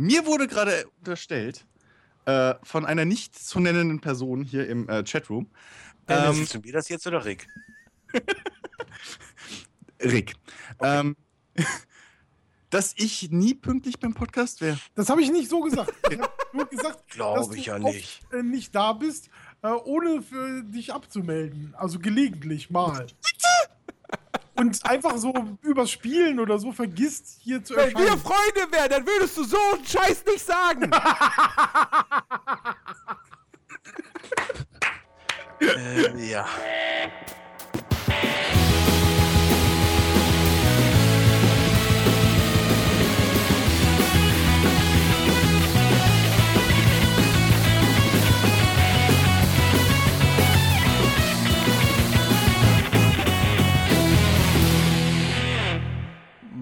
Mir wurde gerade unterstellt äh, von einer nicht zu nennenden Person hier im äh, Chatroom. Ähm, ist es das jetzt oder Rick? Rick. Okay. Ähm, dass ich nie pünktlich beim Podcast wäre. Das habe ich nicht so gesagt. Ich habe nur gesagt, dass ich du ja nicht. Oft, äh, nicht da bist, äh, ohne für dich abzumelden. Also gelegentlich mal. Und einfach so übers Spielen oder so vergisst, hier zu erscheinen. Wenn wir Freunde wären, dann würdest du so einen Scheiß nicht sagen. ähm, ja.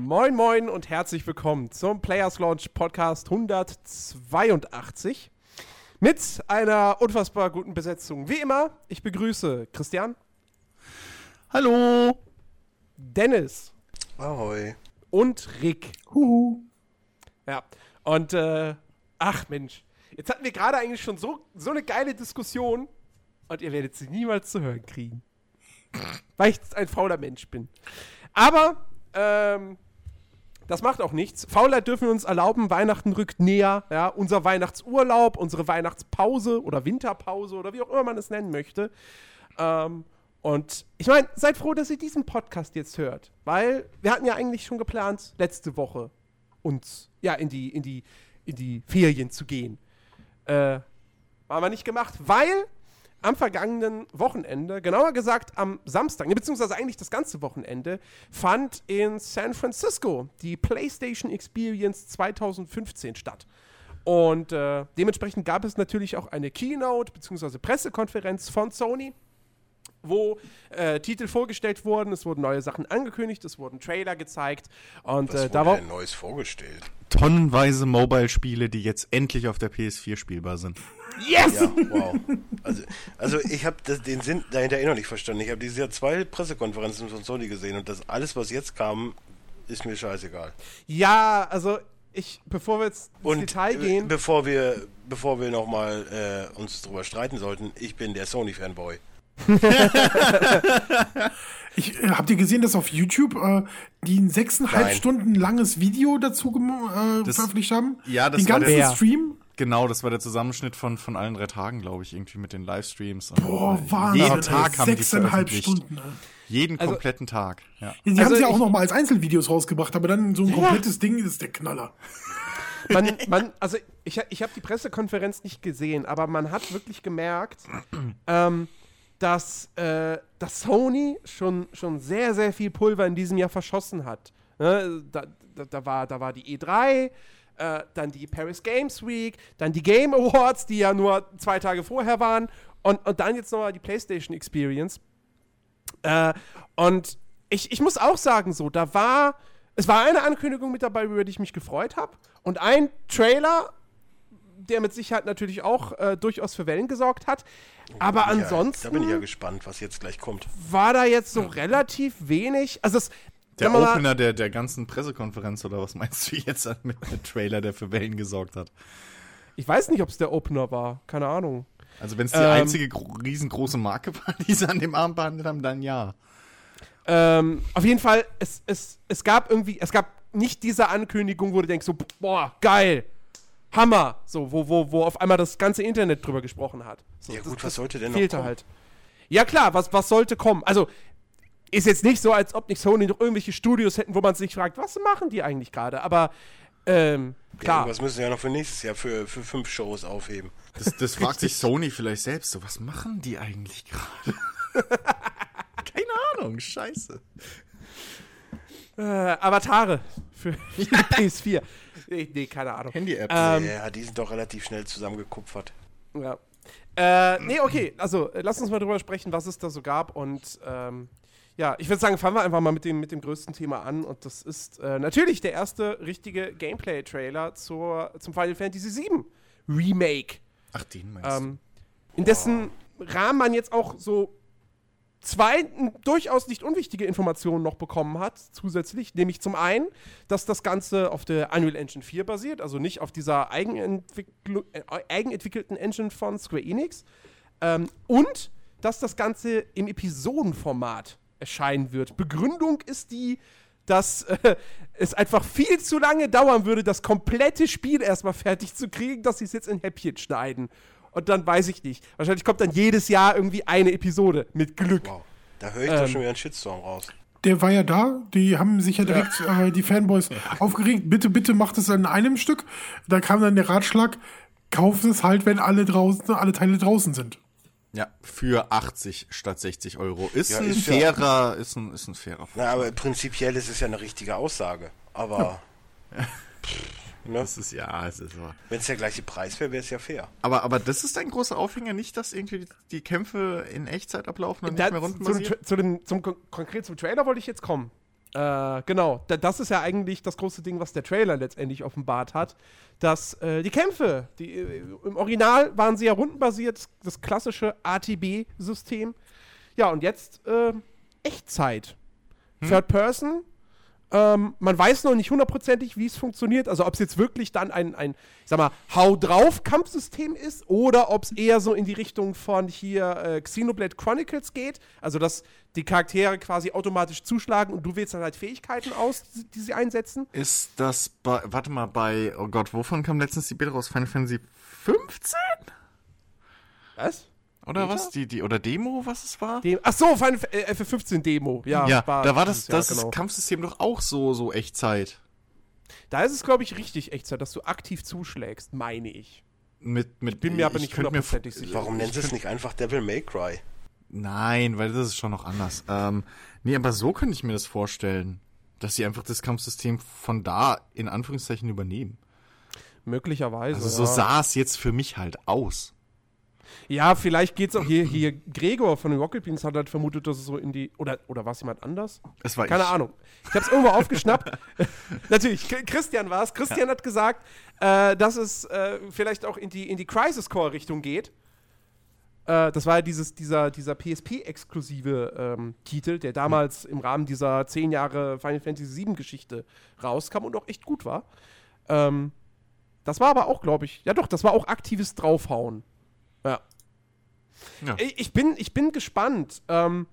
Moin Moin und herzlich willkommen zum Players Launch Podcast 182 mit einer unfassbar guten Besetzung. Wie immer, ich begrüße Christian. Hallo. Dennis. Ahoi. Und Rick. Huhu. Ja, und äh, ach Mensch, jetzt hatten wir gerade eigentlich schon so, so eine geile Diskussion und ihr werdet sie niemals zu hören kriegen. weil ich ein fauler Mensch bin. Aber ähm, das macht auch nichts. Faulheit dürfen wir uns erlauben. Weihnachten rückt näher. Ja, unser Weihnachtsurlaub, unsere Weihnachtspause oder Winterpause oder wie auch immer man es nennen möchte. Ähm, und ich meine, seid froh, dass ihr diesen Podcast jetzt hört. Weil wir hatten ja eigentlich schon geplant, letzte Woche uns ja in die, in die, in die Ferien zu gehen. Äh, haben wir nicht gemacht, weil am vergangenen Wochenende, genauer gesagt am Samstag, beziehungsweise eigentlich das ganze Wochenende, fand in San Francisco die PlayStation Experience 2015 statt. Und äh, dementsprechend gab es natürlich auch eine Keynote beziehungsweise Pressekonferenz von Sony, wo äh, Titel vorgestellt wurden, es wurden neue Sachen angekündigt, es wurden Trailer gezeigt und Was äh, da war denn Neues vorgestellt. Tonnenweise Mobile-Spiele, die jetzt endlich auf der PS4 spielbar sind. Yes! Ja, wow. Also, also ich habe den Sinn dahinter eh noch nicht verstanden. Ich habe dieses Jahr zwei Pressekonferenzen von Sony gesehen und das alles, was jetzt kam, ist mir scheißegal. Ja, also ich, bevor wir jetzt ins und Detail gehen. Bevor wir, bevor wir nochmal äh, uns drüber streiten sollten, ich bin der Sony-Fanboy. ich äh, habt ihr gesehen, dass auf YouTube äh, die ein sechseinhalb Nein. Stunden langes Video dazu äh, das, veröffentlicht haben? Ja, das Den ganzen der, Stream. Genau, das war der Zusammenschnitt von, von allen drei Tagen, glaube ich, irgendwie mit den Livestreams. Boah, Wahnsinn. Jeden Tag haben Sechseinhalb Stunden. Ne? Jeden also, kompletten Tag. Ja. Die also haben sie ja auch noch mal als Einzelvideos rausgebracht, aber dann so ein komplettes ja. Ding ist der Knaller. Man, man, also ich, ich habe die Pressekonferenz nicht gesehen, aber man hat wirklich gemerkt, ähm, dass, äh, dass Sony schon, schon sehr, sehr viel Pulver in diesem Jahr verschossen hat. Ne? Da, da, da, war, da war die E3, äh, dann die Paris Games Week, dann die Game Awards, die ja nur zwei Tage vorher waren, und, und dann jetzt nochmal die PlayStation Experience. Äh, und ich, ich muss auch sagen, so, da war, es war eine Ankündigung mit dabei, über die ich mich gefreut habe, und ein Trailer, der mit Sicherheit natürlich auch äh, durchaus für Wellen gesorgt hat. Aber ja, ansonsten. Da bin ich ja gespannt, was jetzt gleich kommt. War da jetzt so relativ wenig. Also, es, der Opener der, der ganzen Pressekonferenz oder was meinst du jetzt mit dem Trailer, der für Wellen gesorgt hat? Ich weiß nicht, ob es der Opener war. Keine Ahnung. Also wenn es die ähm, einzige riesengroße Marke war, die sie an dem Abend behandelt haben, dann ja. Ähm, auf jeden Fall, es, es, es gab irgendwie, es gab nicht diese Ankündigung, wo du denkst so, boah, geil, Hammer, so, wo, wo, wo auf einmal das ganze Internet drüber gesprochen hat. So, ja gut, das, was sollte denn noch kommen? halt. Ja klar, was, was sollte kommen? Also, ist jetzt nicht so, als ob nicht Sony noch irgendwelche Studios hätten, wo man sich fragt, was machen die eigentlich gerade? Aber ähm, klar. Ja, was müssen sie ja noch für nächstes Jahr für, für fünf Shows aufheben? Das, das fragt sich Sony vielleicht selbst so, was machen die eigentlich gerade? Keine Ahnung, scheiße. Äh, Avatare für die PS4. Nee, keine Ahnung. Handy-Apps. Ähm, ja, die sind doch relativ schnell zusammengekupfert. Ja. Äh, nee, okay, also äh, lass uns mal drüber sprechen, was es da so gab und ähm, ja, ich würde sagen, fangen wir einfach mal mit dem, mit dem größten Thema an. Und das ist äh, natürlich der erste richtige Gameplay-Trailer zum Final Fantasy VII Remake. Ach, den meinst ähm, In dessen Rahmen man jetzt auch so zwei durchaus nicht unwichtige Informationen noch bekommen hat, zusätzlich. Nämlich zum einen, dass das Ganze auf der Unreal Engine 4 basiert, also nicht auf dieser eigenentwicklu äh, eigenentwickelten Engine von Square Enix. Ähm, und dass das Ganze im Episodenformat erscheinen wird. Begründung ist die, dass äh, es einfach viel zu lange dauern würde, das komplette Spiel erstmal fertig zu kriegen, dass sie es jetzt in Häppchen schneiden. Und dann weiß ich nicht. Wahrscheinlich kommt dann jedes Jahr irgendwie eine Episode mit Glück. Wow. Da höre ich Ähm. doch schon wieder einen Shitstorm raus. Der war ja da, die haben sich ja direkt, äh, die Fanboys, aufgeregt, bitte, bitte macht es in einem Stück. Da kam dann der Ratschlag, kauft es halt, wenn alle draußen, alle Teile draußen sind. Ja, für 80 statt 60 Euro. Ist Ja, ein ist ja- fairer, ist ein, ist ein fairer. Na, aber prinzipiell ist es ja eine richtige Aussage. Aber ne? Das ist ja, es ist so. wenn es der gleiche Preis wäre, wäre es ja fair. Aber, aber das ist ein großer Aufhänger, nicht, dass irgendwie die, die Kämpfe in Echtzeit ablaufen und nicht mehr zu, rundenbasiert? Tra- zu dem, zum, kon- konkret zum Trailer wollte ich jetzt kommen. Äh, genau, da, das ist ja eigentlich das große Ding, was der Trailer letztendlich offenbart hat, dass äh, die Kämpfe, die, äh, im Original waren sie ja rundenbasiert, das klassische ATB-System. Ja, und jetzt äh, Echtzeit. Third Person. Ähm, man weiß noch nicht hundertprozentig, wie es funktioniert. Also ob es jetzt wirklich dann ein, ein, ich sag mal, Hau drauf Kampfsystem ist oder ob es eher so in die Richtung von hier äh, Xenoblade Chronicles geht. Also dass die Charaktere quasi automatisch zuschlagen und du wählst dann halt Fähigkeiten aus, die, die sie einsetzen. Ist das bei, warte mal, bei, oh Gott, wovon kam letztens die Bilder raus? Final Fantasy 15? Was? Oder Beta? was? Die, die, oder Demo, was es war? Dem, ach so, Final äh, F15 Demo. Ja, ja, da war das, dieses Jahr, das genau. Kampfsystem doch auch so, so Echtzeit. Da ist es, glaube ich, richtig Echtzeit, dass du aktiv zuschlägst, meine ich. Mit, mit, Bin mir aber ich nicht hundertprozentig sicher. Warum nennen sie es nicht einfach Devil May Cry? Nein, weil das ist schon noch anders. Ähm, nee, aber so könnte ich mir das vorstellen, dass sie einfach das Kampfsystem von da in Anführungszeichen übernehmen. Möglicherweise. Also so ja. sah es jetzt für mich halt aus. Ja, vielleicht geht's auch hier, hier Gregor von den Rocket Beans hat halt vermutet, dass es so in die, oder, oder war es jemand anders? Es war Keine ich. Ahnung. Ich hab's irgendwo aufgeschnappt. Natürlich, Christian war es. Christian hat gesagt, äh, dass es äh, vielleicht auch in die, in die Crisis Core Richtung geht. Äh, das war ja dieses, dieser, dieser PSP-exklusive ähm, Titel, der damals im Rahmen dieser 10 Jahre Final Fantasy VII Geschichte rauskam und auch echt gut war. Ähm, das war aber auch, glaube ich, ja doch, das war auch aktives Draufhauen. Ja. Ich, bin, ich bin gespannt. Ähm,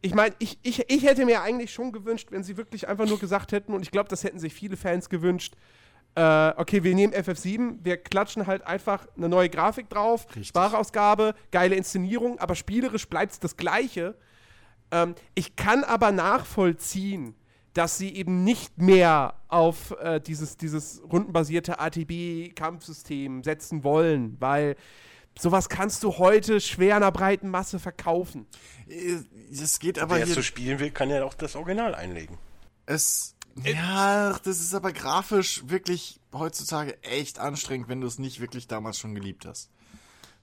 ich meine, ich, ich, ich hätte mir eigentlich schon gewünscht, wenn sie wirklich einfach nur gesagt hätten, und ich glaube, das hätten sich viele Fans gewünscht, äh, okay, wir nehmen FF7, wir klatschen halt einfach eine neue Grafik drauf, Richtig. Sprachausgabe, geile Inszenierung, aber spielerisch bleibt es das Gleiche. Ähm, ich kann aber nachvollziehen, dass sie eben nicht mehr auf äh, dieses, dieses rundenbasierte ATB-Kampfsystem setzen wollen, weil sowas kannst du heute schwer einer breiten Masse verkaufen. Äh, Es geht aber Wer es hier, so spielen will, kann ja auch das Original einlegen. es, ja, das ist aber grafisch wirklich heutzutage echt anstrengend, wenn du es nicht wirklich damals schon geliebt hast.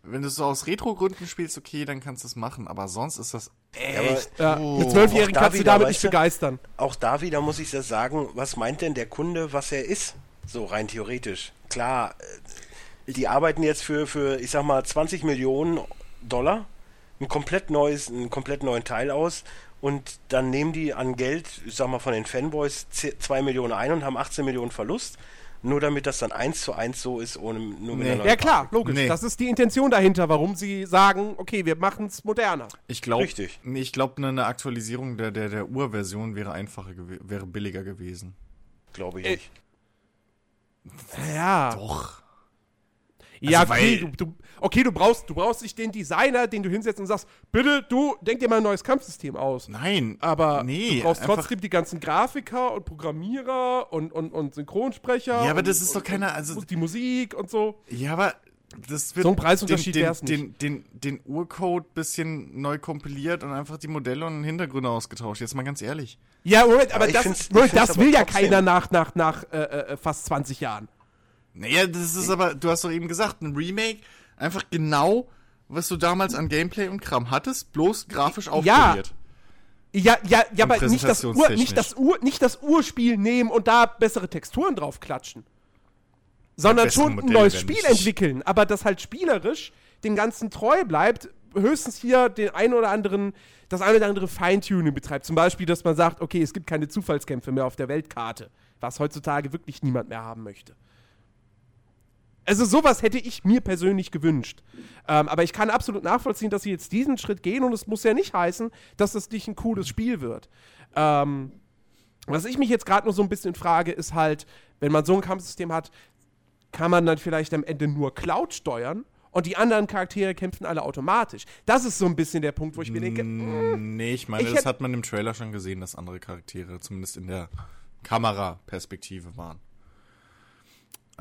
Wenn du es so aus Retro-Gründen spielst, okay, dann kannst du es machen, aber sonst ist das echt. Ja, oh. eine Zwölfjährige kannst du damit nicht begeistern. Auch da wieder muss ich das sagen, was meint denn der Kunde, was er ist? So rein theoretisch. Klar, äh, die arbeiten jetzt für, für, ich sag mal, 20 Millionen Dollar ein komplett neues, einen komplett neuen Teil aus und dann nehmen die an Geld, ich sag mal, von den Fanboys 2 Millionen ein und haben 18 Millionen Verlust, nur damit das dann eins zu eins so ist, ohne nur mit Nee. Ja klar, logisch. Nee. Das ist die Intention dahinter, warum sie sagen, okay, wir machen es moderner. Ich glaube, Richtig. ich glaube, eine Aktualisierung der, der, der Urversion wäre einfacher, wäre billiger gewesen. glaube ich Äh, nicht. Ja. Doch. Ja, Also, okay, du, du, okay, du brauchst, du brauchst nicht den Designer, den du hinsetzt und sagst, bitte, du, denk dir mal ein neues Kampfsystem aus. Nein, Aber nee, du brauchst trotzdem die ganzen Grafiker und Programmierer und, und, und Synchronsprecher. Ja, aber und, das ist doch und, keine- und also- die Musik und so. Ja, aber das wird So ein Preisunterschied den, wär's den, nicht. den, den, den Urcode bisschen neu kompiliert und einfach die Modelle und Hintergründe ausgetauscht. Jetzt mal ganz ehrlich. Ja, Moment, aber Aber das, Moment, das aber will ja keiner nach, nach, nach äh, äh, fast 20 Jahren. Naja, das ist aber, du hast doch eben gesagt, ein Remake, einfach genau, was du damals an Gameplay und Kram hattest, bloß grafisch aufpoliert. Ja, ja, ja, aber nicht das, Ur, nicht, das Ur, nicht das Urspiel nehmen und da bessere Texturen drauf klatschen. Sondern schon ein neues Spiel entwickeln, aber das halt spielerisch dem Ganzen treu bleibt höchstens hier den einen oder anderen, das eine oder andere Feintuning betreibt. Zum Beispiel, dass man sagt, okay, es gibt keine Zufallskämpfe mehr auf der Weltkarte, was heutzutage wirklich niemand mehr haben möchte. Also sowas hätte ich mir persönlich gewünscht. Ähm, aber ich kann absolut nachvollziehen, dass sie jetzt diesen Schritt gehen und es muss ja nicht heißen, dass das nicht ein cooles Spiel wird. Ähm, was ich mich jetzt gerade nur so ein bisschen frage, ist halt, wenn man so ein Kampfsystem hat, kann man dann vielleicht am Ende nur Cloud steuern und die anderen Charaktere kämpfen alle automatisch. Das ist so ein bisschen der Punkt, wo ich mir denke, mm, Nee, ich meine, Ich das hat man im Trailer schon gesehen, dass andere Charaktere zumindest in der Kameraperspektive waren.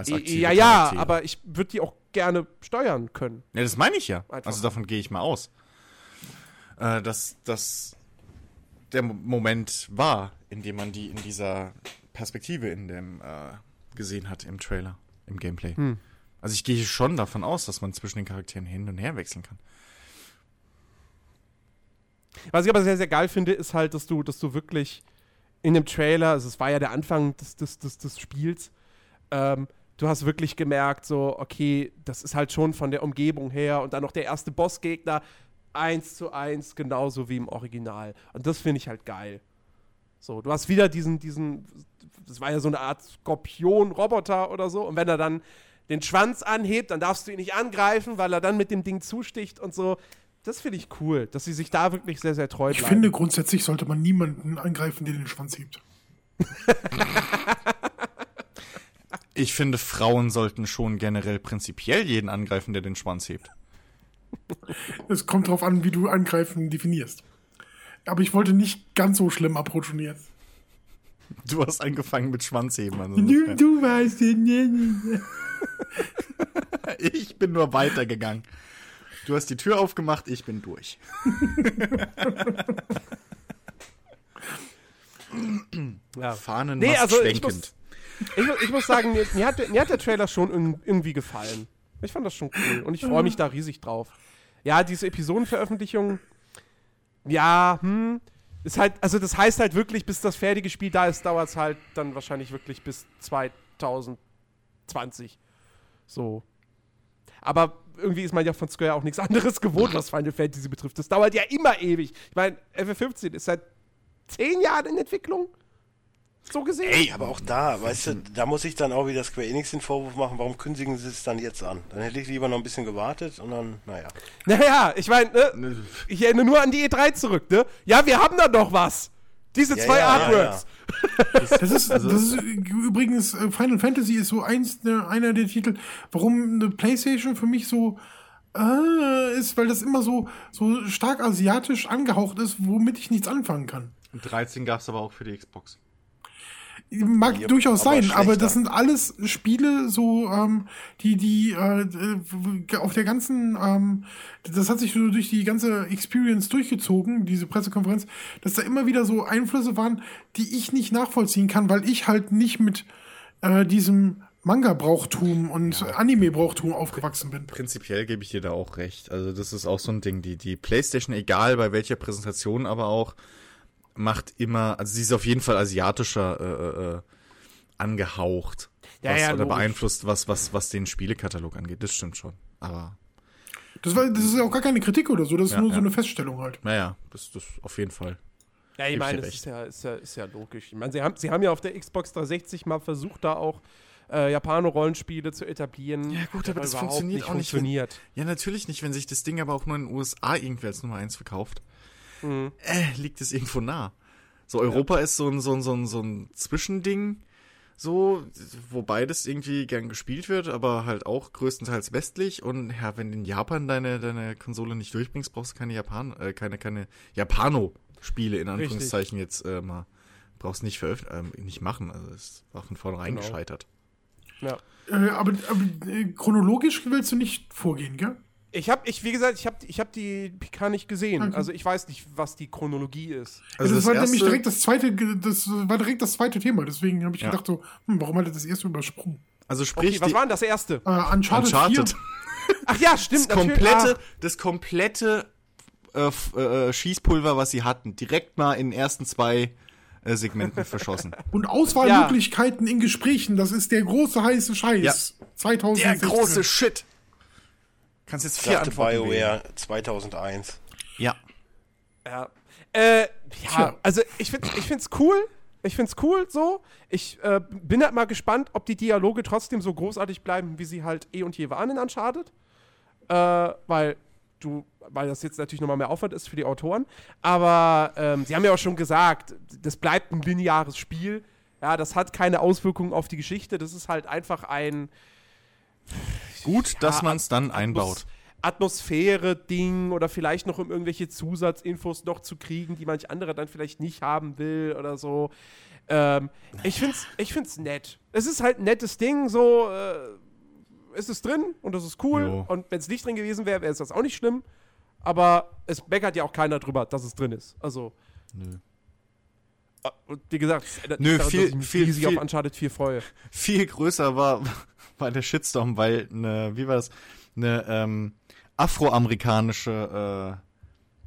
Ja, ja, aber ich würde die auch gerne steuern können. Ja, das meine ich ja. Einfach. Also davon gehe ich mal aus. Äh, dass das der Mo- Moment war, in dem man die in dieser Perspektive in dem äh, gesehen hat im Trailer, im Gameplay. Hm. Also ich gehe schon davon aus, dass man zwischen den Charakteren hin und her wechseln kann. Was ich aber sehr, sehr geil finde, ist halt, dass du, dass du wirklich in dem Trailer, also es war ja der Anfang des, des, des, des Spiels, ähm, du hast wirklich gemerkt, so, okay, das ist halt schon von der Umgebung her und dann noch der erste Bossgegner eins zu eins, genauso wie im Original. Und das finde ich halt geil. So, du hast wieder diesen, diesen, das war ja so eine Art Skorpion-Roboter oder so, und wenn er dann den Schwanz anhebt, dann darfst du ihn nicht angreifen, weil er dann mit dem Ding zusticht und so. Das finde ich cool, dass sie sich da wirklich sehr, sehr treu Ich bleiben. finde, grundsätzlich sollte man niemanden angreifen, der den Schwanz hebt. Ich finde, Frauen sollten schon generell prinzipiell jeden angreifen, der den Schwanz hebt. Es kommt drauf an, wie du angreifen definierst. Aber ich wollte nicht ganz so schlimm abrutschen jetzt. Du hast angefangen mit Schwanzheben. Also Du, du weißt den. ich bin nur weitergegangen. Du hast die Tür aufgemacht, ich bin durch. ja. Fahnen Nee, also ich muss, ich, ich muss sagen, mir, mir, hat, der- mir hat der Trailer schon irg- irgendwie gefallen. Ich fand das schon cool und ich freue mich da riesig drauf. Ja, diese Episodenveröffentlichung, ja, hm, ist halt, also das heißt halt wirklich, bis das fertige Spiel da ist, dauert es halt dann wahrscheinlich wirklich bis 2020. So. Aber irgendwie ist man ja von Square auch nichts anderes gewohnt, was Final Fantasy betrifft. Das dauert ja immer ewig. Ich meine, FF15 ist seit zehn Jahren in Entwicklung. So gesehen. Ey, aber auch da, weißt du, da muss ich dann auch wieder Square Enix den Vorwurf machen, warum kündigen sie es dann jetzt an? Dann hätte ich lieber noch ein bisschen gewartet und dann, naja. Naja, ich meine, ne, ich erinnere nur an die E3 zurück, ne? Ja, wir haben da noch was. Diese Ja, zwei ja, ja, Artworks. Das ist, das ist übrigens, äh, Final Fantasy ist so eins, ne, einer der Titel, warum eine Playstation für mich so äh, ist, weil das immer so, so stark asiatisch angehaucht ist, womit ich nichts anfangen kann. 13 gab es aber auch für die Xbox. Mag Ja, durchaus aber sein, aber das sind alles Spiele, so ähm, die die äh, auf der ganzen, ähm, das hat sich so durch die ganze Experience durchgezogen, diese Pressekonferenz, dass da immer wieder so Einflüsse waren, die ich nicht nachvollziehen kann, weil ich halt nicht mit äh, diesem Manga-Brauchtum und Anime-Brauchtum aufgewachsen bin. Prinzipiell gebe ich dir da auch recht. Also das ist auch so ein Ding. Die, die PlayStation, egal bei welcher Präsentation, aber auch macht immer, also sie ist auf jeden Fall asiatischer äh, äh, angehaucht. Ja, was, ja, oder logisch. beeinflusst, was, was, was den Spielekatalog angeht. Das stimmt schon. Aber Das, war, das ist auch gar keine Kritik oder so, das ist Ja, nur ja. so eine Feststellung halt. naja, das, das auf jeden Fall. Ja, ich meine, das ist ja, ist, ja, ist ja logisch. Ich meine, sie haben, sie haben ja auf der Xbox 360 mal versucht, da auch äh, Japano-Rollenspiele zu etablieren. Ja, gut, aber das funktioniert auch nicht, wenn- Funktioniert. Ja, natürlich nicht, wenn sich das Ding aber auch nur in den USA irgendwie als Nummer 1 verkauft. Mhm. Äh, liegt es irgendwo nah. So, Europa ist so ein, so ein, so ein, so ein Zwischending, so, wo beides irgendwie gern gespielt wird, aber halt auch größtenteils westlich. Und ja, wenn in Japan deine, deine Konsole nicht durchbringst, brauchst du keine Japan, äh, keine, keine Japano-Spiele in Richtig. Anführungszeichen jetzt äh, mal. Brauchst nicht veröffentlichen, ähm, nicht machen. Also es war von vornherein Genau. gescheitert. Ja. Äh, aber aber äh, chronologisch willst du nicht vorgehen, gell? Ich habe, ich, wie gesagt, ich habe ich hab die PK nicht gesehen. Okay. Also ich weiß nicht, was die Chronologie ist. Also das, das war nämlich erste- direkt das zweite, das war direkt das zweite Thema. Deswegen habe ich Ja. gedacht so, hm, warum hat er das erste übersprungen? Also sprich, Okay, was war denn das erste? Äh, Uncharted, Uncharted. 4. Ach ja, stimmt. das natürlich. komplette, Ah, das komplette äh, f- äh, Schießpulver, was sie hatten, direkt mal in den ersten zwei äh, Segmenten verschossen. Und Auswahlmöglichkeiten in Gesprächen, das ist der große heiße Scheiß. Ja. 2016. Der große Shit. Kannst jetzt vier Sagte Antworten wählen. BioWare 2001. Ja. Ja. Äh, ja, Tja. also ich finde ich find's cool. Ich find's cool so. Ich äh, bin halt mal gespannt, ob die Dialoge trotzdem so großartig bleiben, wie sie halt eh und je waren in Uncharted. Äh, weil du, weil das jetzt natürlich nochmal mehr Aufwand ist für die Autoren. Aber ähm, sie haben ja auch schon gesagt, das bleibt ein lineares Spiel. Ja, das hat keine Auswirkungen auf die Geschichte. Das ist halt einfach ein Gut, dass Ja, man es dann Atmos- einbaut. Atmosphäre-Ding oder vielleicht noch um irgendwelche Zusatzinfos noch zu kriegen, die manch anderer dann vielleicht nicht haben will oder so. Ähm, ich find's, ich find's nett. Es ist halt ein nettes Ding, so äh, es ist drin und das ist cool. Jo. Und wenn es nicht drin gewesen wäre, wäre es das auch nicht schlimm. Aber es meckert ja auch keiner drüber, dass es drin ist. Also. Nö. äh, Und wie gesagt, es ändert Nö, nicht daran, viel- dass ich mich viel- riesig viel- auf Uncharted 4 freue. Viel größer war, war der Shitstorm, weil eine, wie war das, eine ähm, afroamerikanische,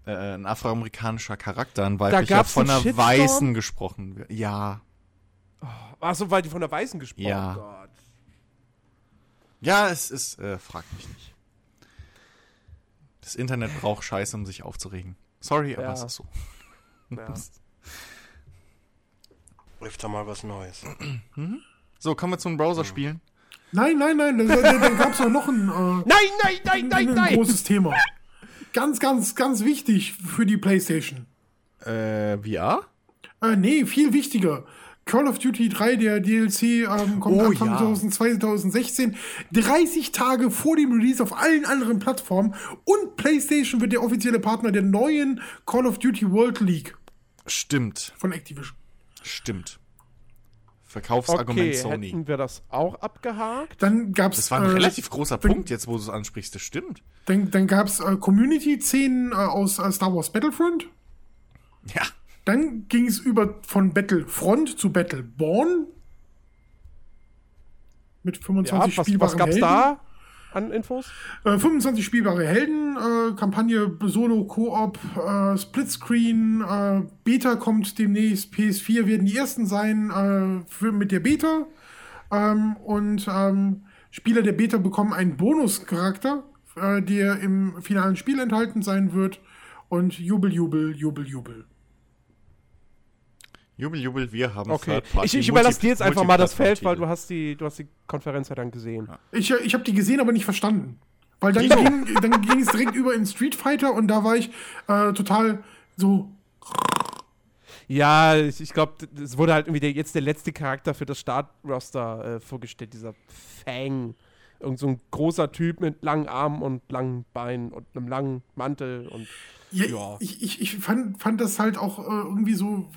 äh, äh, ein afroamerikanischer Charakter, ein weiblicher, von einer Shitstorm? Weißen gesprochen wird. Ja. Achso, weil die von der Weißen gesprochen Ja. Oh Gott. Ja, es ist, äh, frag mich nicht. Das Internet braucht Scheiße, um sich aufzuregen. Sorry, aber Ja. es ist so. Ja. Öfter mal was Neues. So, kommen wir zu den Browser-Spielen. Nein, nein, nein, da, da, da gab es auch noch ein, äh, Nein, nein, nein, nein, ein nein! großes Thema. Ganz, ganz, ganz wichtig für die PlayStation. Äh, VR? Äh, nee, viel wichtiger. Call of Duty 3, der DLC, ähm, kommt Oh, Anfang ja. 2016. 30 Tage vor dem Release auf allen anderen Plattformen. Und PlayStation wird der offizielle Partner der neuen Call of Duty World League Stimmt, von Activision. stimmt. Verkaufsargument Okay, Sony. hätten wir das auch abgehakt? Dann gab's Das war ein äh, relativ großer wenn- Punkt jetzt, wo du es ansprichst. Das stimmt. Dann, dann gab's äh, Community-Szenen äh, aus äh, Star Wars Battlefront. Ja. Dann ging es über von Battlefront zu Battleborn. Mit 25 Ja, was, spielbaren was gab's Helden. da an Infos? Äh, 25 spielbare Helden, äh, Kampagne Solo, Koop, äh, Splitscreen, äh, Beta kommt demnächst, PS4 werden die ersten sein äh, für, mit der Beta. Ähm, und ähm, Spieler der Beta bekommen einen Bonuscharakter, äh, der im finalen Spiel enthalten sein wird. Und Jubel, Jubel, Jubel, Jubel. Jubel, Jubel, wir haben Okay. Ich, ich überlasse dir jetzt einfach mal das Feld, weil du hast die, du hast die Konferenz ja dann gesehen. Ich, äh, ich habe die gesehen, aber nicht verstanden. Weil dann ging, dann ging es direkt über in Street Fighter und da war ich äh, total so, Ja, ich, ich glaube, es wurde halt irgendwie der, jetzt der letzte Charakter für das Startroster äh, vorgestellt, dieser Fang. Irgend so ein großer Typ mit langen Armen und langen Beinen und einem langen Mantel und Ja, Ja. Ich, ich, ich fand, fand das halt auch äh, irgendwie so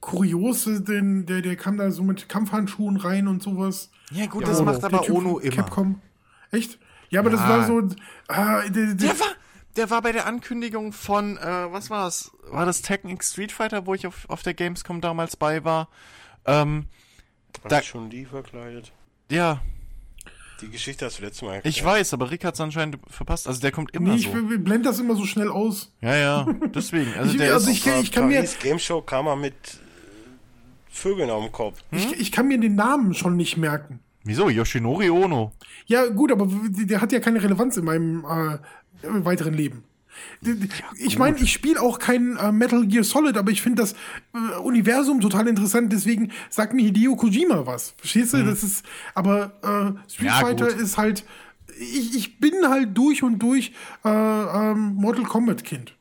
kurios, äh, denn der, der kam da so mit Kampfhandschuhen rein und sowas. Ja, gut, Ja, das Ono. macht Der aber Typ Ono von immer. Capcom. Echt? Ja, aber das Ja. war so. Ah, der, der, Der war, der war bei der Ankündigung von, äh, was war es? War das Tekken X Street Fighter, wo ich auf, auf der Gamescom damals bei war? Ähm, War Da- schon die verkleidet? ja, Die Geschichte hast du letztes Mal ich erklärt. weiß, aber Rick hat es anscheinend verpasst. Also der kommt immer nee, ich so. blende das immer so schnell aus. Ja, ja, deswegen. Also Ich- der also ist, ich- ich kann mir- Game Show kam er mit Vögeln auf dem Kopf. Ich, ich kann mir den Namen schon nicht merken. wieso? Yoshinori Ono. Ja, gut, aber der hat ja keine Relevanz in meinem äh, weiteren Leben. Ich meine, ich spiele auch kein äh, Metal Gear Solid, aber ich finde das äh, Universum total interessant, deswegen sagt mir Hideo Kojima was. Verstehst du? Das ist, aber äh, Street Ja, Fighter gut. ist halt, ich, ich bin halt durch und durch äh, ähm, Mortal Kombat Kind.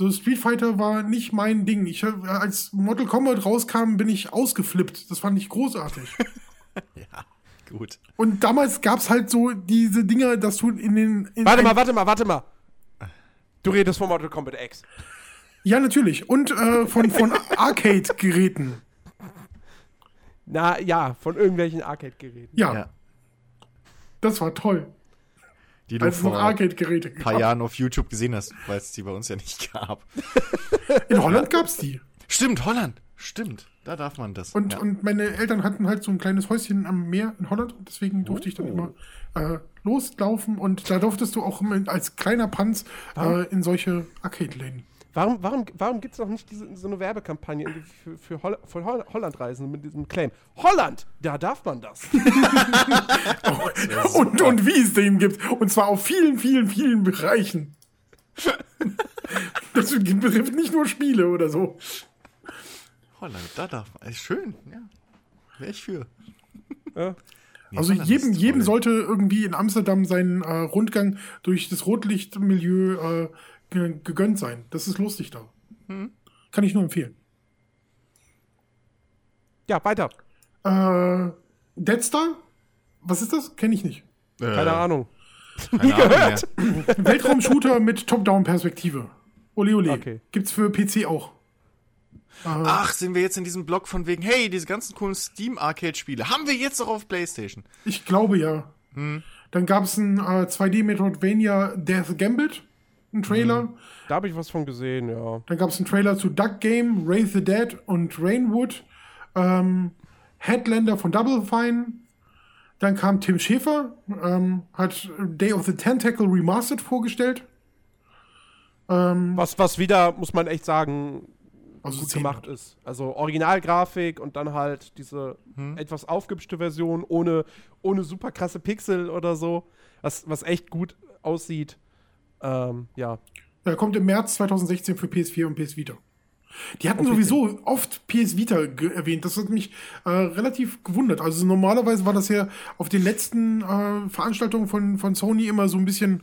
So Street Fighter war nicht mein Ding. Ich, als Mortal Kombat rauskam, bin ich ausgeflippt. Das fand ich großartig. Gut. Und damals gab's halt so diese Dinger, dass du in den. In Warte mal, warte mal, warte mal. Du redest von Mortal Kombat X. Ja, natürlich. Und äh, von, von Arcade-Geräten. Na ja, von irgendwelchen Arcade-Geräten. Ja, Ja. das war toll. Die du es vor ein paar gab. Jahren auf YouTube gesehen hast, weil es die bei uns ja nicht gab. In Holland gab's die. Stimmt, Holland. Stimmt. Da darf man das. Und, ja. und meine Eltern hatten halt so ein kleines Häuschen am Meer in Holland. Und deswegen durfte ich dann Oh. immer äh, loslaufen. Und da durftest du auch als kleiner Panz äh, in solche Arcade-Läden. Warum, warum, warum gibt es noch nicht diese, so eine Werbekampagne für, für, Holl für Holl Hollandreisen mit diesem Claim? Holland, da darf man das. und, und wie es den gibt. Und zwar auf vielen, vielen, vielen Bereichen. das betrifft nicht nur Spiele oder so. Holland, da darf man. Schön, ja. Wäre ich für. Ja. Also Holland jedem, ist jedem sollte irgendwie in Amsterdam sein äh, Rundgang durch das Rotlichtmilieu äh, gegönnt sein. Das ist lustig da. Kann ich nur empfehlen. Ja, weiter. Äh, Dead Star? Was ist das? Kenne ich nicht. Keine Ahnung. Nie gehört. Weltraumshooter mit Top-Down-Perspektive. Ole ole. Okay. Gibt's für PC auch. Ach, sind wir jetzt in diesem Blog von wegen, hey, diese ganzen coolen Steam-Arcade-Spiele haben wir jetzt auch auf Playstation. Ich glaube ja. Dann gab es ein äh, 2D Metroidvania Death Gambit, ein Trailer. Da habe ich was von gesehen, ja. Dann gab es einen Trailer zu Duck Game, Wraith the Dead und Rainwood. Ähm, Headlander von Double Fine. Dann kam Tim Schäfer, ähm, hat Day of the Tentacle Remastered vorgestellt. Ähm, Was, was wieder, muss man echt sagen, also gut gemacht ist. Also Originalgrafik und dann halt diese etwas aufgehübschte Version ohne, ohne super krasse Pixel oder so. Was, was echt gut aussieht. Ähm, ja. Er kommt im März 2016 für PS4 und PS Vita. Die hatten Okay. sowieso oft PS Vita erwähnt. Das hat mich äh, relativ gewundert. Also normalerweise war das ja auf den letzten äh, Veranstaltungen von, von Sony immer so ein bisschen.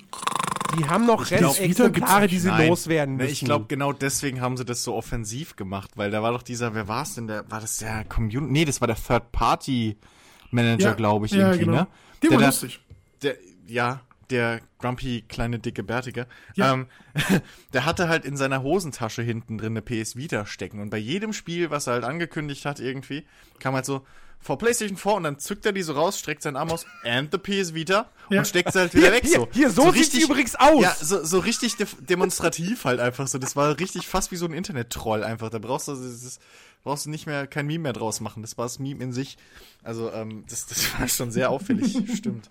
Die haben noch Restexemplare, die sie Nein. loswerden Ne, müssen. Ich glaube, genau deswegen haben sie das so offensiv gemacht, weil da war doch dieser, wer war es denn? Der, war das der Community? Nee, das war der Third-Party-Manager, Ja, glaube ich, ja, irgendwie, genau. ne? Der war da- lustig. Der, ja, der grumpy, kleine, dicke, bärtige. Ja. Ähm, der hatte halt in seiner Hosentasche hinten drin eine PS Vita stecken. Und bei jedem Spiel, was er halt angekündigt hat irgendwie, kam halt so, vor PlayStation 4 und dann zückt er die so raus, streckt seinen Arm aus, and the PS Vita Ja. und steckt sie halt wieder Hier, weg. hier, so. hier, so sieht die übrigens aus. Ja, so, so richtig de demonstrativ halt einfach so. Das war richtig fast wie so ein Internet-Troll einfach. Da brauchst du, das, brauchst du nicht mehr, kein Meme mehr draus machen. Das war das Meme in sich. Also, ähm, das, das war schon sehr auffällig, stimmt.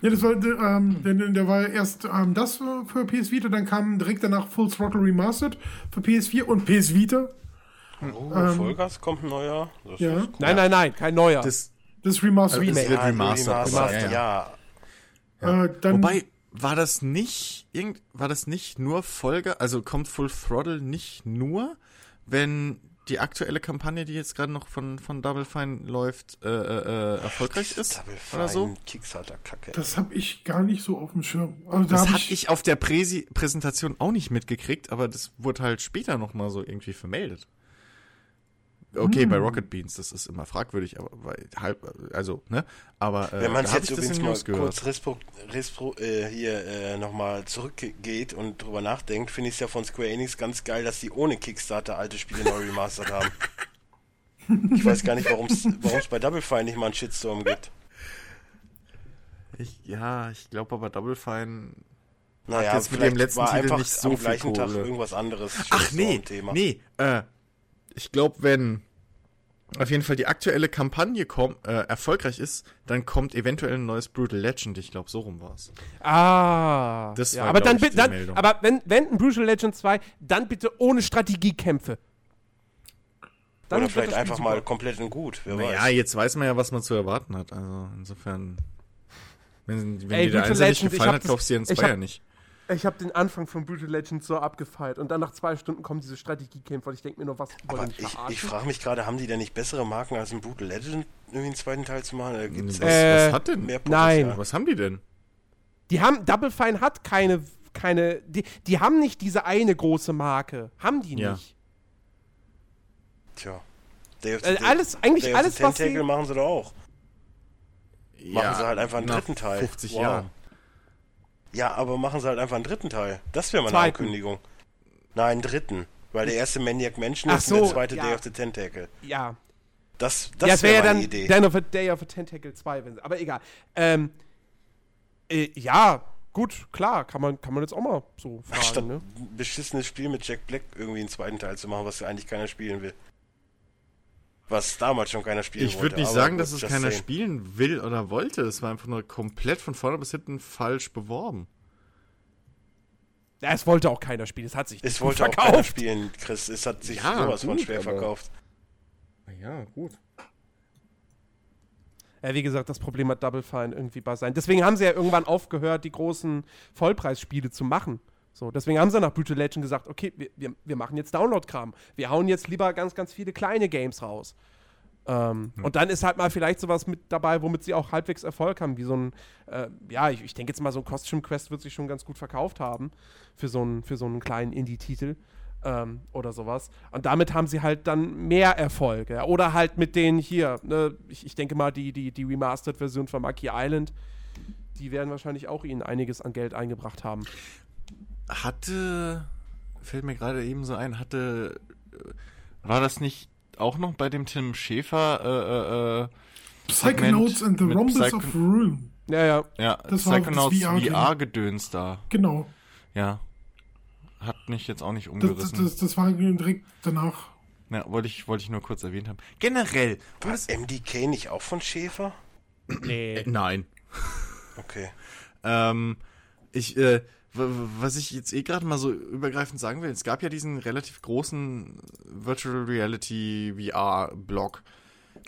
Ja, das war, ähm, der, der war erst ähm, das für, für PS Vita, dann kam direkt danach Full Throttle Remastered für PS4 und PS Vita. Oh, Vollgas kommt ein neuer. Das Ja. ist cool. Nein, nein, nein, kein neuer. Das, Das Remastered. Das Remake. wird remastered. remastered, Ja, ja. Äh, dann, Wobei, war das nicht, irgend, war das nicht nur Folge, also kommt Full Throttle nicht nur, wenn die aktuelle Kampagne, die jetzt gerade noch von, von Double Fine läuft, äh, äh, äh, erfolgreich ist? Double Oder so? Fine Kickstarter-Kacke. das habe ich gar nicht so auf dem Schirm. Also, da Das hab hatte ich auf der Präsi Präsentation auch nicht mitgekriegt, aber das wurde halt später nochmal so irgendwie vermeldet. Okay, Hm. bei Rocket Beans, das ist immer fragwürdig, aber bei halb, also, ne? Aber äh, Wenn man jetzt übrigens mal gehört. kurz respro, respro, äh, hier äh, nochmal zurückgeht und drüber nachdenkt, finde ich es ja von Square Enix ganz geil, dass die ohne Kickstarter alte Spiele neu remastert haben. Ich weiß gar nicht, warum es bei Double Fine nicht mal einen Shitstorm gibt. Ich, ja, ich glaube aber Double Fine. Naja, jetzt mit vielleicht dem letzten war Titel einfach nicht so am viel gleichen Tag Kohle. irgendwas anderes. Ach nee, Shitstorm-Thema. nee, äh, ich glaube, wenn auf jeden Fall die aktuelle Kampagne komm, äh, erfolgreich ist, dann kommt eventuell ein neues Brutal Legend. Ich glaube, so rum war's. Ah. Das ja, war, aber dann, ich, dann Meldung. aber wenn, wenn ein Brutal Legend 2, dann bitte ohne Strategiekämpfe. Dann Oder vielleicht einfach super. mal komplett in gut. Wer Naja, weiß. jetzt weiß man ja, was man zu erwarten hat. Also insofern, wenn, wenn Ey, dir der Einser nicht gefallen hat, das- kaufst du dir den Zweier nicht. Ich habe den Anfang von Brutal Legend so abgefeilt und dann nach zwei Stunden kommen diese Strategiekämpfe und ich denke mir nur, was wollen ich, ich frage mich gerade, haben die denn nicht bessere Marken als ein Brutal Legend irgendwie einen zweiten Teil zu machen? Gibt's Was, Äh, was hat denn? mehr nein. Was haben die denn? Die haben, Double Fine hat keine, keine, die, die haben nicht diese eine große Marke. Haben die Ja. nicht. Tja. Day of the Äh, Dead- alles, eigentlich Day of alles, was sie, machen sie doch auch. Machen sie halt einfach einen dritten Teil. 50 Wow. Jahren. Ja, aber machen sie halt einfach einen dritten Teil. Das wäre mal eine Zweiten. Ankündigung. Nein, einen dritten. Weil der erste Maniac Mansion Ach ist und der so, zweite ja. Day of the Tentacle. ja. Das, ja, das wäre wäre ja dann Idee. Day of, a, Day of a Tentacle 2, wenn, aber egal. Ähm, äh, ja, gut, klar, kann man, kann man jetzt auch mal so Statt fragen, ne? ein beschissenes Spiel mit Jack Black irgendwie einen zweiten Teil zu machen, was ja eigentlich keiner spielen will. Was damals schon keiner spielen Ich wollte. würde nicht sagen, dass es keiner saying. spielen will oder wollte. Es war einfach nur komplett von vorne bis hinten falsch beworben. Ja, es wollte auch keiner spielen. Es hat sich Es nicht wollte auch verkauft. keiner spielen, Chris. Es hat sich Ja, sowas von gut, schwer aber- verkauft. Ja, gut. Ja, wie gesagt, das Problem hat Double Fine irgendwie bei sein. Deswegen haben sie ja irgendwann aufgehört, die großen Vollpreisspiele zu machen. So, deswegen haben sie nach Brutal Legend gesagt, okay, wir, wir, wir machen jetzt Download-Kram. Wir hauen jetzt lieber ganz, ganz viele kleine Games raus. Ähm, Und dann ist halt mal vielleicht sowas mit dabei, womit sie auch halbwegs Erfolg haben, wie so ein, äh, ja, ich, ich denke jetzt mal, so ein Costume Quest wird sich schon ganz gut verkauft haben für so einen, für so einen kleinen Indie-Titel ähm, oder sowas. Und damit haben sie halt dann mehr Erfolg. Ja? Oder halt mit denen hier, ne, ich, ich denke mal, die, die, die Remastered-Version von Monkey Island, die werden wahrscheinlich auch ihnen einiges an Geld eingebracht haben. Hatte, fällt mir gerade eben so ein, hatte, äh, war das nicht auch noch bei dem Tim Schäfer, äh, äh, äh, Psychonauts and the Rhombus of Ruin. Ja, ja. ja, Das war das Psychonauts. VR-Gedöns da, Genau. ja. Hat mich jetzt auch nicht umgerissen. das, das, das war direkt danach. ja, wollte ich, wollte ich nur kurz erwähnt haben. Generell, War MDK nicht auch von Schäfer? Nee. nein. Okay. Ähm, ich, äh, was ich jetzt eh gerade mal so übergreifend sagen will, es gab ja diesen relativ großen Virtual Reality VR-Blog.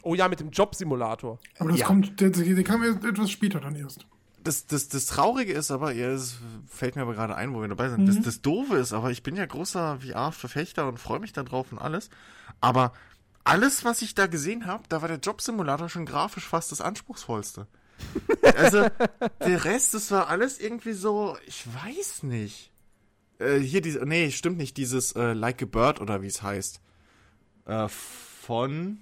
Oh ja, mit dem Jobsimulator. Aber das Ja. kommt, der, der kam erst etwas später dann erst. Das, das, das Traurige ist aber, ja, es fällt mir aber gerade ein, wo wir dabei sind. Das, das Doofe ist, aber ich bin ja großer VR-Verfechter und freue mich da drauf und alles. Aber alles, was ich da gesehen habe, da war der Jobsimulator schon grafisch fast das anspruchsvollste. Also, der Rest, das war alles irgendwie so, ich weiß nicht. Äh, hier diese, nee, stimmt nicht, dieses äh, Like a Bird oder wie es heißt. Äh, von,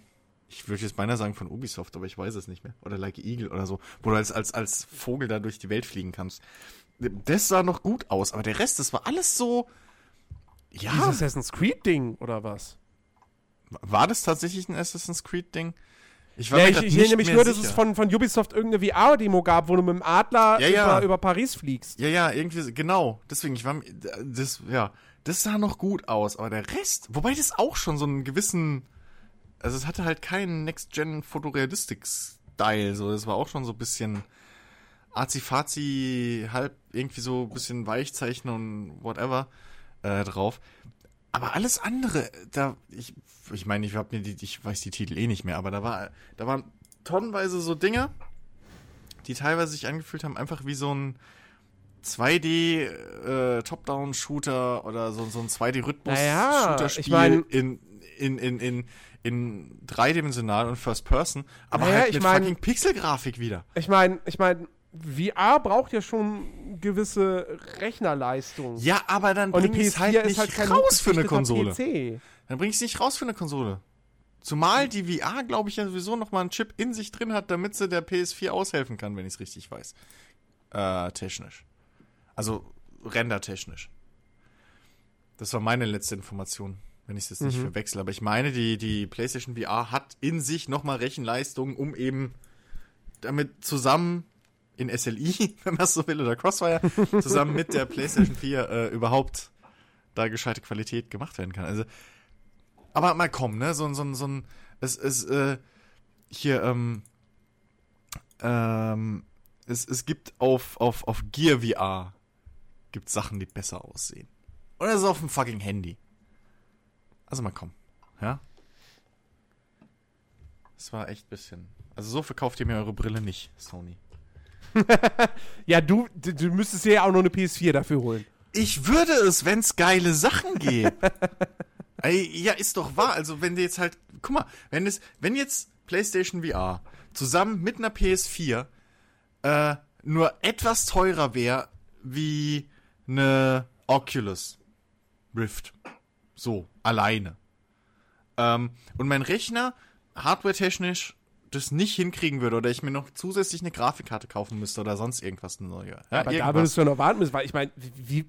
ich würde jetzt beinahe sagen von Ubisoft, aber ich weiß es nicht mehr. Oder Like a Eagle oder so, wo du als, als, als Vogel da durch die Welt fliegen kannst. Das sah noch gut aus, aber der Rest, das war alles so. Ja, Dieses Assassin's Creed-Ding oder was? war das tatsächlich ein Assassin's Creed-Ding? Ich Ja, mir ich, ich mich mehr nur, dass es von, von Ubisoft irgendeine VR-Demo gab, wo du mit dem Adler Ja, ja. Über, über Paris fliegst. Ja, ja, irgendwie, genau. Deswegen, ich war, das, ja, das sah noch gut aus, aber der Rest, wobei das auch schon so einen gewissen, also es hatte halt keinen Next-Gen-Fotorealistik-Style, so, das war auch schon so ein bisschen azi-fazi, halb irgendwie so ein bisschen Weichzeichnen und whatever äh, drauf. Aber alles andere, da, ich, ich meine, ich hab mir die, ich weiß die Titel eh nicht mehr, aber da war, da waren tonnenweise so Dinge, die teilweise sich angefühlt haben, einfach wie so ein 2D äh, Top-Down-Shooter oder so, so ein 2D-Rhythmus-Shooter-Spiel ich mein- in, in, in, in, in dreidimensional und First Person, aber Naja, halt ich mit mein- fucking Pixelgrafik wieder. Ich meine, ich meine, VR braucht ja schon gewisse Rechnerleistung. Ja, aber dann Und die bring es PS4 halt nicht halt raus für eine Konsole. PC. Dann bring ich es nicht raus für eine Konsole. Zumal die VR, glaube ich, ja sowieso noch mal einen Chip in sich drin hat, damit sie der PS4 aushelfen kann, wenn ich es richtig weiß. Äh, technisch. Also rendertechnisch. Das war meine letzte Information, wenn ich es jetzt nicht verwechsel. Aber ich meine, die, die PlayStation VR hat in sich noch mal Rechenleistung, um eben damit zusammen in SLI, wenn man es so will, oder Crossfire, zusammen mit der PlayStation 4 äh, überhaupt da gescheite Qualität gemacht werden kann. Also, aber mal komm, ne, so, ein so, ein so ein, es ist, äh, hier, ähm, ähm, es, es gibt auf, auf, auf Gear VR gibt Sachen, die besser aussehen. Oder ist es auf dem fucking Handy. Also mal komm, ja. Das war echt bisschen. Also so verkauft ihr mir eure Brille nicht, Sony. Ja, du, du, du müsstest dir ja auch noch eine PS4 dafür holen. Ich würde es, wenn's geile Sachen gibt. Ey, ja, ist doch wahr. Also, wenn du jetzt halt, guck mal, wenn es, wenn jetzt PlayStation VR zusammen mit einer PS4 äh, nur etwas teurer wäre wie eine Oculus Rift. So, alleine. Ähm, und mein Rechner hardware-technisch das nicht hinkriegen würde oder ich mir noch zusätzlich eine Grafikkarte kaufen müsste oder sonst irgendwas neue. Ja, Aber da irgendwas. würdest du noch warten müssen, weil ich meine, wie,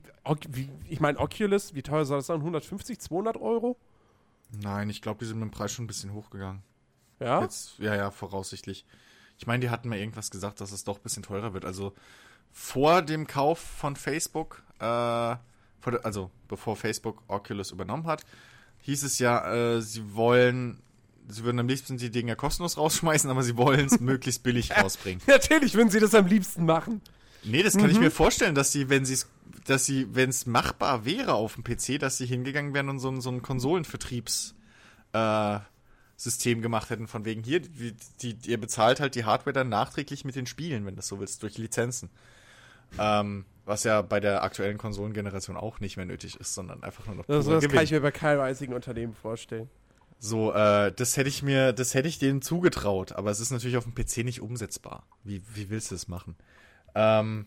wie, ich meine, Oculus, wie teuer soll das sein? 150, 200 Euro? Nein, ich glaube, die sind mit dem Preis schon ein bisschen hochgegangen. Ja? Jetzt, ja, ja, voraussichtlich. Ich meine, die hatten mir irgendwas gesagt, dass es doch ein bisschen teurer wird. Also vor dem Kauf von Facebook, äh, also bevor Facebook Oculus übernommen hat, hieß es ja, äh, sie wollen, sie würden am liebsten die Dinger kostenlos rausschmeißen, aber sie wollen es möglichst billig rausbringen. Natürlich würden sie das am liebsten machen. Nee, das kann ich mir vorstellen, dass sie, wenn sie es, dass sie, wenn es machbar wäre auf dem PC, dass sie hingegangen wären und so, ein- so ein Konsolenvertriebs äh, System gemacht hätten, von wegen hier, die, die, ihr bezahlt halt die Hardware dann nachträglich mit den Spielen, wenn das so willst, durch Lizenzen. Ähm, was ja bei der aktuellen Konsolengeneration auch nicht mehr nötig ist, sondern einfach nur noch Das, purer das kann ich mir bei keinem Unternehmen vorstellen. So, äh, das hätte ich mir, das hätte ich denen zugetraut, aber es ist natürlich auf dem PC nicht umsetzbar. Wie, wie willst du das machen? Ähm,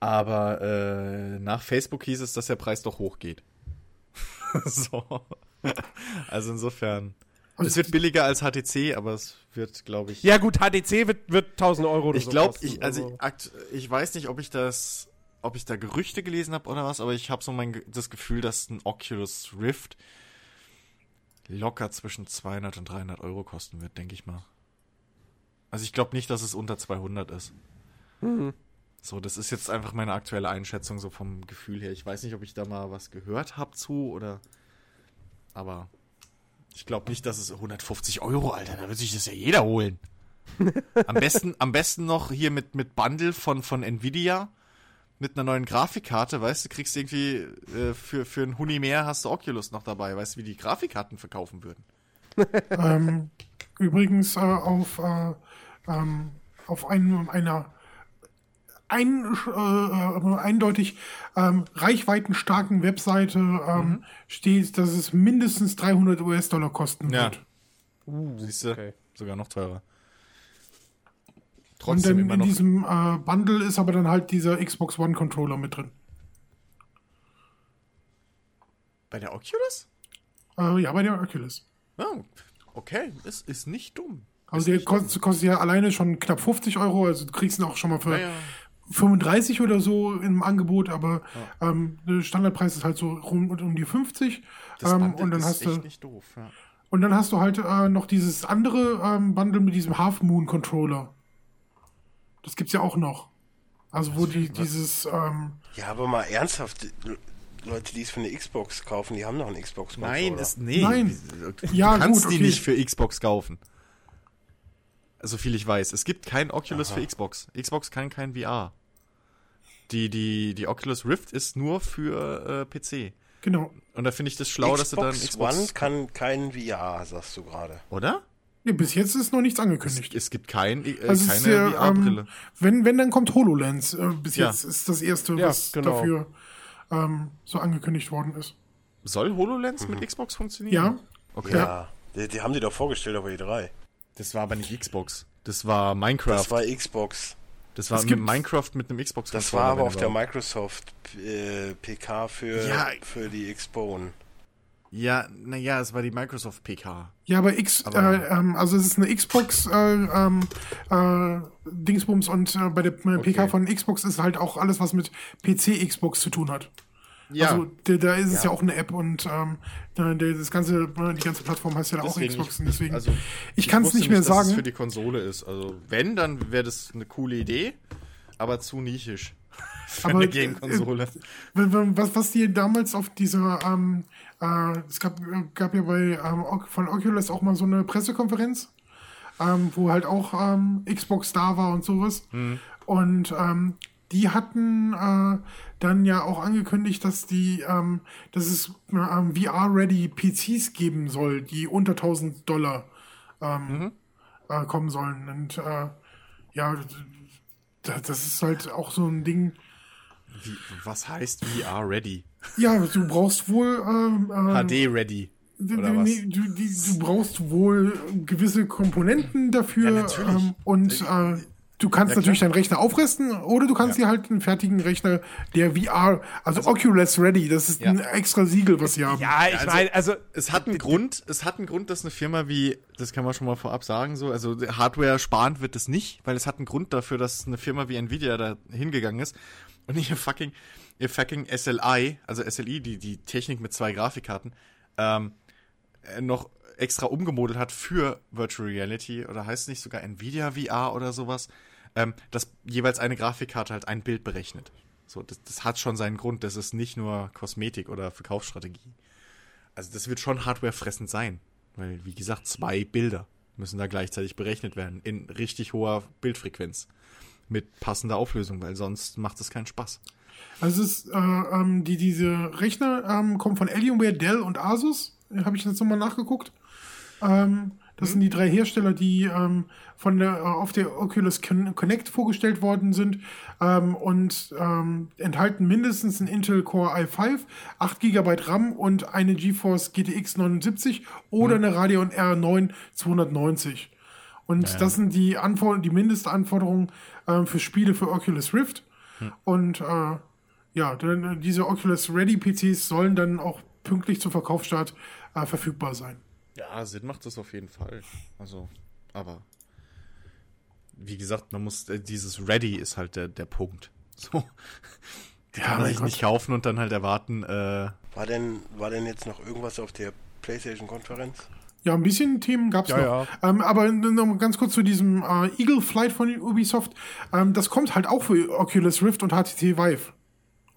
aber äh, nach Facebook hieß es, dass der Preis doch hochgeht. so. Also insofern. Es wird billiger als HTC, aber es wird, glaube ich. Ja gut, HDC wird, wird 1000 Euro oder ich so glaube, kosten, ich, also ich, ich weiß nicht, ob ich das, ob ich da Gerüchte gelesen habe oder was, aber ich habe so mein, das Gefühl, dass ein Oculus Rift locker zwischen 200 und 300 Euro kosten wird, denke ich mal. Also ich glaube nicht, dass es unter 200 ist. Mhm. So, das ist jetzt einfach meine aktuelle Einschätzung so vom Gefühl her. Ich weiß nicht, ob ich da mal was gehört habe zu oder, aber ich glaube nicht, dass es 150 Euro, Alter, da wird sich das ja jeder holen. Am besten, am besten noch hier mit, mit Bundle von, von Nvidia mit einer neuen Grafikkarte, weißt du, kriegst irgendwie äh, für, für einen Huni mehr hast du Oculus noch dabei, weißt du, wie die Grafikkarten verkaufen würden. ähm, übrigens äh, auf, äh, ähm, auf einem, einer ein, äh, äh, eindeutig ähm, reichweitenstarken Webseite ähm, steht, dass es mindestens 300 US-Dollar kosten Ja. wird. Siehst du, okay. sogar noch teurer. Und Trotzdem dann immer in noch. diesem äh, Bundle ist aber dann halt dieser Xbox One Controller mit drin. Bei der Oculus? Äh, ja, bei der Oculus. Oh, okay, das ist nicht dumm. Also der kostet, kostet ja alleine schon knapp 50 Euro, also du kriegst ihn auch schon mal für Ja, ja. 35 oder so im Angebot, aber ähm, der Standardpreis ist halt so rum um die 50. Das ähm, Bundle und dann ist hast du echt nicht doof. Ja. und dann hast du halt äh, noch dieses andere ähm, Bundle mit diesem Half Moon Controller. Das gibt's ja auch noch. Also wo die dieses ähm, Ja, aber mal ernsthaft, Leute, die es für eine Xbox kaufen, die haben doch einen Xbox Nein, ist nee. Nein. Du Ja, kannst gut, die okay. nicht für Xbox kaufen. So viel ich weiß. Es gibt kein Oculus für Xbox. Xbox kann kein VR. Die, die, die Oculus Rift ist nur für äh, PC. genau. Und da finde ich das schlau, dass du dann Xbox Xbox. One kann kein VR, sagst du gerade. Oder? Ja, bis jetzt ist noch nichts Es, angekündigt. es gibt kein, äh, Also es keine VR-Brille. ähm, wenn, wenn, dann kommt HoloLens. Äh, bis Ja. jetzt ist das erste, Ja, was genau. dafür ähm, so angekündigt worden ist. Soll HoloLens mit Xbox funktionieren? Ja, Okay. Ja, Die, die haben die doch vorgestellt auf E3. Das war aber nicht Xbox. Das war Minecraft. Das war Xbox. Das war Es mit Minecraft mit einem Xbox. Das war aber auf der. Microsoft äh, PK für, Ja. für die Xbone. Ja, naja, es war die Microsoft PK. Ja, aber X, Aber- äh, ähm, also es ist eine Xbox äh, ähm, äh, Dingsbums und äh, bei der äh, PK Okay. von Xbox ist halt auch alles, was mit PC Xbox zu tun hat. Ja, Also da, ist es ja. auch eine App und ähm, das ganze, äh, die ganze Plattform heißt ja da auch Deswegen, Xbox ich- und deswegen. also, ich kann es nicht mehr dass es sagen. für die Konsole ist. Also, wenn, dann wäre das eine coole Idee, aber zu nischig. Für Aber, eine äh, Game-Konsole. Wenn- Was, was die damals auf dieser, ähm, äh, es gab, gab ja bei ähm, von Oculus auch mal so eine Pressekonferenz, ähm, wo halt auch ähm, Xbox da war und sowas. Und ähm, die hatten äh, dann ja auch angekündigt, dass die, ähm, dass es ähm, VR-ready PCs geben soll, die unter 1000 Dollar ähm, äh, kommen sollen. Und äh, ja, das das ist halt auch so ein Ding. Wie, was heißt VR-ready? Ja, du brauchst wohl ähm, ähm, HD-ready. Oder was? Nee, du, die, du brauchst wohl gewisse Komponenten dafür Ja, natürlich. ähm, und äh, du kannst Ja, natürlich deinen Rechner aufrüsten oder du kannst dir halt einen fertigen Rechner, der VR, also, Oculus Ready, das ist Ja. ein extra Siegel, was sie haben. Ja, ich also- meine, also Es hat einen Grund, es hat einen Grund, dass eine Firma wie, das kann man schon mal vorab sagen, so, also Hardware sparend wird es nicht, weil es hat einen Grund dafür, dass eine Firma wie Nvidia da hingegangen ist und ihr fucking, ihr fucking SLI, also SLI, die, die Technik mit zwei Grafikkarten, ähm, äh, noch extra umgemodelt hat für Virtual Reality oder heißt es nicht sogar Nvidia VR oder sowas, ähm, dass jeweils eine Grafikkarte halt ein Bild berechnet. So, das, das hat schon seinen Grund, das ist nicht nur Kosmetik oder Verkaufsstrategie. Also das wird schon hardwarefressend sein, weil wie gesagt, zwei Bilder müssen da gleichzeitig berechnet werden in richtig hoher Bildfrequenz mit passender Auflösung, weil sonst macht es keinen Spaß. Also es ist, äh, ähm, die, diese Rechner ähm, kommen von Alienware, Dell und Asus. Habe ich jetzt nochmal nachgeguckt. Ähm, das sind die drei Hersteller, die ähm, von der, äh, auf der Oculus Con- Connect vorgestellt worden sind ähm, und ähm, enthalten mindestens einen Intel Core i5, 8 GB RAM und eine GeForce GTX 79 oder eine Radeon R9 290. Und das sind die Anforderungen, die Mindestanforderungen ähm, für Spiele für Oculus Rift. Und äh, ja, dann, äh, diese Oculus Ready PCs sollen dann auch pünktlich zum Verkaufsstart äh, verfügbar sein. Ja, Sinn macht das auf jeden Fall. Also, aber wie gesagt, man muss, äh, dieses Ready ist halt der, der Punkt. So. Die Ja, kann man sich nicht kaufen und dann halt erwarten, äh, War denn, war denn jetzt noch irgendwas auf der PlayStation-Konferenz? Ja, ein bisschen Themen gab's Ja, noch. ja. Ähm, aber noch ganz kurz zu diesem äh, Eagle Flight von Ubisoft. Ähm, das kommt halt auch für Oculus Rift und HTC Vive.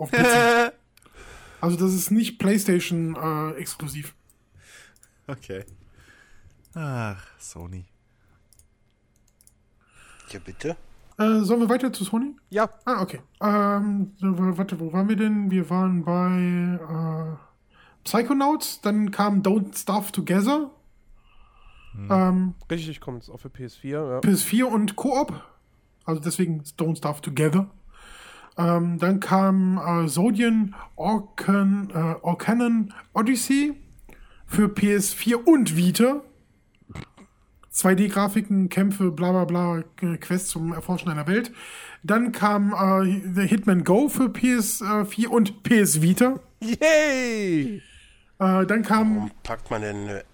Auf PC. also das ist nicht PlayStation äh, exklusiv. okay. Ach, Sony. Ja, bitte? Äh, sollen wir weiter zu Sony? Ja, Ah, okay. Ähm, warte, wo waren wir denn? Wir waren bei äh, Psychonauts, dann kam Don't Starve Together. Ähm, richtig, kommt es auch für PS4. Ja. PS4 und Koop. Also deswegen Don't Starve Together. Ähm, dann kam äh, Zodian Orcan, äh, Orcanon Odyssey für PS4 und Vita. 2D-Grafiken, Kämpfe, bla bla bla, äh, Quests zum Erforschen einer Welt. Dann kam äh, The Hitman Go für PS4 und PS Vita. Yay! Äh, dann kam Warum packt man denn eine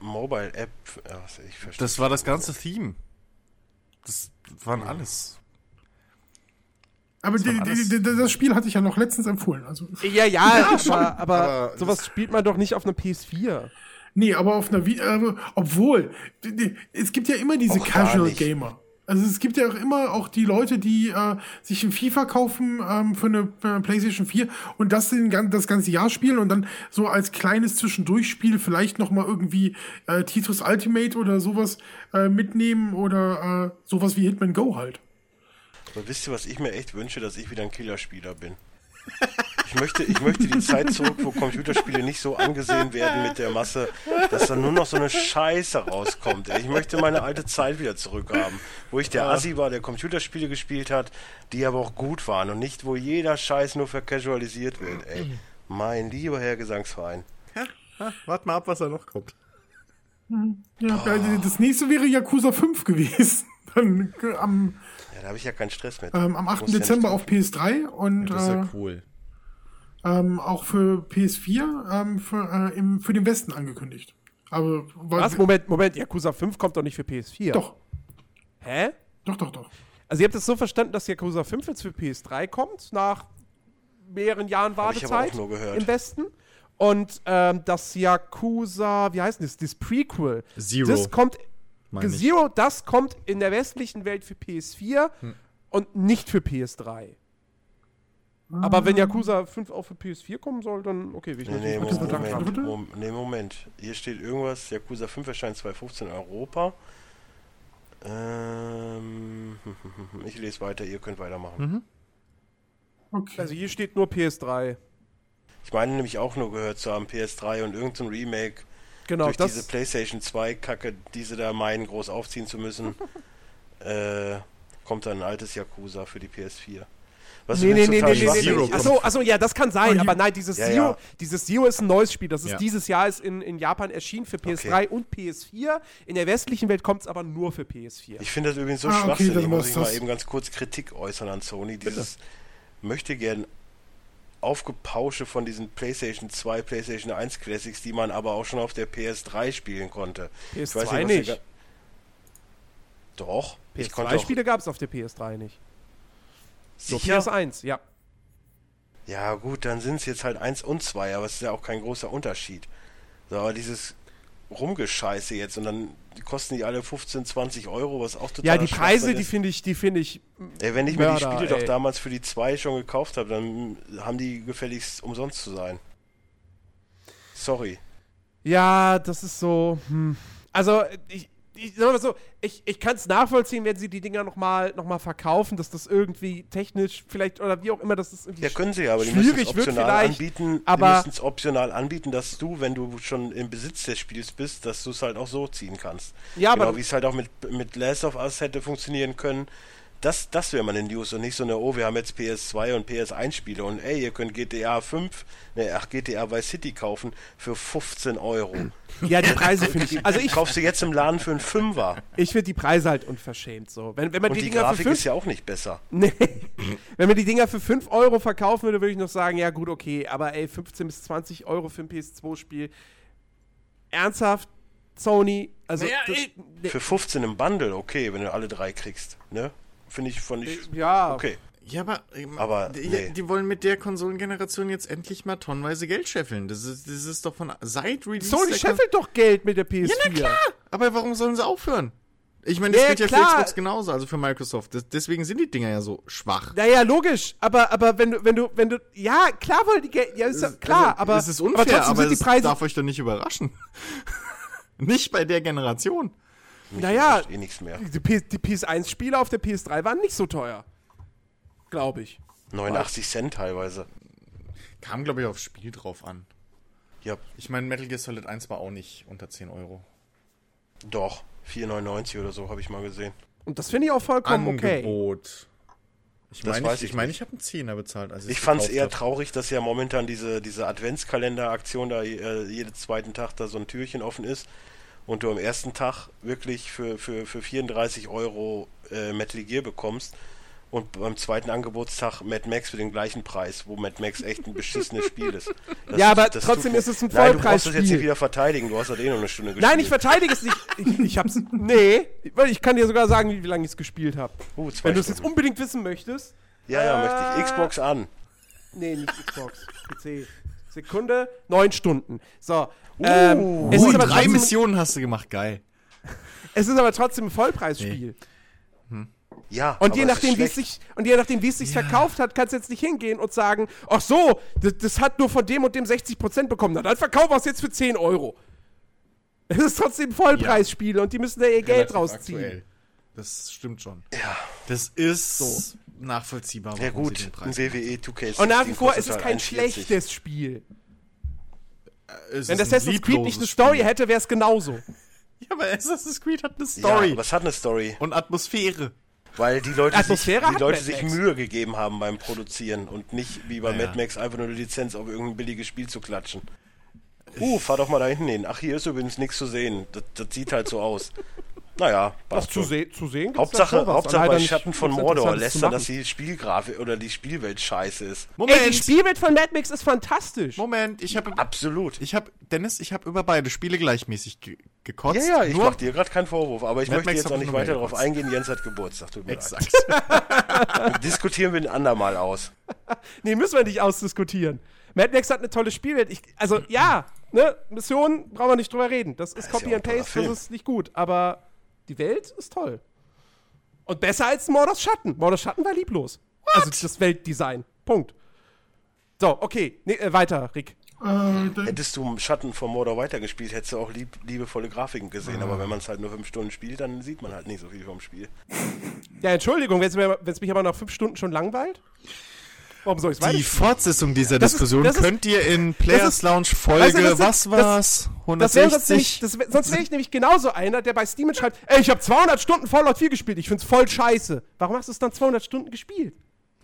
Mobile-App? Ach, ich verstehe. Das war das ganze Theme. Das waren alles. Aber die, alles- die, die, das Spiel hatte ich ja noch letztens empfohlen. Also Ja, ja, schon, aber, aber, aber sowas spielt man doch nicht auf einer PS4. Nee, aber auf einer, Vi- äh, obwohl, die- die- es gibt ja immer diese Auch da Casual nicht. Gamer. Also es gibt ja auch immer auch die Leute, die äh, sich ein FIFA kaufen ähm, für eine äh, PlayStation 4 und das den, das ganze Jahr spielen und dann so als kleines Zwischendurchspiel vielleicht noch mal irgendwie äh, Tetris Ultimate oder sowas äh, mitnehmen oder äh, sowas wie Hitman Go halt. Aber wisst ihr, was ich mir echt wünsche, dass ich wieder ein Killerspieler bin? Ich möchte, ich möchte die Zeit zurück, wo Computerspiele nicht so angesehen werden mit der Masse, dass da nur noch so eine Scheiße rauskommt. ey. Ich möchte meine alte Zeit wieder zurückhaben, wo ich der Assi war, der Computerspiele gespielt hat, die aber auch gut waren und nicht, wo jeder Scheiß nur vercasualisiert wird. Ey. Mein lieber Herr Gesangsverein. Wart mal ab, was da noch kommt. Ja, äh, Das nächste wäre Yakuza 5 gewesen. Dann äh, am, Ja, da habe ich ja keinen Stress mit. ähm, am 8. Muss ja nicht Dezember drauf. auf PS3 und Das ist ja äh, cool. ähm, auch für PS4 ähm, für, äh, im, für den Westen angekündigt. Aber weil- Was? Moment, Moment, Yakuza 5 kommt doch nicht für PS4. Doch, Hä? doch, doch, doch. Also ihr habt es so verstanden, dass Yakuza 5 jetzt für PS3 kommt, nach mehreren Jahren Hab ich aber Wartezeit auch nur gehört. im Westen. Und ähm, das Yakuza, wie heißt das? Das Prequel. Zero, Das kommt. Zero, das kommt in der westlichen Welt für PS4 Hm. und nicht für PS3. Aber wenn Yakuza 5 auch für PS4 kommen soll, dann okay, will ich Nee, nee, Moment, Moment. Moment, Mom- nee, Moment. Hier steht irgendwas, Yakuza 5 erscheint 2015 in Europa. Ähm, ich lese weiter, ihr könnt weitermachen. Okay. Also hier steht nur PS3. Ich meine nämlich auch nur gehört zu haben, PS3 und irgendein Remake Genau, durch das diese PlayStation 2 Kacke, die sie da meinen, groß aufziehen zu müssen, äh, kommt dann ein altes Yakuza für die PS4. Was Nee, nee, nee, nee, nee, Zero nee. Achso, achso, ja, das kann sein, Oh, aber nein, dieses Ja, Zero, ja. dieses Zero ist ein neues Spiel. Das ist Ja. dieses Jahr ist in, in Japan erschienen für PS3 und PS4. In der westlichen Welt kommt es aber nur für PS4. Ich finde das übrigens so Ah, okay, schwachsinnig, dann muss ich mal eben ganz kurz Kritik äußern an Sony. Dieses möchte gern Aufgepausche von diesen PlayStation 2, PlayStation 1 Classics, die man aber auch schon auf der PS3 spielen konnte. Ich weiß PS2 was ihr nicht. ga- Doch, ich konnte auch PS2-Spiele gab es auf der PS3 nicht. Nur sicher. PS1, ja. Ja gut, dann sind es jetzt halt 1 und 2, aber es ist ja auch kein großer Unterschied. So, aber dieses Rumgescheiße jetzt und dann kosten die alle 15, 20 Euro, was auch total Ja, die Preise, Schwachsinn die ist. finde ich, die finde ich. Ey, wenn ich mir die Mörder, Spiele doch ey. damals für die 2 schon gekauft habe, dann haben die gefälligst umsonst zu sein. Sorry. Ja, das ist so. Hm. Also, ich, ich sag mal so, ich, ich kann es nachvollziehen, wenn sie die Dinger nochmal noch mal verkaufen, dass das irgendwie technisch vielleicht oder wie auch immer, dass das irgendwie Ja, können sie, aber die müssen es optional anbieten. aber- die müssen es optional anbieten, dass du, wenn du schon im Besitz des Spiels bist, dass du es halt auch so ziehen kannst. Ja, genau aber- wie es halt auch mit, mit Last of Us hätte funktionieren können. Das, das wäre mal eine News und nicht so eine, oh, wir haben jetzt PS2 und PS1 Spiele und ey, ihr könnt GTA 5, ne, ach, GTA Vice City kaufen für 15 Euro. Ja, die Preise finde ich. Also ich, Kaufst du jetzt im Laden für einen Fünfer. ich finde die Preise halt unverschämt so. Wenn, wenn man Und die, die Dinger Grafik für 5 ist ja auch nicht besser. Nee. Wenn man die Dinger für 5 Euro verkaufen würde, würde ich noch sagen, ja gut, okay, aber ey, 15 bis 20 Euro für ein PS2-Spiel. Ernsthaft, Sony, also Naja, das, nee, Für 15 im Bundle, okay, wenn du alle drei kriegst. Ne? Finde ich, fand ich. ja, Okay. Ja, aber, Aber, die, nee. die wollen mit der Konsolengeneration jetzt endlich mal tonnenweise Geld scheffeln. Das ist, das ist doch von seit Release. Sony scheffelt doch Geld mit der PS4. Ja, na klar. Aber warum sollen sie aufhören? Ich meine, das Ja, geht ja für klar. Xbox genauso, also für Microsoft. Das, deswegen sind die Dinger ja so schwach. Naja, logisch, aber, aber wenn du, wenn du, wenn du, ja, klar wollen die Geld, ja, ist ja klar, also, aber, es ist unfair, aber trotzdem aber sind die Preise, darf euch doch nicht überraschen. nicht bei der Generation. Naja, Eh nichts mehr. die, PS, die PS1-Spiele auf der PS3 waren nicht so teuer. Glaube ich. 89 Cent teilweise. Kam, glaube ich, aufs Spiel drauf an. Ja, Ich meine, Metal Gear Solid 1 war auch nicht unter 10 Euro. doch. 4,99 oder so habe ich mal gesehen. Und das finde ich auch vollkommen okay. Angebot. Ich Das meine, weiß ich, ich ich, mein, ich habe einen Zehner bezahlt. Als Ich fand es eher hab. traurig, dass ja momentan diese, diese Adventskalender-Aktion da äh, jeden zweiten Tag da so ein Türchen offen ist und du am ersten Tag wirklich für, für, für 34 Euro äh, Metal Gear bekommst und beim zweiten Angebotstag Mad Max für den gleichen Preis, wo Mad Max echt ein beschissenes Spiel ist. Das- Ja, aber trotzdem ist es ein Nein, du brauchst das jetzt nicht wieder verteidigen, du hast halt eh noch eine Stunde gespielt. Nein, ich verteidige es nicht. Ich, ich hab's. Nee, weil ich kann dir sogar sagen, wie, lange ich es gespielt habe. Uh, zwei Wenn du es jetzt unbedingt wissen möchtest. Ja, ja, möchte ich. Äh, Xbox an. Nee, nicht Xbox. PC. Sekunde, neun Stunden. So. ähm, es, ist aber drei trotzdem, Missionen hast du gemacht, geil. es ist aber trotzdem ein Vollpreisspiel. Ja, Und je nachdem, wie es sich und je nachdem, wie es sich verkauft hat, kannst du jetzt nicht hingehen und sagen, ach so, das, das hat nur von dem und dem 60% bekommen. Na, dann verkaufen wir es jetzt für 10 Euro. Es ist trotzdem ein Vollpreisspiel und die müssen da ihr Geld Relativ rausziehen. aktuell. Das stimmt schon. Ja. Das ist nachvollziehbar. Ja warum gut, sie den ein Preis WWE 2K16 Und nach wie vor ist es kein 1,40. schlechtes Spiel. Es Wenn das Assassin's Creed nicht eine Story Spiel. hätte, wäre es genauso. Ja, aber Assassin's Creed hat eine Ja, Story. aber es hat eine Story, und Atmosphäre. weil die Leute, sich, die Leute Mad sich Max. Mühe gegeben haben beim Produzieren und nicht wie bei Ja. Mad Max einfach nur eine Lizenz auf irgendein billiges Spiel zu klatschen. Uh, fahr doch mal da hinten hin. Ach, hier ist übrigens nichts zu sehen. Das, das sieht halt so aus. Naja, Das passt zu, se zu sehen gibt's Hauptsache, was. Hauptsache bei Schatten von Mordor lässt er, dass die Spielgrafik oder die Spielwelt scheiße ist. Moment, Ey, die Spielwelt von Mad Max ist fantastisch. Moment, ich habe Absolut. ich habe Dennis, ich habe über beide Spiele gleichmäßig ge gekotzt. Ja, ja, ich nur mach dir gerade keinen Vorwurf, aber ich Mad möchte Max jetzt ich nicht weiter darauf eingehen. Jens hat Geburtstag, tut mir exakt. leid. Diskutieren wir ein andermal aus. Nee, müssen wir nicht ausdiskutieren. Mad Max hat eine tolle Spielwelt. Ich, also, ja, ne, Mission, brauchen wir nicht drüber reden. Das ist ist Copy ja and Paste, das ist nicht gut. Aber die Welt ist toll. Und besser als Mordors Schatten. Mordors Schatten war lieblos. Also das Weltdesign. Punkt. So, okay. Nee, äh, weiter, Rick. Äh, Hättest du Schatten von Mordor weitergespielt, hättest du auch lieb, liebevolle Grafiken gesehen. Ah. Aber wenn man es halt nur fünf Stunden spielt, dann sieht man halt nicht so viel vom Spiel. Ja, Entschuldigung, wenn es mich aber nach fünf Stunden schon langweilt. Warum soll ich Die Fortsetzung dieser Das Diskussion ist- könnt ihr in Players ist- Lounge Folge, Weißt du, das ist- was das- war's? Das wäre sonst 160? nämlich, das wär, sonst wäre ich nämlich genauso einer, der bei Steam schreibt, ey, ich habe 200 Stunden Fallout 4 gespielt, ich find's voll scheiße. Warum hast du es dann 200 Stunden gespielt?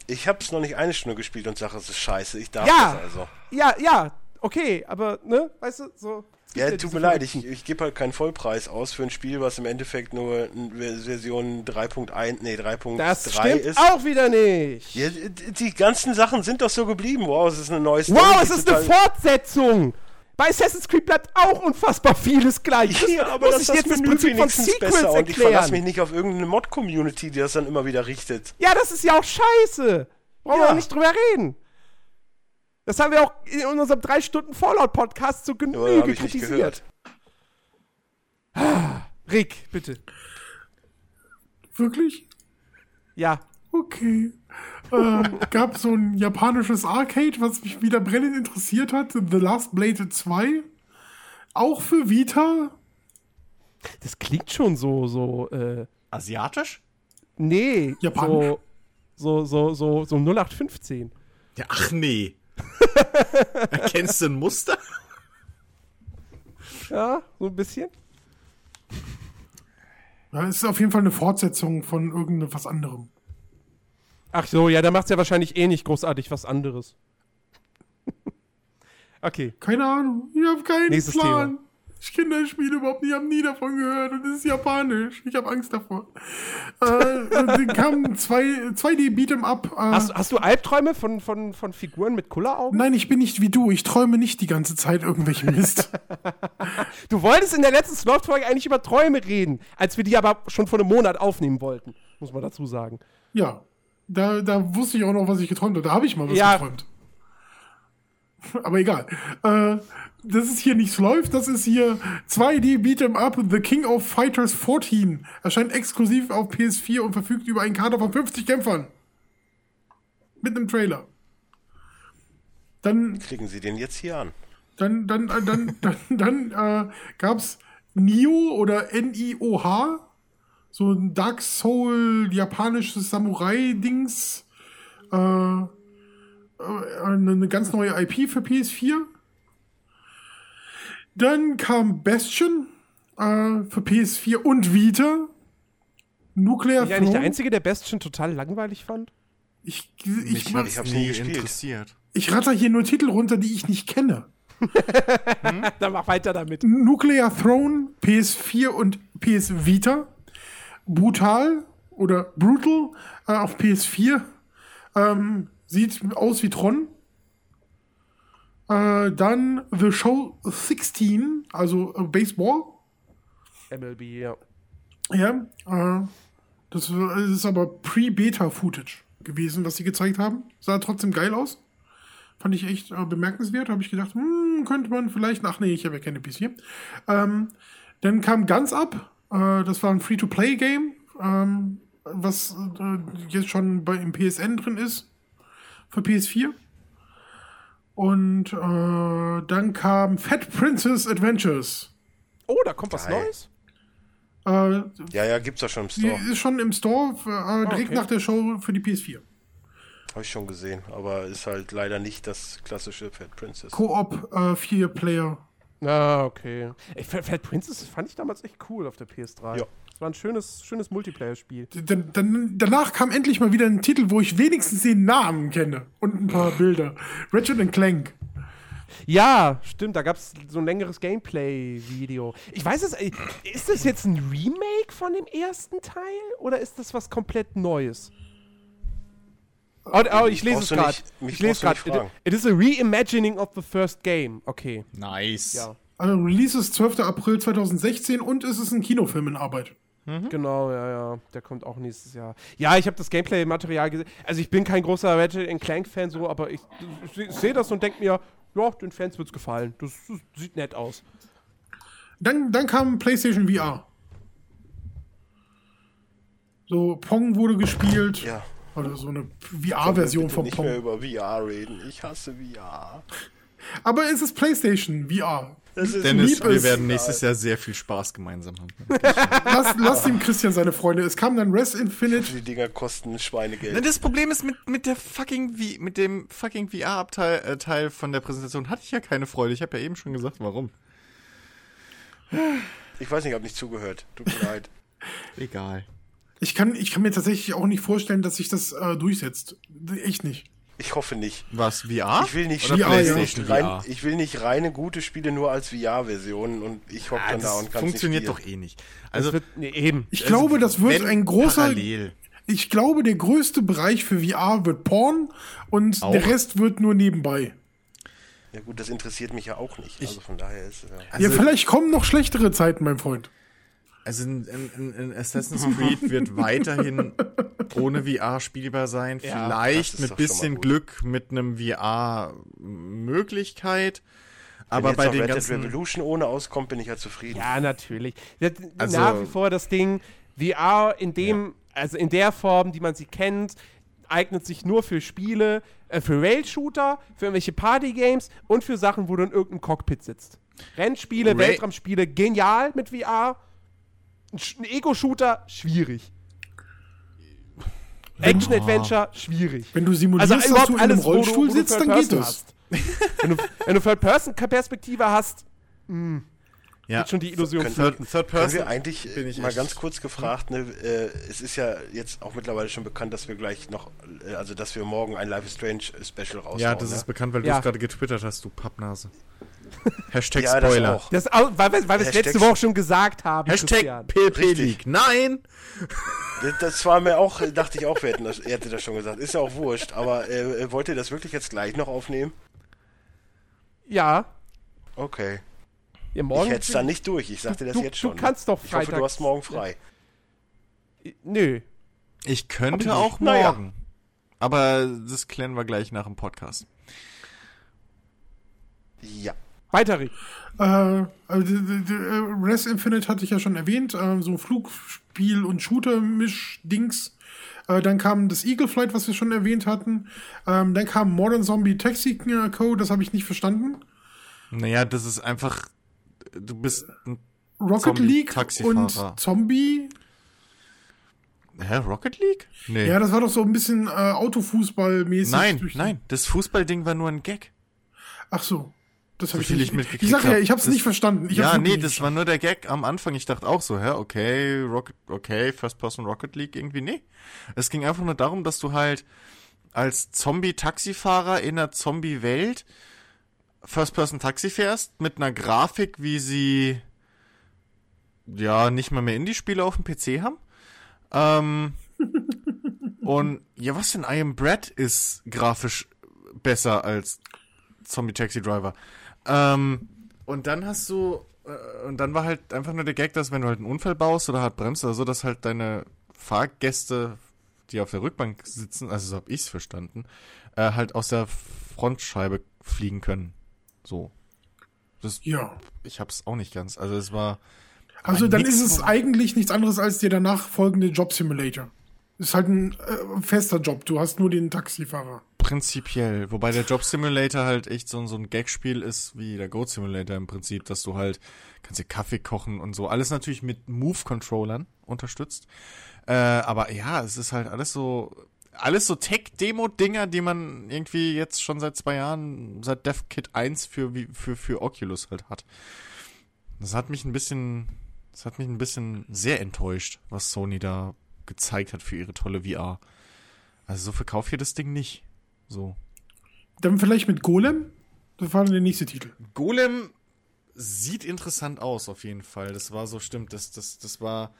Ich habe es noch nicht eine Stunde gespielt und sage, es ist scheiße. Ich darf Ja, das also. ja, ja, okay, aber, ne, weißt du, so. Ja, tut mir leid, ich, ich gebe halt keinen Vollpreis aus für ein Spiel, was im Endeffekt nur Version 3.1, nee, 3.3 Das stimmt ist. auch wieder nicht. Ja, die ganzen Sachen sind doch so geblieben. Wow, es ist eine neue Story. wow, es ist eine Fortsetzung. Bei Assassin's Creed bleibt auch unfassbar vieles gleich. Ja, aber muss das ist das das Prinzip von wenigstens Sequels besser und ich verlasse mich erklären? nicht auf irgendeine Mod-Community, die das dann immer wieder richtet. Ja, das ist ja auch scheiße. Brauchen wir Ja. auch nicht drüber reden. Das haben wir auch in unserem 3 Stunden Fallout-Podcast so Ja, Genüge nicht kritisiert. gehört. Rick, bitte. wirklich? Ja. Okay. ähm, gab so ein japanisches Arcade, was mich wieder brennend interessiert hat. The Last Blade 2. Auch für Vita. Das klingt schon so, so, äh, Asiatisch? nee, Japanisch. so, so, so, so, so 0815. Ja, ach nee. Erkennst du ein Muster? Ja, so ein bisschen. Ja, es ist auf jeden Fall eine Fortsetzung von irgendetwas anderem. Ach so, ja, da macht's ja wahrscheinlich eh nicht großartig was anderes. okay. Keine Ahnung. Ich habe keinen Nächstes Plan. Thema. Ich kenne das Spiel überhaupt nicht, habe nie davon gehört und es ist japanisch. Ich habe Angst davor. äh, dann kam zwei, 2D Beat'em Up. Äh, Hast, hast du Albträume von, von, von Figuren mit Kulleraugen? Nein, ich bin nicht wie du. Ich träume nicht die ganze Zeit irgendwelchen Mist. Du wolltest in der letzten Slot-Folge eigentlich über Träume reden, als wir die aber schon vor einem Monat aufnehmen wollten, muss man dazu sagen. ja, da, da wusste ich auch noch, was ich geträumt habe. Da habe ich mal was Ja. geträumt. Aber egal. Äh, das ist hier nichts läuft. Das ist hier 2D Beat'em Up The King of Fighters 14. Erscheint exklusiv auf PS4 und verfügt über einen Kader von 50 Kämpfern. Mit einem Trailer. Dann Klicken Sie den jetzt hier an. Dann, dann, äh, dann, dann, dann äh, gab's Nio oder N-I-O-H. So ein Dark Soul japanisches Samurai-Dings. Äh, äh, eine ganz neue IP für PS4. Dann kam Bastion äh, für PS4 und Vita. Nuclear Bin ich eigentlich der. Einzige, der Bastion total langweilig fand? Ich, Mich ich, hat's ich hab's nie gespielt. interessiert. ich ratter hier nur Titel runter, die ich nicht kenne. Dann mach weiter damit. Nuclear Throne, PS4 und PS Vita. Brutal oder Brutal äh, auf PS4. Ähm, sieht aus wie Tron. Äh, dann The Show 16, also äh, Baseball. MLB, ja. Ja, äh, das das ist aber Pre-Beta-Footage gewesen, was sie gezeigt haben. Sah trotzdem geil aus. Fand ich echt äh, bemerkenswert. Habe ich gedacht, hm, könnte man vielleicht. Ach nee, ich habe ja keine PC. Ähm, dann kam Guns Up. Äh, das war ein Free-to-Play-Game, ähm, was äh, jetzt schon bei, im PSN drin ist. Für PS4. Und äh, dann kam Fat Princess Adventures. Oh, da kommt was Geil. Neues? Äh, Ja, ja, gibt's doch schon im die Store. ist schon im Store, äh, direkt okay. nach der Show für die PS4. Habe ich schon gesehen. Aber ist halt leider nicht das klassische Fat Princess. Co-op, äh, vier Player. Ah, okay. Ey, Fat Fat Princess fand ich damals echt cool auf der PS3. Ja. Das war ein schönes, schönes Multiplayer-Spiel. Dann, dann, danach kam endlich mal wieder ein Titel, wo ich wenigstens den Namen kenne und ein paar Bilder. Ratchet Clank. Ja, stimmt, da gab es so ein längeres Gameplay-Video. Ich weiß es, ey, ist das jetzt ein Remake von dem ersten Teil oder ist das was komplett Neues? Oh, oh ich lese es gerade. Ich lese gerade. it is a reimagining of the first game. Okay, Nice. ja. Also Release ist 12. April 2016 und es ist ein Kinofilm in Arbeit. Genau, ja, ja. Der kommt auch nächstes Jahr. Ja, ich habe das Gameplay-Material gesehen. Also ich bin kein großer Ratchet Clank-Fan so, aber ich, ich sehe das und denke mir, ja, den Fans wird's gefallen. Das, das sieht nett aus. Dann, dann kam PlayStation VR. So, Pong wurde gespielt. Ja. Oder so eine VR-Version von nicht mehr Pong. über VR reden. Ich hasse VR. Aber es ist PlayStation VR. Das ist Dennis, wir werden nächstes Jahr sehr viel Spaß gemeinsam haben. Lass, lass dem Christian seine Freunde. Es kam dann Rest Infinite. Die Dinger kosten Schweinegeld. Das Problem ist mit, mit der fucking V- mit dem fucking VR-Abteil äh, Teil von der Präsentation hatte ich ja keine Freude. Ich habe ja eben schon gesagt, warum. Ich weiß nicht, ich habe nicht zugehört. Tut mir leid. Egal. Ich kann, ich kann mir tatsächlich auch nicht vorstellen, dass sich das äh, durchsetzt. Echt nicht. Ich hoffe nicht. Was, VR? Ich will nicht VR, ja. PlayStation rein, VR? ich will nicht reine gute Spiele nur als VR-Version und ich hocke Ah, dann da das und kann funktioniert nicht doch eh nicht. Also, Also, wird, nee, eben. Ich glaube, das wird ein großer. Parallel. Ich glaube, der größte Bereich für VR wird Porn und Auch. der Rest wird nur nebenbei. Ja gut, das interessiert mich ja auch nicht. Also von daher ist es ja. Also, ja, vielleicht kommen noch schlechtere Zeiten, mein Freund. Also in, in, in Assassin's Creed wird weiterhin ohne VR spielbar sein. Ja, Vielleicht mit bisschen. Glück mit einem VR-Möglichkeit. Aber bei den Red Dead ganzen Revolution ohne auskommt, bin ich ja zufrieden. Ja, natürlich. Also- nach wie vor das Ding, VR in dem, also in der Form, die man sie kennt, eignet sich nur für Spiele, äh, für Rail-Shooter, für irgendwelche Party-Games und für Sachen, wo du in irgendeinem Cockpit sitzt. Rennspiele, Ra- Weltraumspiele, genial mit VR. Ein, Ego-Shooter, schwierig. Action-Adventure, schwierig. Wenn du simulierst, Also dass du in einem alles, wo du- Rollstuhl wo du sitzt, dann geht das. wenn, du, wenn du Third-Person-Perspektive hast, Ja. wird schon die Illusion Können, Third. Third Person wir eigentlich bin ich mal echt- ganz kurz gefragt, ne, äh, es ist ja jetzt auch mittlerweile schon bekannt, dass wir gleich noch, äh, also dass wir morgen ein Life is Strange Special raushauen. Ja, das ne? ist bekannt, weil Ja. du es gerade getwittert hast, du Pappnase. Hashtag ja, das Spoiler. auch. Das, au- weil, wir- weil wir es letzte Woche schon gesagt haben. Hashtag. League. Nein! Das, das war mir auch, äh, dachte ich auch, wir hätten das, er hätte das schon gesagt. Ist ja auch wurscht, aber äh, äh, wollt ihr das wirklich jetzt gleich noch aufnehmen? Ja. Okay. ja morgen ich hätte es dann nicht durch, ich sagte das du- jetzt du schon. ne? kannst doch Ich hoffe, du hast morgen frei. Nö. Ich könnte auch nicht. Naja. morgen. Aber das klären wir gleich nach dem Podcast. Ja. Weiter, Rick. Äh, also, äh, Res Infinite hatte ich ja schon erwähnt, äh, so ein Flugspiel- und Shooter-Misch-Dings. Äh, dann kam das Eagle Flight, was wir schon erwähnt hatten. Ähm, dann kam Modern Zombie Taxi Code, das habe ich nicht verstanden. Naja, das ist einfach. Du bist ein. Rocket League und Zombie. Hä, Rocket League? Nee. Ja, das war doch so ein bisschen äh, Autofußball-mäßig. nein, nein. Das Fußballding war nur ein Gag. Ach so. Das habe ich viel nicht ich mitgekriegt Ich sag ja, ich habe es nicht verstanden. Ich ja, nee, das war nur der Gag am Anfang. Ich dachte auch so, hä, okay, Rocket, okay, First Person Rocket League irgendwie, nee. Es ging einfach nur darum, dass du halt als Zombie-Taxifahrer in einer Zombie-Welt First Person Taxi fährst mit einer Grafik, wie sie ja nicht mal mehr Indie-Spiele auf dem PC haben. Ähm, und ja, was denn I Am Bread ist grafisch besser als Zombie Taxi Driver. Ähm, und dann hast du, äh, und dann war halt einfach nur der Gag, dass wenn du halt einen Unfall baust oder hart bremst oder so, dass halt deine Fahrgäste, die auf der Rückbank sitzen, also so hab ich's verstanden, äh, halt aus der Frontscheibe fliegen können. So. Das, Ja. ich hab's auch nicht ganz. Also es war. Also dann ist es eigentlich nichts anderes als der danach folgende Job Simulator. Ist halt ein äh, fester Job. Du hast nur den Taxifahrer. Prinzipiell. Wobei der Job Simulator halt echt so, so ein Gagspiel ist wie der Goat Simulator im Prinzip, dass du halt kannst dir Kaffee kochen und so. Alles natürlich mit Move-Controllern unterstützt. Äh, aber ja, es ist halt alles so, alles so Tech-Demo-Dinger, die man irgendwie jetzt schon seit zwei Jahren, seit DevKit 1 für, für, für Oculus halt hat. Das hat mich ein bisschen, das hat mich ein bisschen sehr enttäuscht, was Sony da gezeigt hat für ihre tolle VR. Also so verkauft ihr das Ding nicht. So. Dann vielleicht mit Golem. Das war dann der nächste Titel. Golem sieht interessant aus, auf jeden Fall. Das war so, stimmt, das, das, das war.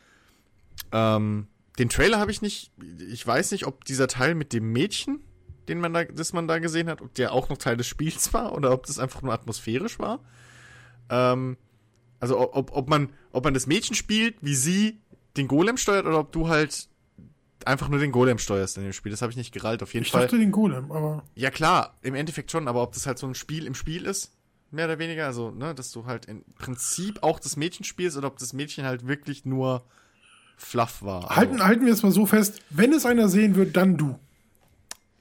Ähm, den Trailer habe ich nicht. Ich weiß nicht, ob dieser Teil mit dem Mädchen, den man da, das man da gesehen hat, ob der auch noch Teil des Spiels war oder ob das einfach nur atmosphärisch war. Ähm, also ob, ob man, ob man das Mädchen spielt, wie sie den Golem steuert, oder ob du halt einfach nur den Golem steuerst in dem Spiel. Das habe ich nicht gerallt, auf jeden Ich Fall. dachte den Golem, aber Ja klar, im Endeffekt schon, aber ob das halt so ein Spiel im Spiel ist, mehr oder weniger, also, ne, dass du halt im Prinzip auch das Mädchen spielst oder ob das Mädchen halt wirklich nur Fluff war. Also, halten, halten wir es mal so fest, wenn es einer sehen wird, dann du.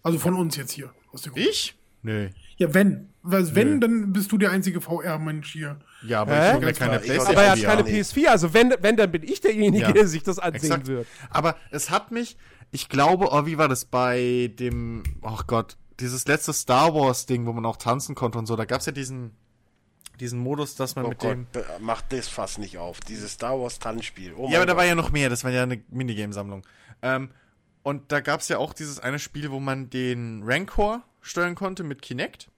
Also von uns jetzt hier. Aus Gruppe. ich? Nö. Ja, wenn. Weil wenn, Nö. dann bist du der einzige VR-Mensch hier. Ja, aber Hä? ich habe ja keine Playstation. Aber er hat Ja, keine nee. PS4, also wenn, wenn, dann bin ich derjenige, Ja. der sich das ansehen Exakt. wird. Aber es hat mich, ich glaube, oh, wie war das bei dem, ach Gott, dieses letzte Star Wars Ding, wo man auch tanzen konnte und so, da gab's ja diesen, diesen Modus, dass man Oh mit Gott, dem, be- mach das fast nicht auf. Dieses Star Wars Tanzspiel. Oh Ja, aber da Gott. war ja noch mehr, das war ja eine Minigame-Sammlung. Ähm, und da gab's ja auch dieses eine Spiel, wo man den Rancor steuern konnte mit Kinect.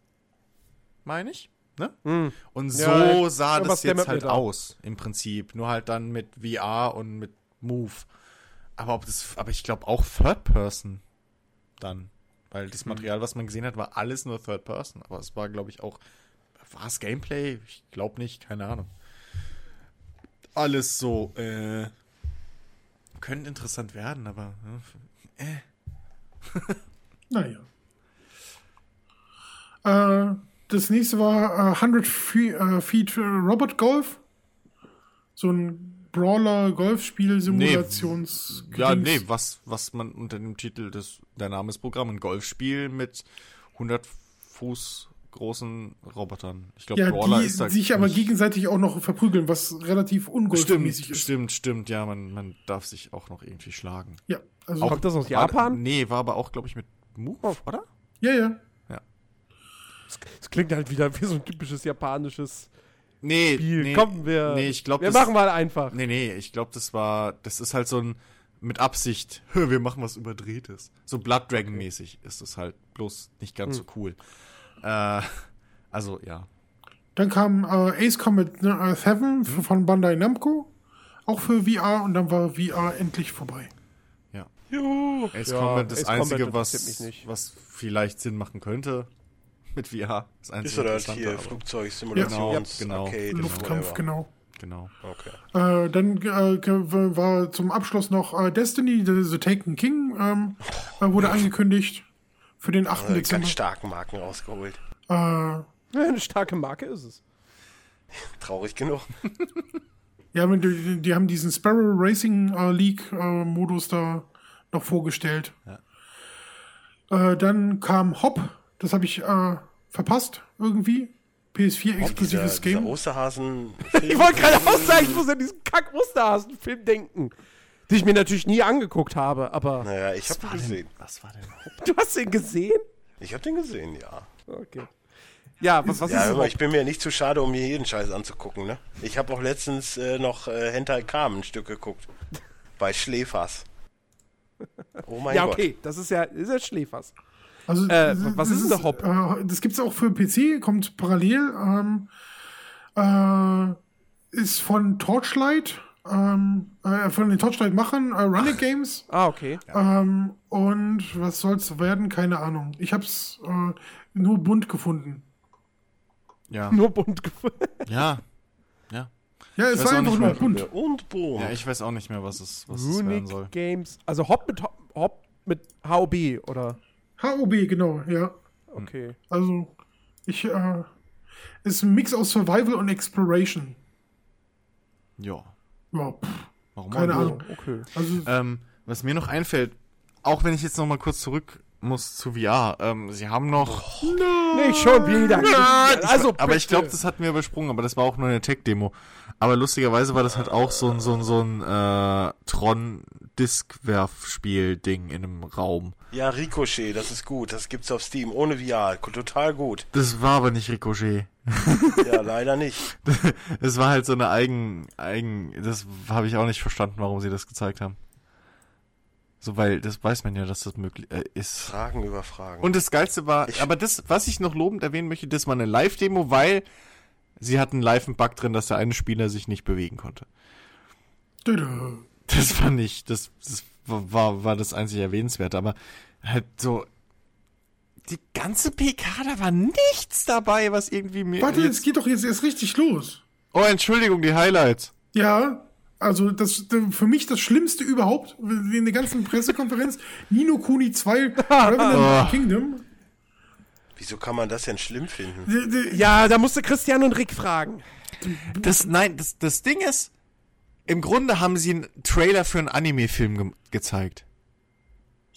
Meine ich. Ne? Hm. Und so Ja, sah das jetzt halt aus, im Prinzip. Nur halt dann mit VR und mit Move. Aber ob das, aber ich glaube auch Third Person dann. Weil das Material, was man gesehen hat, war alles nur Third Person. Aber es war, glaube ich, auch. War es Gameplay? Ich glaube nicht, keine Ahnung. Alles so, äh. Könnte interessant werden, aber. Äh. Naja. Äh, das nächste war äh, 100 Fe äh, Feet Robot Golf. So ein Brawler-Golfspiel-Simulations. Ja, nee, was, was man unter dem Titel des, der Name ist Programm, ein Golfspiel mit 100 Fuß großen Robotern. Ich glaube, Ja, Brawler die ist da sich aber gegenseitig auch noch verprügeln, was relativ Stimmt, ungolfmäßig ist. stimmt, stimmt. Ja, man, man darf sich auch noch irgendwie schlagen. Ja, also, Kommt das aus War- Japan? Nee, war aber auch, glaube ich, mit Move, oder? ja, ja. Das klingt halt wieder wie so ein typisches japanisches Nee, Spiel. nee. Komm, wir, nee, ich glaub, wir das- machen mal einfach. Nee, nee, ich glaube, das war, das ist halt so ein, mit Absicht, wir machen was Überdrehtes. So Blood Dragon mäßig ist es halt, bloß nicht ganz Hm. so cool. Äh, also, ja. Dann kam äh, Ace Combat ne, äh, 7 f- von Bandai Namco, auch für VR und dann war VR endlich vorbei. Ja. Juhu. Ace Ja, Combat, das Ace Einzige, was, was vielleicht Sinn machen könnte mit VR. Das Ist oder Interessante, hier aber- Flugzeug, Simulations, genau, Arcade, Luftkampf, whatever. genau. Genau. Okay. Äh, dann äh, war zum Abschluss noch äh, Destiny, The, The Taken King, ähm, äh, wurde angekündigt für den 8. Äh, Dezember. ganz starken Marken rausgeholt. Äh, Ja, eine starke Marke ist es. Traurig genug. ja, die, die haben diesen Sparrow Racing äh, League äh, Modus da noch vorgestellt. Äh, dann kam Hop, das habe ich äh, verpasst irgendwie. PS4 Dieser, exklusives dieser Game. Osterhasen. Ich wollte gerade auch sagen, ich muss an diesen kack Osterhasen-Film denken. Den ich mir natürlich nie angeguckt habe, aber Naja, ich habe den denn, gesehen. was war denn du hast den gesehen? Ich habe den gesehen, ja. Okay. Ja, was, was Ja, ist es? ich bin mir nicht zu schade, um mir jeden Scheiß anzugucken, ne? Ich habe auch letztens äh, noch äh, Hentai Kam ein Stück geguckt. Bei Schläfers. Oh mein Ja, Gott. okay, das ist ja, ist ja Schläfers. Also, Äh, was ist denn der Hop? Äh, das gibt's auch für PC, kommt parallel. Ähm, äh, ist von Torchlight, ähm, äh, von den Torchlight-Machern, äh, Running Games. Ah, okay. Ähm, und was soll's werden? Keine Ahnung. Ich hab's äh, nur bunt gefunden. Ja. Nur bunt gefunden. Ja. Ja. Ja, es war einfach nur bunt. Und boom. Ja, ich weiß auch nicht mehr, was es, was es werden soll. Runic Games. Also Hop mit Hop, Hop mit HOB, oder? HOB, genau, ja. Okay. Also, ich, äh, ist ein Mix aus Survival und Exploration. Ja. Ja, pff, Warum keine? Ahnung. Okay. Also, Ähm, was mir noch einfällt, auch wenn ich jetzt noch mal kurz zurück muss zu VR, ähm, sie haben noch, Nicht schon wieder. also, aber ich bitte. glaube, das hatten wir übersprungen, aber das war auch nur eine Tech-Demo. Aber lustigerweise war das halt auch so ein, so ein, so ein, äh, Tron-Diskwerf-Spiel-Ding in einem Raum. Ja, Ricochet, das ist gut. Das gibt's auf Steam. Ohne VR. Total gut. Das war aber nicht Ricochet. Ja, leider nicht. Es war halt so eine eigen, eigen, das habe ich auch nicht verstanden, warum sie das gezeigt haben. So, weil das weiß man ja, dass das möglich äh, ist. Fragen über Fragen. Und das Geilste war, Ich- aber das, was ich noch lobend erwähnen möchte, das war eine Live-Demo, weil sie hatten live einen Bug drin, dass der eine Spieler sich nicht bewegen konnte. dödö. Das fand ich, das, das war, war das einzig Erwähnenswerte, aber halt so, die ganze PK, da war nichts dabei, was irgendwie mir. warte, es jetzt, geht doch jetzt erst richtig los. oh, Entschuldigung, die Highlights. Ja, also das für mich das Schlimmste überhaupt in der ganzen Pressekonferenz. Nino Kuni 2 Revenant Kingdom. Wieso kann man das denn schlimm finden? Ja, da musste Christian und Rick fragen. Das, nein, das, das Ding ist, im Grunde haben sie einen Trailer für einen Anime-Film ge gezeigt.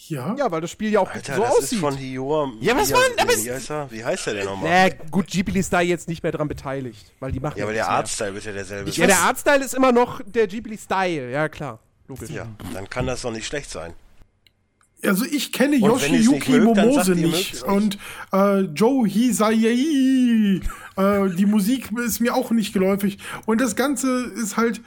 Ja, Ja, weil das Spiel ja auch Alter, so das aussieht. ist von Hioa. Ja, was wie, war denn- aber wie, heißt er? wie heißt er denn nochmal? Naja, gut, Ghibli ist da jetzt nicht mehr dran beteiligt, weil die machen Ja, aber der. Artstyle wird ja derselbe Ja, sein. der Artstyle ist immer noch der Ghibli-Style, ja klar. Logisch. Ja, dann kann das doch nicht schlecht sein. also ich kenne Yoshiyuki Momose nicht. Und äh, Joe Hisayai, äh, die Musik ist mir auch nicht geläufig. Und das Ganze ist halt,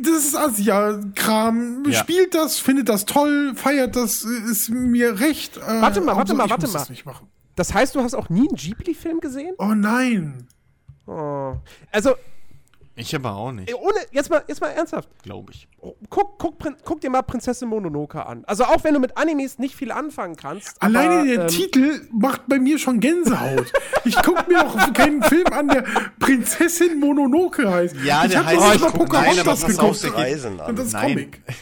das ist Asia-Kram. Ja. Spielt das, findet das toll, feiert das, ist mir recht. Äh, Warte mal, warte Hauptsache, mal, warte mal. Das. Das heißt, du hast auch nie einen Ghibli-Film gesehen? Oh nein. Oh. Also, Ich aber auch nicht, ohne, jetzt mal, jetzt mal ernsthaft. glaube ich. Guck, guck, Prin- guck dir mal Prinzessin Mononoke an. Also auch wenn du mit Animes nicht viel anfangen kannst. Alleine aber, der ähm, Titel macht bei mir schon Gänsehaut. ich guck mir doch keinen Film an, der Prinzessin Mononoke heißt. Ja, ich der hab heißt- jetzt Oh, mal guck- Pocahontas geguckt. Reisen an. Und das ist Nein. Comic.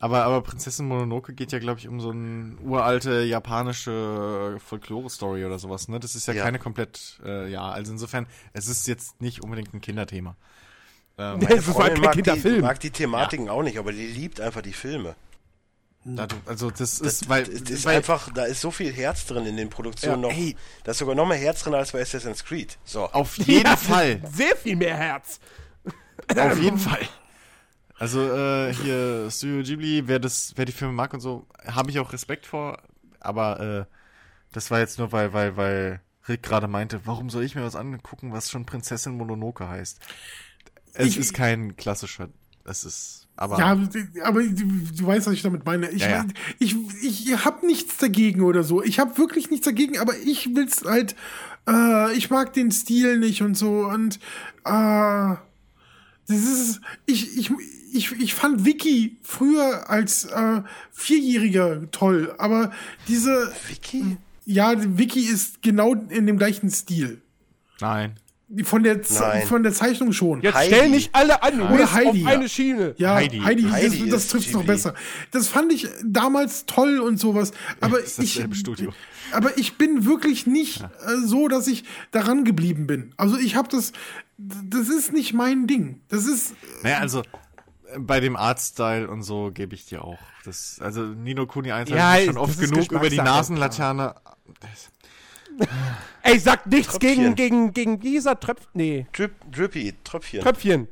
Aber, aber Prinzessin Mononoke geht ja, glaube ich, um so eine uralte japanische Folklore-Story oder sowas, ne? Das ist ja, Ja. keine komplett, äh, ja, also insofern, es ist jetzt nicht unbedingt ein Kinderthema. Ähm, Nee, es ist halt kein mag die, Kinderfilm. mag die Thematiken auch nicht, aber die liebt einfach die Filme. Also das ist, weil, Es ist weil einfach, da ist so viel Herz drin in den Produktionen Ja, noch. ey. Da ist sogar noch mehr Herz drin als bei Assassin's Creed. So. auf jeden Ja, Fall, Sehr viel mehr Herz. auf jeden Fall. Also äh, hier Studio Ghibli, wer das, wer die Filme mag und so, habe ich auch Respekt vor. Aber äh, das war jetzt nur, weil, weil, weil Rick gerade meinte, warum soll ich mir was angucken, was schon Prinzessin Mononoke heißt? Es Ich- ist kein klassischer, es ist, aber Ja, aber du, du weißt, was ich damit meine. Ich, Ja, ja. ich, ich habe nichts dagegen oder so. Ich habe wirklich nichts dagegen, aber ich will's halt. Äh, ich mag den Stil nicht und so und äh, das ist ich ich ich, ich fand Vicky früher als äh, Vierjähriger toll, aber diese Vicky? ja Vicky ist genau in dem gleichen Stil nein. Von der Nein. von der Zeichnung schon. Jetzt Heidi. stell nicht alle an, Oder Heidi, auf eine ja. Schiene. Ja, Heidi. Heidi, Heidi das, das ist trifft's noch besser. Das fand ich damals toll und sowas. Aber ist ich, aber ich bin wirklich nicht äh, so, dass ich daran geblieben bin. Also ich habe das, das ist nicht mein Ding. Das ist, Naja, also äh, bei dem Artstyle und so gebe ich dir auch. Das, also Nino Kuni 1 Ja, habe ich schon oft genug über die Nasenlaterne. Das, Ey, sag nichts Tröpfchen. gegen, gegen, gegen dieser Tröpf... Nee, Drip, drippy, Tröpfchen. Tröpfchen.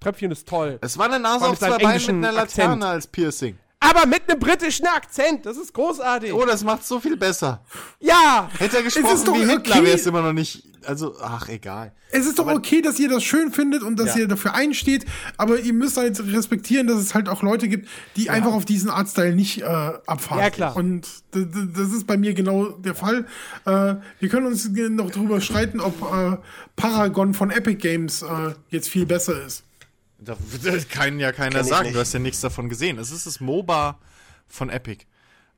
Tröpfchen ist toll. es war eine Nase auf mit zwei Beinen mit einer Akzent. Laterne als Piercing. Aber mit einem britischen Akzent, das ist großartig. Oh, das macht so viel besser. Ja, Hätte er gesprochen wie Hitler, okay. wäre es immer noch nicht. Also, ach, egal. es ist doch okay, dass ihr das schön findet und dass Ja. ihr dafür einsteht. Aber ihr müsst halt respektieren, dass es halt auch Leute gibt, die einfach auf diesen Artstyle nicht äh, abfahren. Ja, klar. Und das ist bei mir genau der Fall. Äh, wir können uns noch drüber streiten, ob äh, Paragon von Epic Games äh, jetzt viel besser ist. Da kann ja keiner Kenn sagen. nicht. Du hast ja nichts davon gesehen. Es ist das MOBA von Epic.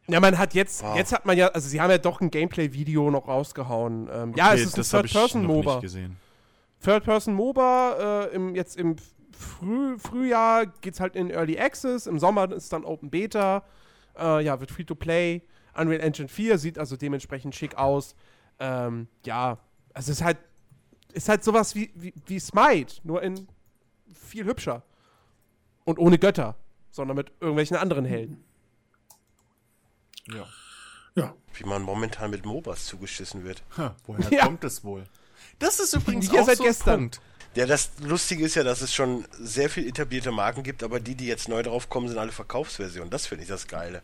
Ja, man hat jetzt, jetzt hat man ja, also sie haben ja doch ein Gameplay-Video noch rausgehauen. Ähm, ja, es Okay, ist ein Third-Person-MOBA. nicht gesehen. Third-Person-MOBA, äh, im, jetzt im Früh Frühjahr geht's halt in Early Access, im Sommer ist dann Open Beta, äh, ja, wird Free-to-Play, Unreal Engine 4 sieht also dementsprechend schick aus. Ähm, ja, also es ist halt, ist halt sowas wie, wie, wie Smite, nur in viel hübscher. Und ohne Götter, sondern mit irgendwelchen anderen Helden. Ja. Ja. Wie man momentan mit MOBAs zugeschissen wird. Ha, woher Ja. kommt es wohl? Das ist übrigens Hier auch seit so gestern. Punkt. Ja, das Lustige ist ja, dass es schon sehr viel etablierte Marken gibt, aber die, die jetzt neu draufkommen, sind alle Verkaufsversionen. Das finde ich das Geile.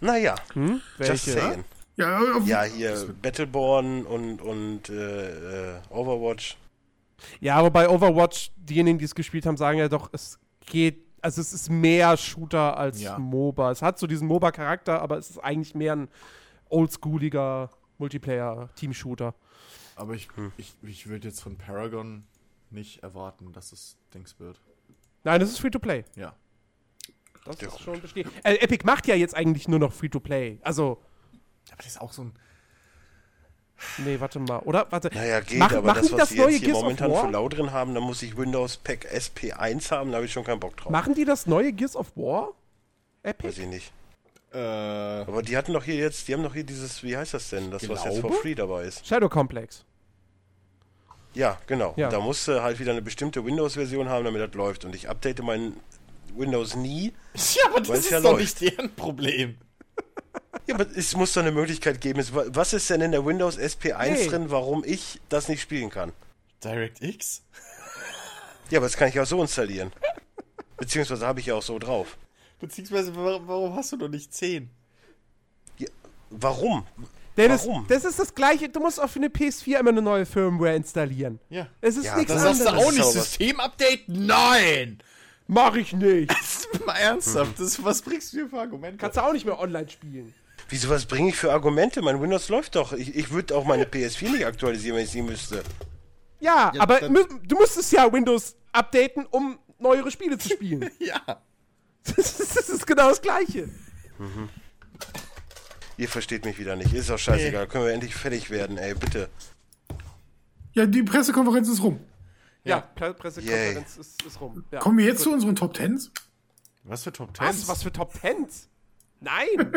Naja, just Hm? Welche? saying. Ja, auf, Ja, hier Battleborn und, und äh, äh, Overwatch. Ja, wobei Overwatch, diejenigen, die es gespielt haben, sagen ja doch, es geht, also es ist mehr Shooter als Ja. MOBA. Es hat so diesen MOBA-Charakter, aber es ist eigentlich mehr ein oldschooliger Multiplayer-Team-Shooter. Aber ich, Hm. ich, ich würde jetzt von Paragon nicht erwarten, dass es Dings wird. Nein, das ist Free-to-Play. Ja. Das Ja, ist schon bestehen. Äh, Epic macht ja jetzt eigentlich nur noch Free-to-Play. Also, Aber das ist auch so ein. Nee, warte mal. Oder? Warte. Naja, geht, Mach- aber machen das, die was das sie neue jetzt hier Gears of momentan für lau drin haben, da muss ich Windows Pack SP1 haben, da habe ich schon keinen Bock drauf. Machen die das neue Gears of War? Epic? Weiß ich nicht. Äh, Aber die hatten doch hier jetzt, die haben doch hier dieses, wie heißt das denn, das, was jetzt for free dabei ist. Shadow Complex. Ja, genau. Ja. Da musst du halt wieder eine bestimmte Windows-Version haben, damit das läuft. Und ich update mein Windows nie. ja, aber das ist ja doch läuft. nicht deren Problem. Ja, aber es muss doch eine Möglichkeit geben. Was ist denn in der Windows SP1 Nee. drin, warum ich das nicht spielen kann? DirectX? Ja, aber das kann ich auch so installieren. Beziehungsweise habe ich ja auch so drauf. Beziehungsweise, warum, hast du noch nicht 10? Ja, warum? Dennis, Warum? das ist das gleiche. Du musst auch für eine PS4 immer eine neue Firmware installieren. Ja. Es ist Ja, nichts ist sagst anderes. du auch nicht Systemupdate? Nein! Mach ich nicht. Mal ernsthaft, das, was bringst du dir für Argumente? Kannst du auch nicht mehr online spielen. Wieso, was bringe ich für Argumente? Mein Windows läuft doch. Ich, ich würde auch meine PS4 nicht aktualisieren, wenn ich sie müsste. Ja, Ja, aber mü- du musstest ja Windows updaten, um neuere Spiele zu spielen. ja. das, ist, das ist genau das Gleiche. Ihr versteht mich wieder nicht. Ist auch scheißegal. Können wir endlich fertig werden, ey, bitte. ja, die Pressekonferenz ist rum. Ja, Pre Pressekonferenz ist, ist rum. Ja. Kommen wir jetzt zu unseren Top Tens? Was für Top 10? Was? Was für Top Tens? Nein!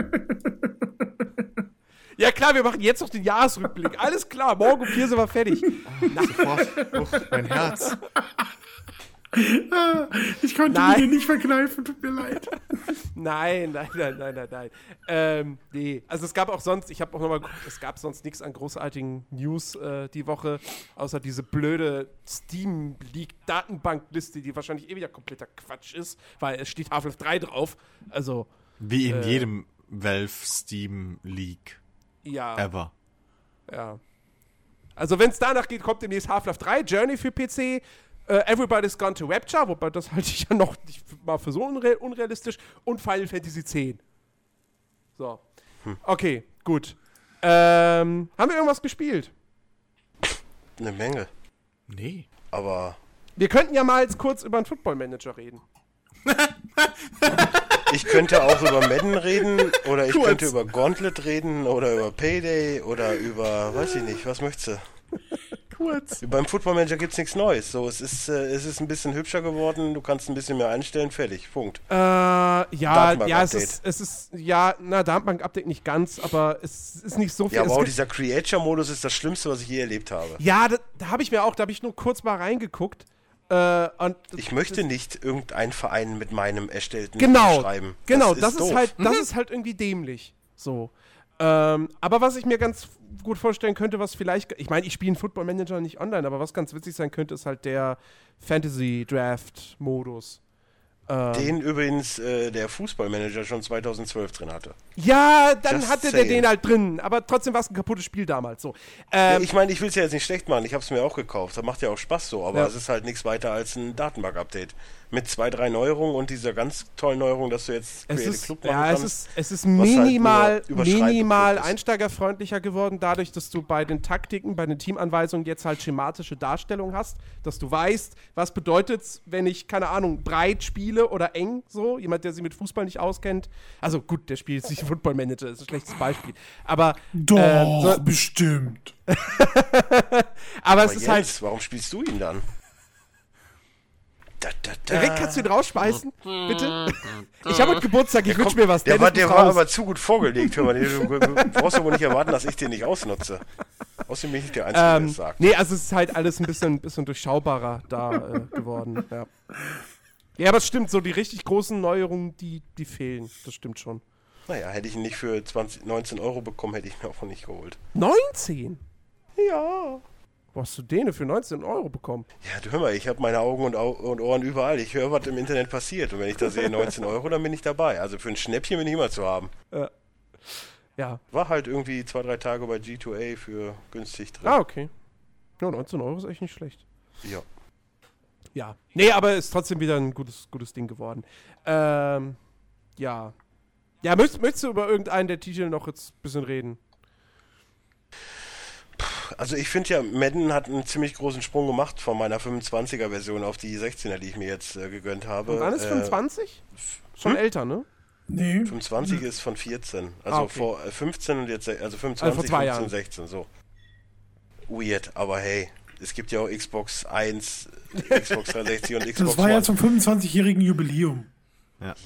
ja klar, wir machen jetzt noch den Jahresrückblick. Alles klar, morgen um vier sind wir fertig. Sofort. Oh, mein Herz. Ich konnte Nein. mir nicht verkneifen, tut mir leid. Nein, nein, nein, nein, nein, nein. Ähm, nee, also es gab auch sonst, ich habe auch nochmal geguckt, es gab sonst nichts an großartigen News äh, die Woche, außer diese blöde Steam-Leak-Datenbankliste, die wahrscheinlich eh wieder kompletter Quatsch ist, weil es steht Half-Life 3 drauf. Also, Wie in Äh. jedem Valve Steam Leak ja. ever. Ja. Also, wenn es danach geht, kommt demnächst Half-Life 3, Journey für PC, äh, Everybody's Gone to Rapture, wobei das halte ich ja noch nicht mal für so unre unrealistisch, und Final Fantasy X. So. Okay, gut. Ähm, haben wir irgendwas gespielt? Eine Menge. Nee. Aber Wir könnten ja mal jetzt kurz über einen Football Manager reden. ich könnte auch über Madden reden oder ich Kurz. könnte über Gauntlet reden oder über Payday oder über, weiß ich nicht, was möchtest du? Kurz. Beim Football Manager gibt's nichts Neues. So, es ist, äh, es ist ein bisschen hübscher geworden, du kannst ein bisschen mehr einstellen, fertig. Punkt. Äh, ja, ja, es ist, es ist, ja, na, Datenbank-Update nicht ganz, aber es ist nicht so viel. Ja, es wow, gibt- dieser Creature-Modus ist das Schlimmste, was ich je erlebt habe. ja da, da habe ich mir auch, da habe ich nur kurz mal reingeguckt. Äh, und Ich möchte nicht irgendeinen Verein mit meinem erstellten genau, schreiben. Genau, das, ist, doof. halt, das ist halt irgendwie dämlich. So. Ähm, aber was ich mir ganz gut vorstellen könnte, was vielleicht, ich meine, ich spiele einen Football Manager nicht online, aber was ganz witzig sein könnte, ist halt der Fantasy Draft Modus. Ähm, Den übrigens äh, der Fußballmanager schon 2012 drin hatte. ja, dann Just hatte der saying. den halt drin, aber trotzdem war es ein kaputtes Spiel damals. So. Ja, Ähm, ich meine, ich will es ja jetzt nicht schlecht machen, ich habe es mir auch gekauft. Das macht ja auch Spaß so, aber Ja. es ist halt nichts weiter als ein Datenbank-Update. Mit zwei, drei Neuerungen und dieser ganz tollen Neuerung, dass du jetzt es Create ist, Club machen ja, es kannst. ist, es ist was halt minimal, nur überschreibend minimal ist. einsteigerfreundlicher geworden, dadurch, dass du bei den Taktiken, bei den Teamanweisungen jetzt halt schematische Darstellung hast, dass du weißt, was bedeutet wenn ich, keine Ahnung, breit spiele oder eng, so, jemand, der sich mit Fußball nicht auskennt. Also gut, der spielt jetzt nicht Football Manager, ist ein schlechtes Beispiel. Aber, Doch, ähm, so, bestimmt. aber, aber es ist jetzt, halt. warum spielst du ihn dann? Da, da, da. Rick, kannst du ihn rausschmeißen? Bitte? Ich habe heute Geburtstag, ich wünsche mir was. Der, Dennis war, der war aber zu gut vorgelegt. Hör mal, du brauchst aber nicht erwarten, dass ich den nicht ausnutze. Außerdem bin ich nicht der Einzige, der Ähm, das sagt. nee, also es ist halt alles ein bisschen, bisschen durchschaubarer da äh, geworden. Ja. ja, aber es stimmt, so die richtig großen Neuerungen, die, die fehlen. Das stimmt schon. Naja, hätte ich ihn nicht für 20, 19 Euro bekommen, hätte ich ihn auch nicht geholt. 19? Ja. Wo hast du den denn für 19 Euro bekommen? Ja, du hör mal, ich habe meine Augen und, Au und Ohren überall. Ich höre, was im Internet passiert. Und wenn ich da sehe 19 Euro, dann bin ich dabei. Also für ein Schnäppchen bin ich immer zu haben. Ja. War halt irgendwie zwei, drei Tage bei G2A für günstig drin. Ah, okay. Ja, 19 Euro ist echt nicht schlecht. Ja. Ja. Nee, aber ist trotzdem wieder ein gutes, gutes Ding geworden. Ähm, ja. Ja, möchtest, möchtest du über irgendeinen der Titel noch jetzt ein bisschen reden? Also ich finde ja, Madden hat einen ziemlich großen Sprung gemacht von meiner 25er Version auf die 16er, die ich mir jetzt äh, gegönnt habe. Und wann ist Äh, 25? Schon hm? älter, ne? Nee. 25 ist von 14. Also Ah, okay. vor äh, 15 und jetzt, also 25, Also vor zwei 15, Jahren. 16, so. Weird, aber hey, es gibt ja auch Xbox 1, Xbox 360 und Xbox Das war ja One. zum 25-jährigen Jubiläum.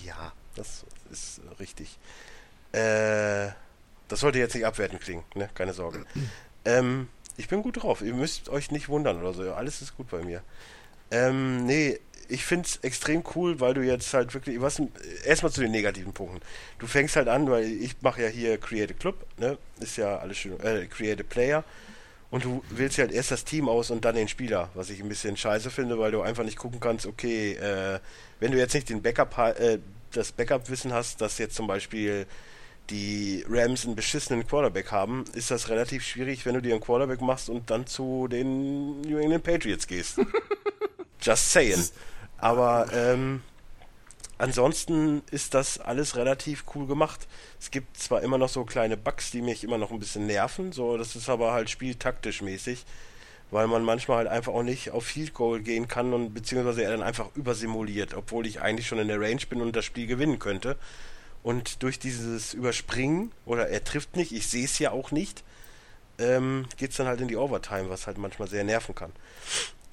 Ja, das ist äh, richtig. Äh, das sollte jetzt nicht abwertend klingen, ne? Keine Sorge. ähm, ich bin gut drauf. Ihr müsst euch nicht wundern oder so. Alles ist gut bei mir. Ähm, nee, ich find's extrem cool, weil du jetzt halt wirklich, was, erstmal zu den negativen Punkten. Du fängst halt an, weil ich mache ja hier Create a Club, ne? Ist ja alles schön, äh, Create Player. Und du wählst halt erst das Team aus und dann den Spieler, was ich ein bisschen scheiße finde, weil du einfach nicht gucken kannst, okay, äh, wenn du jetzt nicht den Backup, äh, das Backup-Wissen hast, dass jetzt zum Beispiel die Rams einen beschissenen Quarterback haben, ist das relativ schwierig, wenn du dir einen Quarterback machst und dann zu den New England Patriots gehst. Just saying. Aber ähm, ansonsten ist das alles relativ cool gemacht. Es gibt zwar immer noch so kleine Bugs, die mich immer noch ein bisschen nerven, so das ist aber halt spieltaktisch mäßig, weil man manchmal halt einfach auch nicht auf Field Goal gehen kann und beziehungsweise er dann einfach übersimuliert, obwohl ich eigentlich schon in der Range bin und das Spiel gewinnen könnte. Und durch dieses Überspringen, oder er trifft nicht, ich sehe es ja auch nicht, ähm, geht es dann halt in die Overtime, was halt manchmal sehr nerven kann.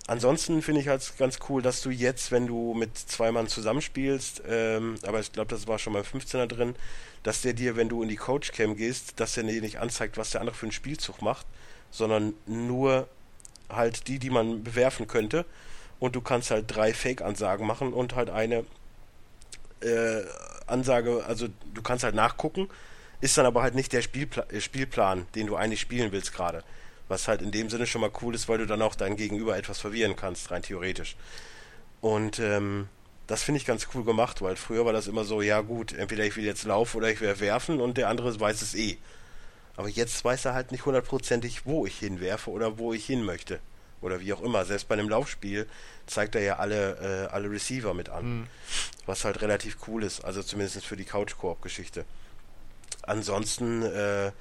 Ansonsten finde ich halt ganz cool, dass du jetzt, wenn du mit zwei Mann zusammenspielst, ähm, aber ich glaube, das war schon beim 15er drin, dass der dir, wenn du in die Coach-Cam gehst, dass der dir nicht anzeigt, was der andere für einen Spielzug macht, sondern nur halt die, die man bewerfen könnte. und du kannst halt drei Fake-Ansagen machen und halt eine äh, Ansage, also du kannst halt nachgucken, ist dann aber halt nicht der Spielpla äh, Spielplan, den du eigentlich spielen willst gerade. Was halt in dem Sinne schon mal cool ist, weil du dann auch dein Gegenüber etwas verwirren kannst, rein theoretisch. Und ähm, das finde ich ganz cool gemacht, weil früher war das immer so, ja gut, entweder ich will jetzt laufen oder ich will werfen und der andere weiß es eh. Aber jetzt weiß er halt nicht hundertprozentig, wo ich hinwerfe oder wo ich hin möchte. Oder wie auch immer. Selbst bei einem Laufspiel zeigt er ja alle, äh, alle Receiver mit an. Mhm. Was halt relativ cool ist. Also zumindest für die Couch-Koop-Geschichte. Ansonsten äh,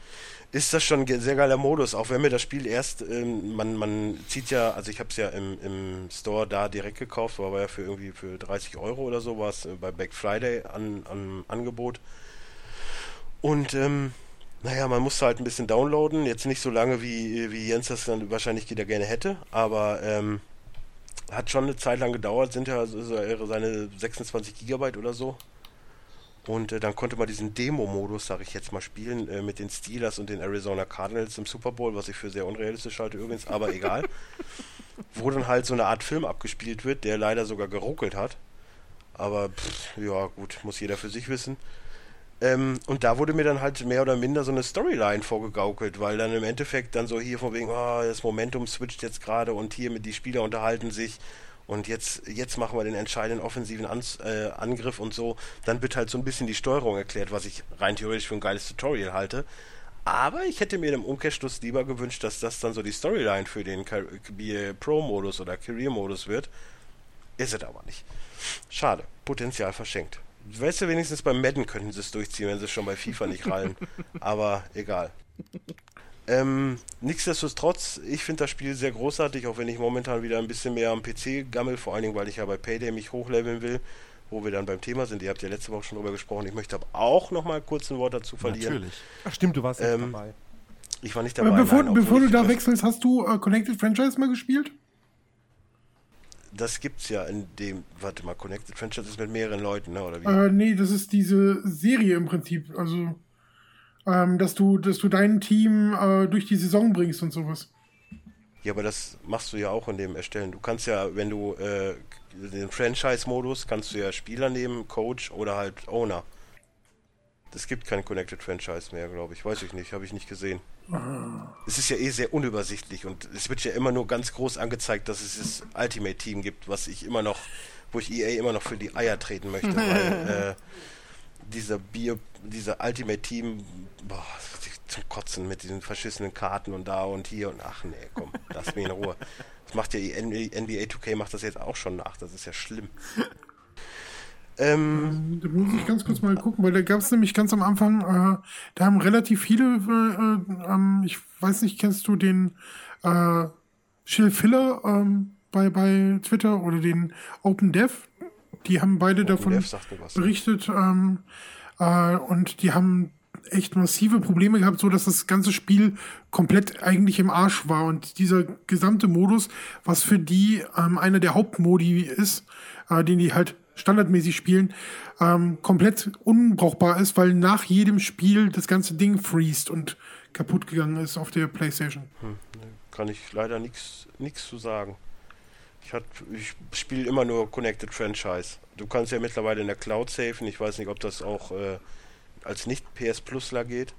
ist das schon ein sehr geiler Modus, auch wenn mir das Spiel erst, ähm, man, man zieht ja, also ich habe es ja im, im Store da direkt gekauft, war ja für irgendwie für 30 Euro oder so, war es äh, bei Black Friday an, an Angebot. Und ähm, naja, man musste halt ein bisschen downloaden, jetzt nicht so lange wie, wie Jens das dann wahrscheinlich wieder gerne hätte, aber ähm, hat schon eine Zeit lang gedauert, sind ja seine 26 Gigabyte oder so. Und äh, dann konnte man diesen Demo-Modus, sag ich jetzt mal, spielen äh, mit den Steelers und den Arizona Cardinals im Super Bowl, was ich für sehr unrealistisch halte übrigens, aber egal. Wo dann halt so eine Art Film abgespielt wird, der leider sogar geruckelt hat. Aber pff, ja, gut, muss jeder für sich wissen. Ähm, und da wurde mir dann halt mehr oder minder so eine Storyline vorgegaukelt, weil dann im Endeffekt dann so hier von wegen, oh, das Momentum switcht jetzt gerade und hier mit die Spieler unterhalten sich und jetzt, jetzt machen wir den entscheidenden offensiven An äh, Angriff und so. Dann wird halt so ein bisschen die Steuerung erklärt, was ich rein theoretisch für ein geiles Tutorial halte. Aber ich hätte mir im Umkehrschluss lieber gewünscht, dass das dann so die Storyline für den Pro-Modus oder Career-Modus wird. Ist es aber nicht. Schade. Potenzial verschenkt. Weißt du, wenigstens beim Madden könnten sie es durchziehen, wenn sie es schon bei FIFA nicht rallen. Aber egal. Ähm, nichtsdestotrotz, ich finde das Spiel sehr großartig, auch wenn ich momentan wieder ein bisschen mehr am PC gammel, vor allen Dingen, weil ich ja bei Payday mich hochleveln will, wo wir dann beim Thema sind. Ihr habt ja letzte Woche schon drüber gesprochen. Ich möchte aber auch noch mal kurz ein Wort dazu verlieren. Natürlich. Ach stimmt, du warst ähm, dabei. Ich war nicht dabei. bevor, nein, bevor du da wechselst, hast du uh, Connected Franchise mal gespielt? Das gibt's ja in dem, warte mal, Connected Franchise ist mit mehreren Leuten, ne? Oder wie? Äh, nee, das ist diese Serie im Prinzip. Also, ähm, dass du, dass du dein Team äh, durch die Saison bringst und sowas. Ja, aber das machst du ja auch in dem Erstellen. Du kannst ja, wenn du äh, den Franchise-Modus, kannst du ja Spieler nehmen, Coach oder halt Owner. Es gibt kein Connected Franchise mehr, glaube ich. Weiß ich nicht, habe ich nicht gesehen. Es ist ja eh sehr unübersichtlich und es wird ja immer nur ganz groß angezeigt, dass es das Ultimate Team gibt, was ich immer noch, wo ich EA immer noch für die Eier treten möchte, weil äh, dieser Bier, dieser Ultimate Team, boah, zum Kotzen mit diesen verschissenen Karten und da und hier und ach nee, komm, lass mich in Ruhe. Das macht ja NBA 2K macht das jetzt auch schon nach, das ist ja schlimm. Ähm, da muss ich ganz kurz mal gucken, weil da gab es nämlich ganz am Anfang, äh, da haben relativ viele, äh, äh, ich weiß nicht, kennst du den äh, Chill Filler ähm, bei, bei Twitter oder den Open Dev? Die haben beide Open davon berichtet ähm, äh, und die haben echt massive Probleme gehabt, so dass das ganze Spiel komplett eigentlich im Arsch war und dieser gesamte Modus, was für die ähm, einer der Hauptmodi ist, äh, den die halt standardmäßig spielen, ähm, komplett unbrauchbar ist, weil nach jedem Spiel das ganze Ding freest und kaputt gegangen ist auf der Playstation. Hm, kann ich leider nichts zu sagen. Ich, ich spiele immer nur Connected Franchise. Du kannst ja mittlerweile in der Cloud safen. Ich weiß nicht, ob das auch äh, als nicht PS Plusler geht.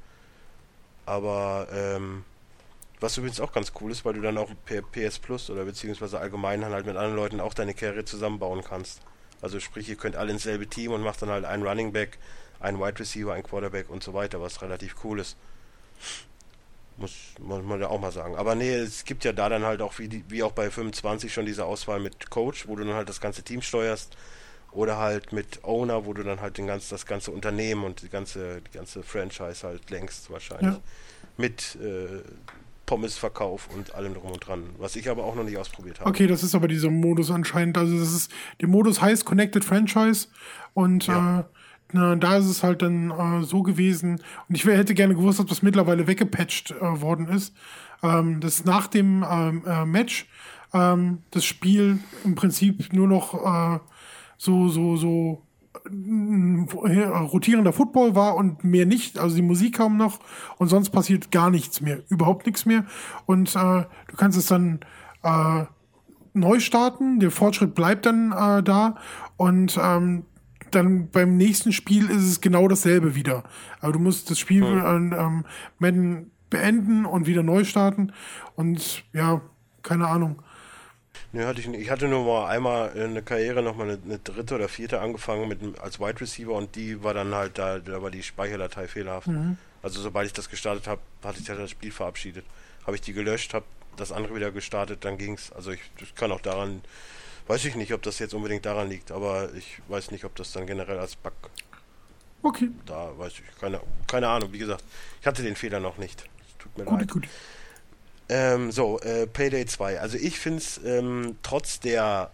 Aber ähm, was übrigens auch ganz cool ist, weil du dann auch per PS Plus oder beziehungsweise allgemein halt mit anderen Leuten auch deine Carry zusammenbauen kannst. Also sprich, ihr könnt alle ins selbe Team und macht dann halt einen Running Back, einen Wide Receiver, einen Quarterback und so weiter, was relativ cool ist. Muss, muss man ja auch mal sagen. Aber nee, es gibt ja da dann halt auch wie, die, wie auch bei 25 schon diese Auswahl mit Coach, wo du dann halt das ganze Team steuerst. Oder halt mit Owner, wo du dann halt den ganz, das ganze Unternehmen und die ganze, die ganze Franchise halt längst wahrscheinlich. Ja. Mit äh, Pommesverkauf und allem drum und dran, was ich aber auch noch nicht ausprobiert habe. Okay, das ist aber dieser Modus anscheinend. Also das ist, der Modus heißt Connected Franchise und ja. äh, na, da ist es halt dann äh, so gewesen. Und ich hätte gerne gewusst, ob das mittlerweile weggepatcht äh, worden ist. Ähm, dass nach dem ähm, äh, Match ähm, das Spiel im Prinzip nur noch äh, so, so, so rotierender Football war und mehr nicht. Also die Musik kaum noch und sonst passiert gar nichts mehr, überhaupt nichts mehr. Und äh, du kannst es dann äh, neu starten, der Fortschritt bleibt dann äh, da und ähm, dann beim nächsten Spiel ist es genau dasselbe wieder. Aber du musst das Spiel Hm. äh, ähm, Madden beenden und wieder neu starten und ja, keine Ahnung. Nee, hatte ich, nicht. ich hatte nur mal einmal eine Karriere, nochmal eine, eine dritte oder vierte angefangen mit, als Wide Receiver und die war dann halt da, da war die Speicherdatei fehlerhaft. Also sobald ich das gestartet habe, hatte ich halt das Spiel verabschiedet. Habe ich die gelöscht, habe das andere wieder gestartet, dann ging's. Also ich das kann auch daran, weiß ich nicht, ob das jetzt unbedingt daran liegt, aber ich weiß nicht, ob das dann generell als Bug Okay, da, weiß ich, keine, keine Ahnung, wie gesagt, ich hatte den Fehler noch nicht. Es Tut mir gut, leid. gut. Ähm, so, äh, Payday 2. Also ich finde es ähm, trotz der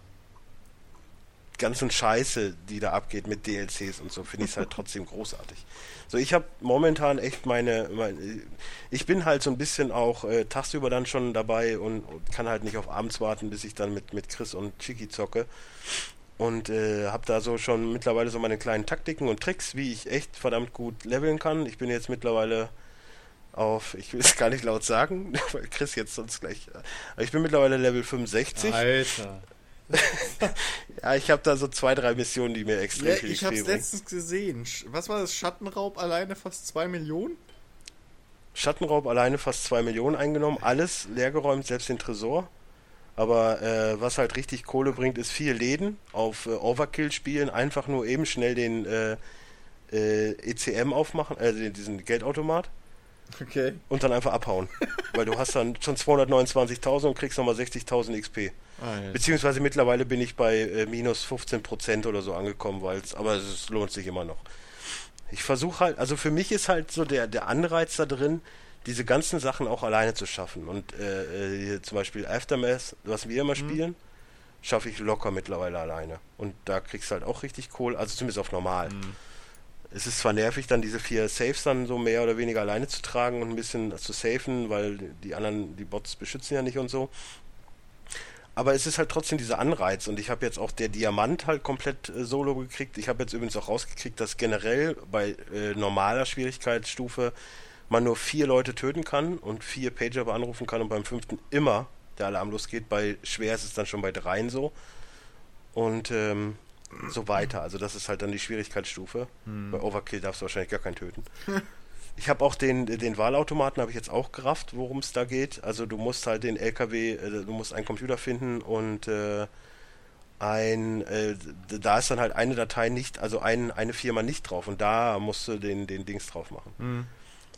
ganzen Scheiße, die da abgeht mit DLCs und so, finde ich es halt trotzdem großartig. So, ich habe momentan echt meine, meine, ich bin halt so ein bisschen auch äh, tagsüber dann schon dabei und, und kann halt nicht auf abends warten, bis ich dann mit, mit Chris und Chiki zocke. Und äh, habe da so schon mittlerweile so meine kleinen Taktiken und Tricks, wie ich echt verdammt gut leveln kann. Ich bin jetzt mittlerweile auf, ich will es gar nicht laut sagen, weil Chris jetzt sonst gleich. Aber ich bin mittlerweile Level 65. Alter. Ja, ich habe da so zwei, drei Missionen, die mir extrem Ja, viel ich bringen. letztens gesehen. Was war das? Schattenraub alleine fast 2 Millionen? Schattenraub alleine fast zwei Millionen eingenommen, alles leergeräumt, selbst den Tresor. Aber äh, was halt richtig Kohle bringt, ist vier Läden auf äh, Overkill spielen, einfach nur eben schnell den äh, äh, ECM aufmachen, äh, den- diesen Geldautomat Okay. und dann einfach abhauen. Weil du hast dann schon 229.000 und kriegst nochmal 60.000 XP. Alter. Beziehungsweise mittlerweile bin ich bei äh, minus 15% oder so angekommen, weil's, aber es lohnt sich immer noch. Ich versuche halt, also für mich ist halt so der, der Anreiz da drin, diese ganzen Sachen auch alleine zu schaffen. Und äh, äh, hier zum Beispiel Aftermath, was wir immer spielen, schaffe ich locker mittlerweile alleine. Und da kriegst du halt auch richtig Kohle, also zumindest auf normal. Es ist zwar nervig, dann diese vier Saves dann so mehr oder weniger alleine zu tragen und ein bisschen zu safen, weil die anderen, die Bots beschützen ja nicht und so. Aber es ist halt trotzdem dieser Anreiz und ich habe jetzt auch der Diamant halt komplett äh, solo gekriegt. Ich habe jetzt übrigens auch rausgekriegt, dass generell bei äh, normaler Schwierigkeitsstufe man nur vier Leute töten kann und vier Pager anrufen kann und beim fünften immer der Alarm losgeht. Bei schwer ist es dann schon bei dreien so. Und ähm, so weiter. Also das ist halt dann die Schwierigkeitsstufe. Bei Overkill darfst du wahrscheinlich gar keinen töten. Ich habe auch den, den Wahlautomaten habe ich jetzt auch gerafft, worum es da geht. Also du musst halt den LKW, äh, du musst einen Computer finden und äh, ein, äh, da ist dann halt eine Datei nicht, also ein, eine Firma nicht drauf und da musst du den, den Dings drauf machen.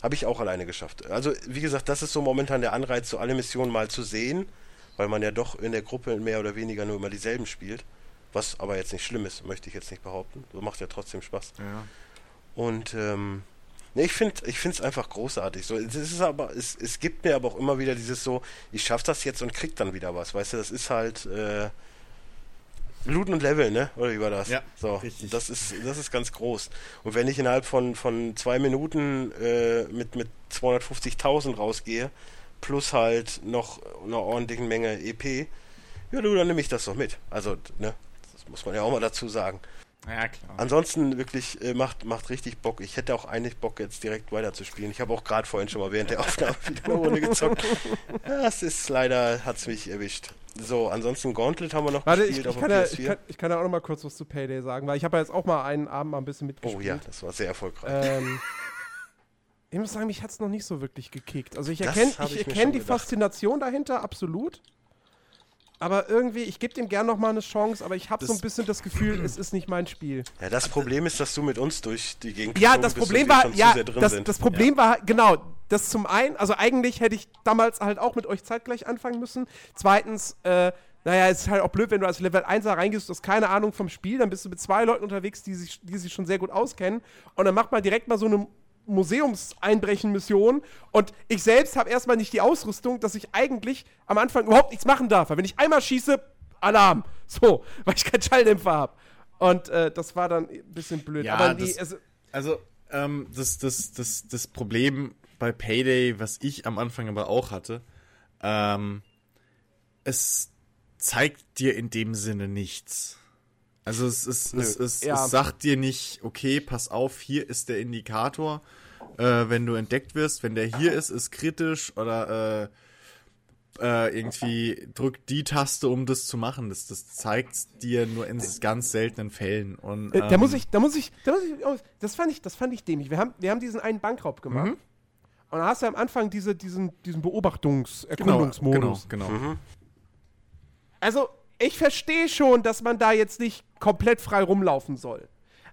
Habe ich auch alleine geschafft. Also wie gesagt, das ist so momentan der Anreiz, so alle Missionen mal zu sehen, weil man ja doch in der Gruppe mehr oder weniger nur immer dieselben spielt. Was aber jetzt nicht schlimm ist, möchte ich jetzt nicht behaupten. So macht ja trotzdem Spaß. Ja. Und ähm, nee, ich finde es einfach großartig. So, es ist aber, es, es gibt mir aber auch immer wieder dieses so, ich schaff das jetzt und krieg dann wieder was. Weißt du, das ist halt äh, Looten und Level, ne? Oder wie war das? Ja, so, richtig. das ist das ist ganz groß. Und wenn ich innerhalb von von zwei Minuten äh, mit mit 250.000 rausgehe, plus halt noch einer ordentlichen Menge EP, ja, du, dann nehme ich das doch mit. Also, ne? Das muss man ja auch mal dazu sagen. Ja, klar. Ansonsten wirklich äh, macht, macht richtig Bock. Ich hätte auch eigentlich Bock, jetzt direkt weiterzuspielen. Ich habe auch gerade vorhin schon mal während der Aufnahme wieder eine Runde gezockt. Ja, es ist leider, hat es mich erwischt. So, ansonsten Gauntlet haben wir noch Warte, ich, gespielt ich, auf kann ja, PS4. ich, kann, ich kann ja auch noch mal kurz was zu Payday sagen, weil ich habe ja jetzt auch mal einen Abend mal ein bisschen oh mitgespielt. ja, das war sehr erfolgreich. Ähm, ich muss sagen, mich hat es noch nicht so wirklich gekickt. Also ich Das erkenne ich ich erkenn die gedacht. Faszination dahinter, absolut. Aber irgendwie, ich gebe dem gern noch mal eine Chance, aber ich habe so ein bisschen das Gefühl, es ist nicht mein Spiel. ja, das Problem ist, dass du mit uns durch die Gegend Ja, das Problem war, ja, zu sehr drin das, sind. das Problem war, genau, das zum einen, also eigentlich hätte ich damals halt auch mit euch zeitgleich anfangen müssen. Zweitens, äh, naja, es ist halt auch blöd, wenn du als Level 1er reingehst, du hast keine Ahnung vom Spiel, dann bist du mit zwei Leuten unterwegs, die sich, die sich schon sehr gut auskennen und dann macht man direkt mal so eine Museumseinbrechen-Mission und ich selbst habe erstmal nicht die Ausrüstung, dass ich eigentlich am Anfang überhaupt nichts machen darf. Weil wenn ich einmal schieße, Alarm. So, weil ich keinen Schalldämpfer habe. Und äh, das war dann ein bisschen blöd. Ja, Aber die, das- also, Also, ähm, das, das, das, das Problem bei Payday, was ich am Anfang aber auch hatte, ähm, es zeigt dir in dem Sinne nichts. Also es, ist, es, es, Ja. es sagt dir nicht, okay, pass auf, hier ist der Indikator, äh, wenn du entdeckt wirst, wenn der hier ist, ist kritisch oder äh, äh, irgendwie drück die Taste, um das zu machen. Das, das zeigt dir nur in ganz seltenen Fällen. Und, Äh, da ähm, muss ich, da muss ich, da muss ich, oh, das fand ich, das fand ich dämlich. Wir haben, wir haben diesen einen Bankraub gemacht. Mhm. Und da hast du am Anfang diese, diesen, diesen genau, Beobachtungs-Erkundungsmodus. genau, genau. Also, ich verstehe schon, dass man da jetzt nicht komplett frei rumlaufen soll.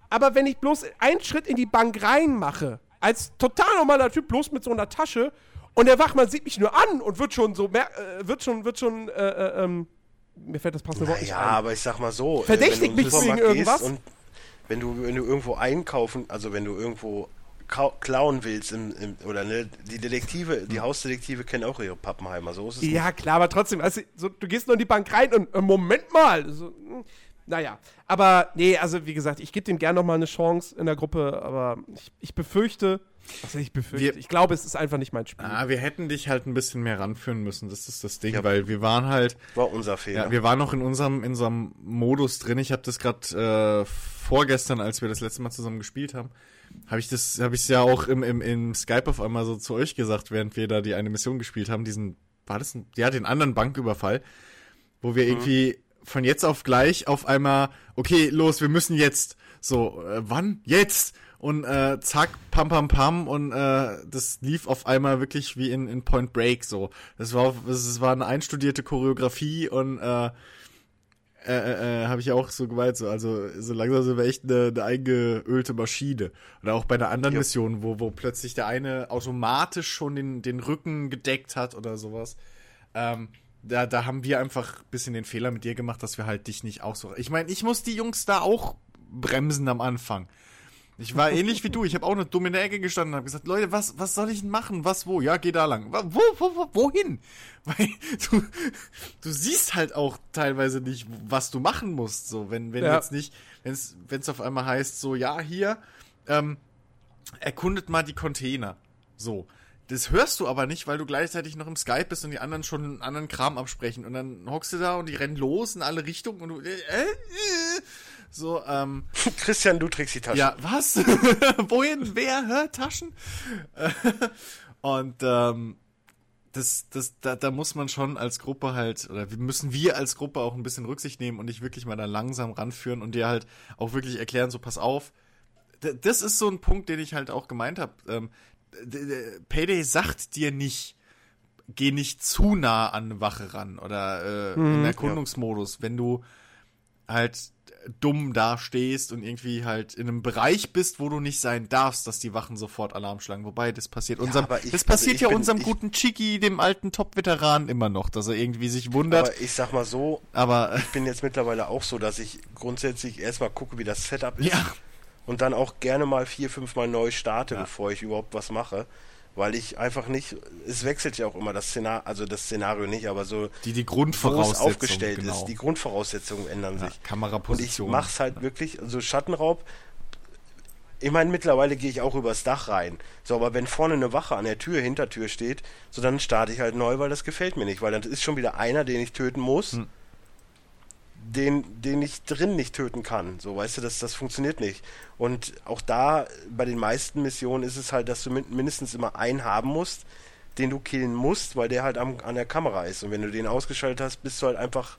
Aber wenn ich bloß einen Schritt in die Bank reinmache, als total normaler Typ, bloß mit so einer Tasche, und der Wachmann sieht mich nur an und wird schon so, äh, wird schon, wird schon, äh, äh, ähm, mir fällt das passende Wort nicht Ja, ein. aber ich sag mal so. äh, Verdächtigt mich wegen irgendwas? Und wenn du, wenn du irgendwo einkaufen, also wenn du irgendwo klauen willst, im, im, oder ne, die Detektive, die Hausdetektive kennen auch ihre Pappenheimer, so ist es nicht. Ja, klar, aber trotzdem, also, so, du gehst nur in die Bank rein und, äh, Moment mal. So, hm, naja, aber nee, also wie gesagt, ich gebe dem gern nochmal eine Chance in der Gruppe, aber ich, ich befürchte, was heißt ich befürchte, Wir- ich glaube, es ist einfach nicht mein Spiel. Ah, wir hätten dich halt ein bisschen mehr ranführen müssen, das ist das Ding, weil wir waren halt, War unser Fehler. ja, wir waren noch in unserem, in unserem Modus drin. Ich habe das gerade äh, vorgestern, als wir das letzte Mal zusammen gespielt haben, habe ich das, habe ich ja auch im, im, im Skype auf einmal so zu euch gesagt, während wir da die eine Mission gespielt haben, diesen, war das ein, ja, den anderen Banküberfall, wo wir irgendwie von jetzt auf gleich auf einmal, okay, los, wir müssen jetzt. So, äh, wann? Jetzt! Und äh, zack, pam, pam, pam. Und äh, das lief auf einmal wirklich wie in, in Point Break so. Das war, das war eine einstudierte Choreografie und äh, äh, äh, äh, habe ich auch so gemeint, so, also so langsam sind wir echt eine, eine eingeölte Maschine. Oder auch bei einer anderen Ja. Mission, wo, wo plötzlich der eine automatisch schon den, den Rücken gedeckt hat oder sowas. Ähm, da, da haben wir einfach ein bisschen den Fehler mit dir gemacht, dass wir halt dich nicht auch so. Ich meine, ich muss die Jungs da auch bremsen am Anfang. Ich war ähnlich wie du. Ich habe auch eine dumme in der Ecke gestanden und habe gesagt, Leute, was, was soll ich denn machen? Was, wo? Ja, geh da lang. Wo, wo, wo, wohin? Weil du, du siehst halt auch teilweise nicht, was du machen musst. So, wenn, wenn Ja. jetzt nicht, wenn es, wenn es auf einmal heißt, so, ja, hier, ähm, erkundet mal die Container. So. Das hörst du aber nicht, weil du gleichzeitig noch im Skype bist und die anderen schon einen anderen Kram absprechen. Und dann hockst du da und die rennen los in alle Richtungen und du, äh, äh, so, ähm, Christian, du trägst die Tasche. ja, was? Wohin? Wer? Hä? Taschen? Und ähm, das, das, da, da muss man schon als Gruppe halt, oder wir- müssen wir als Gruppe auch ein bisschen Rücksicht nehmen und dich wirklich mal da langsam ranführen und dir halt auch wirklich erklären, so pass auf. Das ist so ein Punkt, den ich halt auch gemeint habe. Ähm, Payday sagt dir nicht, geh nicht zu nah an eine Wache ran oder äh, im Erkundungsmodus, wenn du halt dumm dastehst und irgendwie halt in einem Bereich bist, wo du nicht sein darfst, dass die Wachen sofort Alarm schlagen. Wobei, das passiert unserem, aber ich- das passiert also ja bin- unserem guten Chiki, dem alten Top-Veteran immer noch, dass er irgendwie sich wundert. Aber ich sag mal so, Aber, ich bin jetzt mittlerweile auch so, dass ich grundsätzlich erstmal gucke, wie das Setup ist. ja, Und dann auch gerne mal vier, fünf Mal neu starte, Ja. bevor ich überhaupt was mache. Weil ich einfach nicht, es wechselt ja auch immer das Szenario, also das Szenario nicht, aber so, die, die es aufgestellt genau. ist. Die Grundvoraussetzungen ändern ja, sich. Und ich Kameraposition. mach's halt wirklich, so Schattenraub. Ich meine, mittlerweile gehe ich auch übers Dach rein. So, aber wenn vorne eine Wache an der Tür, Hintertür steht, so dann starte ich halt neu, weil das gefällt mir nicht. Weil dann ist schon wieder einer, den ich töten muss, Hm. Den, den ich drin nicht töten kann. So, weißt du, das, das funktioniert nicht. Und auch da, bei den meisten Missionen ist es halt, dass du min mindestens immer einen haben musst, den du killen musst, weil der halt am, an der Kamera ist. Und wenn du den ausgeschaltet hast, bist du halt einfach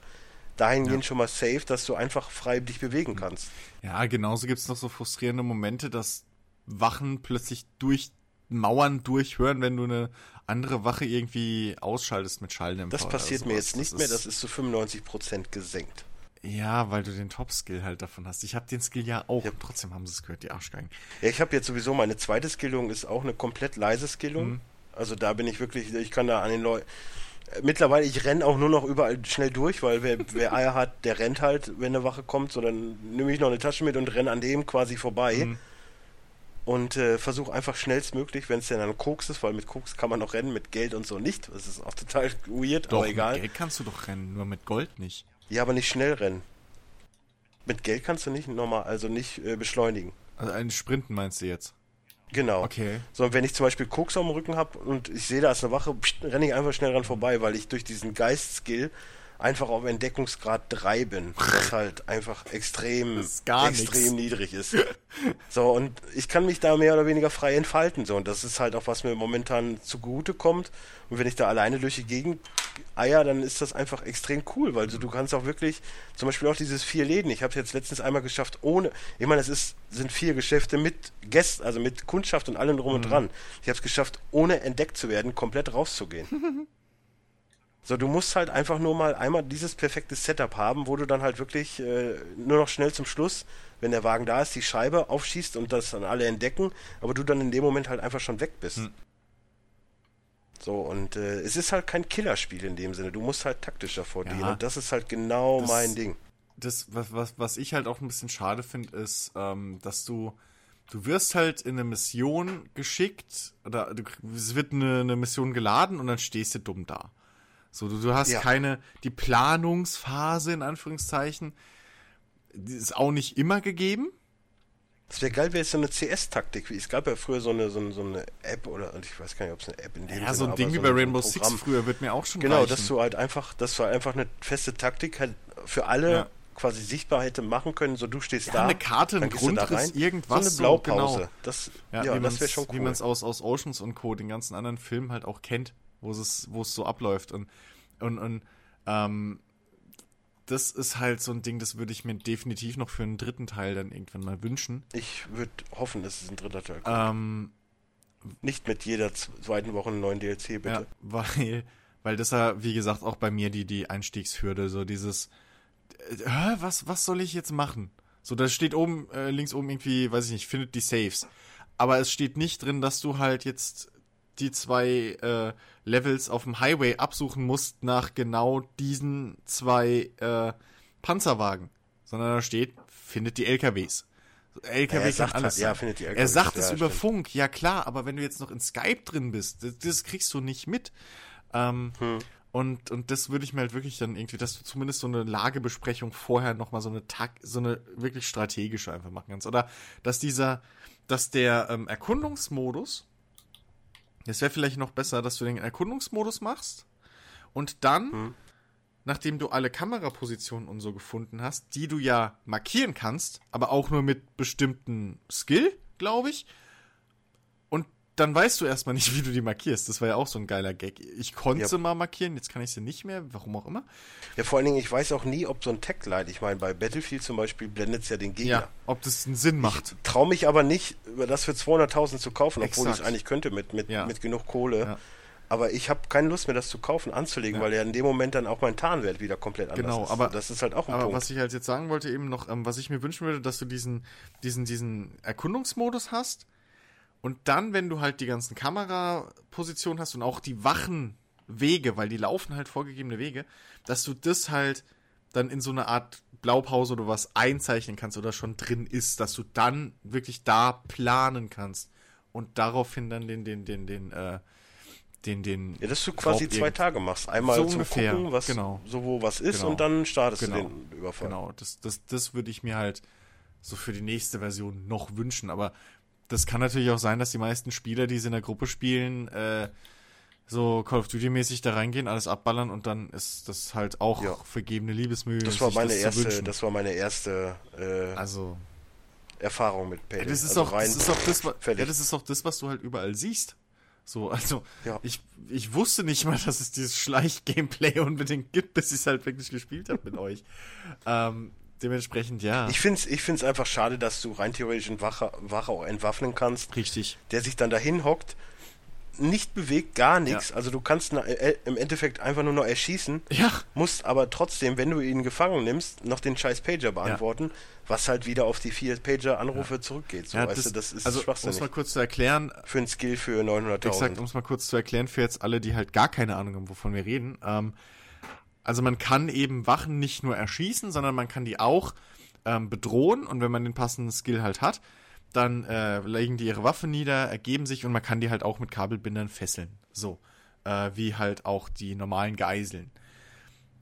dahingehend schon mal safe, dass du einfach frei dich bewegen kannst. Ja, genauso gibt's noch so frustrierende Momente, dass Wachen plötzlich durch Mauern durchhören, wenn du eine andere Wache irgendwie ausschaltest mit Schalldämpfer. Das passiert mir jetzt nicht Das mehr, das ist zu 95% gesenkt. Ja, weil du den Top-Skill halt davon hast. Ich habe den Skill ja auch. und Trotzdem haben sie es gehört, die Arschgeigen. Ja, ich habe jetzt sowieso meine zweite Skillung ist auch eine komplett leise Skillung. Mhm. Also da bin ich wirklich, ich kann da an den Leuten. Mittlerweile, ich renne auch nur noch überall schnell durch, weil wer, wer Eier hat, der rennt halt, wenn eine Wache kommt. So, dann nehme ich noch eine Tasche mit und renne an dem quasi vorbei. Mhm. Und äh, versuche einfach schnellstmöglich, wenn es denn dann Koks ist, weil mit Koks kann man noch rennen, mit Geld und so nicht. Das ist auch total weird, Doch, aber egal. mit Geld kannst du doch rennen, nur mit Gold nicht. Ja, aber nicht schnell rennen. Mit Geld kannst du nicht normal, also nicht äh, beschleunigen. Also einen Sprinten meinst du jetzt? Genau. Okay. So, wenn ich zum Beispiel Koks am Rücken habe und ich sehe, da ist eine Wache, pst, renne ich einfach schnell ran vorbei, weil ich durch diesen Geist-Skill einfach auf Entdeckungsgrad 3 bin, was halt einfach extrem, extrem nix. niedrig ist. So, und ich kann mich da mehr oder weniger frei entfalten. So, und das ist halt auch, was mir momentan zugute kommt. Und wenn ich da alleine durch die Gegend eier, dann ist das einfach extrem cool, weil du, du kannst auch wirklich, zum Beispiel auch dieses vier Läden, ich habe es jetzt letztens einmal geschafft, ohne, ich meine, es ist, sind vier Geschäfte mit Gästen, also mit Kundschaft und allem drum und dran. Ich habe es geschafft, ohne entdeckt zu werden, komplett rauszugehen. So, du musst halt einfach nur mal einmal dieses perfekte Setup haben, wo du dann halt wirklich äh, nur noch schnell zum Schluss, wenn der Wagen da ist, die Scheibe aufschießt und das dann alle entdecken, aber du dann in dem Moment halt einfach schon weg bist. Hm. So, und äh, es ist halt kein Killerspiel in dem Sinne. Du musst halt taktischer vorgehen. Ja. und das ist halt genau Das- mein Ding. das, was, was, was ich halt auch ein bisschen schade finde, ist, ähm, dass du, du wirst halt in eine Mission geschickt, oder du, es wird eine, eine Mission geladen und dann stehst du dumm da. So, du, du hast Ja. keine, die Planungsphase in Anführungszeichen, die ist auch nicht immer gegeben. Es wäre geil, wäre so eine CS-Taktik. Es gab ja früher so eine, so eine, so eine App oder ich weiß gar nicht, ob es eine App in dem Ja, so Sinne, ein Ding wie bei Rainbow Six früher wird mir auch schon Genau, reichen. dass du halt einfach, dass du einfach eine feste Taktik halt für alle Ja. quasi sichtbar hätte machen können. So, du stehst Ja, da. eine Karte, ein Grundriss, rein. irgendwas, So so, eine Blaupause. genau. Das, Ja, ja, wie das wäre schon Wie cool. man es aus, aus Oceans und Co., den ganzen anderen Filmen halt auch kennt, wo es, wo es so abläuft. Und, und, und ähm, das ist halt so ein Ding, das würde ich mir definitiv noch für einen dritten Teil dann irgendwann mal wünschen. Ich würde hoffen, dass es ein dritter Teil kommt. Ähm, Nicht mit jeder zweiten Woche einen neuen DLC, bitte. ja, weil, weil das ja, wie gesagt, auch bei mir die, die Einstiegshürde, so dieses, äh, hä, was, was soll ich jetzt machen? So, da steht oben, äh, links oben irgendwie, weiß ich nicht, findet die Saves. Aber es steht nicht drin, dass du halt jetzt die zwei äh, Levels auf dem Highway absuchen musst nach genau diesen zwei äh, Panzerwagen. Sondern da steht, findet die LKWs. LKW Ja, er kann sagt alles halt, ja, findet die Er LKWs, sagt ja, es über stimmt. Funk, ja klar, aber wenn du jetzt noch in Skype drin bist, das, das kriegst du nicht mit. Ähm, Hm. und, und das würde ich mir halt wirklich dann irgendwie, dass du zumindest so eine Lagebesprechung vorher nochmal so eine Tag, so eine wirklich strategische einfach machen kannst. Oder dass dieser, dass der ähm, Erkundungsmodus, das wäre vielleicht noch besser, dass du den Erkundungsmodus machst und dann, Hm. nachdem du alle Kamerapositionen und so gefunden hast, die du ja markieren kannst, aber auch nur mit bestimmten Skill, glaube ich. Dann weißt du erstmal nicht, wie du die markierst. Das war ja auch so ein geiler Gag. Ich konnte Ja. sie mal markieren, jetzt kann ich sie nicht mehr, warum auch immer. Ja, vor allen Dingen, ich weiß auch nie, ob so ein Tech-Light, ich meine, bei Battlefield zum Beispiel blendet es ja den Gegner. Ja, ob das einen Sinn macht. Trau mich aber nicht, über das für 200.000 zu kaufen, obwohl ich es eigentlich könnte mit, mit, Ja. mit genug Kohle. Ja. Aber ich habe keine Lust mehr, das zu kaufen, anzulegen, Ja. weil ja in dem Moment dann auch mein Tarnwert wieder komplett anders Genau, ist. aber- das ist halt auch ein Aber Punkt. was ich halt jetzt sagen wollte eben noch, ähm, was ich mir wünschen würde, dass du diesen, diesen, diesen Erkundungsmodus hast und dann, wenn du halt die ganzen Kamerapositionen hast und auch die Wachenwege, weil die laufen halt vorgegebene Wege, dass du das halt dann in so eine Art Blaupause oder was einzeichnen kannst oder schon drin ist, dass du dann wirklich da planen kannst und daraufhin dann den, den, den, den, äh, den, den. ja, dass du quasi zwei Tage machst. Einmal So zum ungefähr, Gucken, was genau. so wo was ist Genau. und dann startest Genau. du den Überfall. Genau, das, das, das würde ich mir halt so für die nächste Version noch wünschen. Aber das kann natürlich auch sein, dass die meisten Spieler, die sie in der Gruppe spielen, äh, so Call of Duty-mäßig da reingehen, alles abballern und dann ist das halt auch Ja. vergebene Liebesmühe. Das war meine zu erste, das war meine erste äh, also, Erfahrung mit Payday. das ist, also auch, das ist auch das, ja, das ist auch das, was du halt überall siehst. So, also, Ja. ich, ich wusste nicht mal, dass es dieses Schleich-Gameplay unbedingt gibt, bis ich es halt wirklich gespielt habe mit euch. Ähm, dementsprechend, ja. Ich finde es ich find's einfach schade, dass du rein theoretisch einen Wache, Wache auch entwaffnen kannst, Richtig. der sich dann dahin hockt, nicht bewegt, gar nichts. Also du kannst na, äh, im Endeffekt einfach nur noch erschießen, Ja. musst aber trotzdem, wenn du ihn gefangen nimmst, noch den scheiß Pager beantworten, was halt wieder auf die vier Pager-Anrufe zurückgeht. So, ja, weißt du, das ist also, um es mal kurz zu erklären, Für einen Skill für 900.000. Exakt, um es mal kurz zu erklären für jetzt alle, die halt gar keine Ahnung haben, wovon wir reden. Ähm, also man kann eben Wachen nicht nur erschießen, sondern man kann die auch ähm, bedrohen und wenn man den passenden Skill halt hat, dann äh, legen die ihre Waffe nieder, ergeben sich und man kann die halt auch mit Kabelbindern fesseln. So, äh, wie halt auch die normalen Geiseln.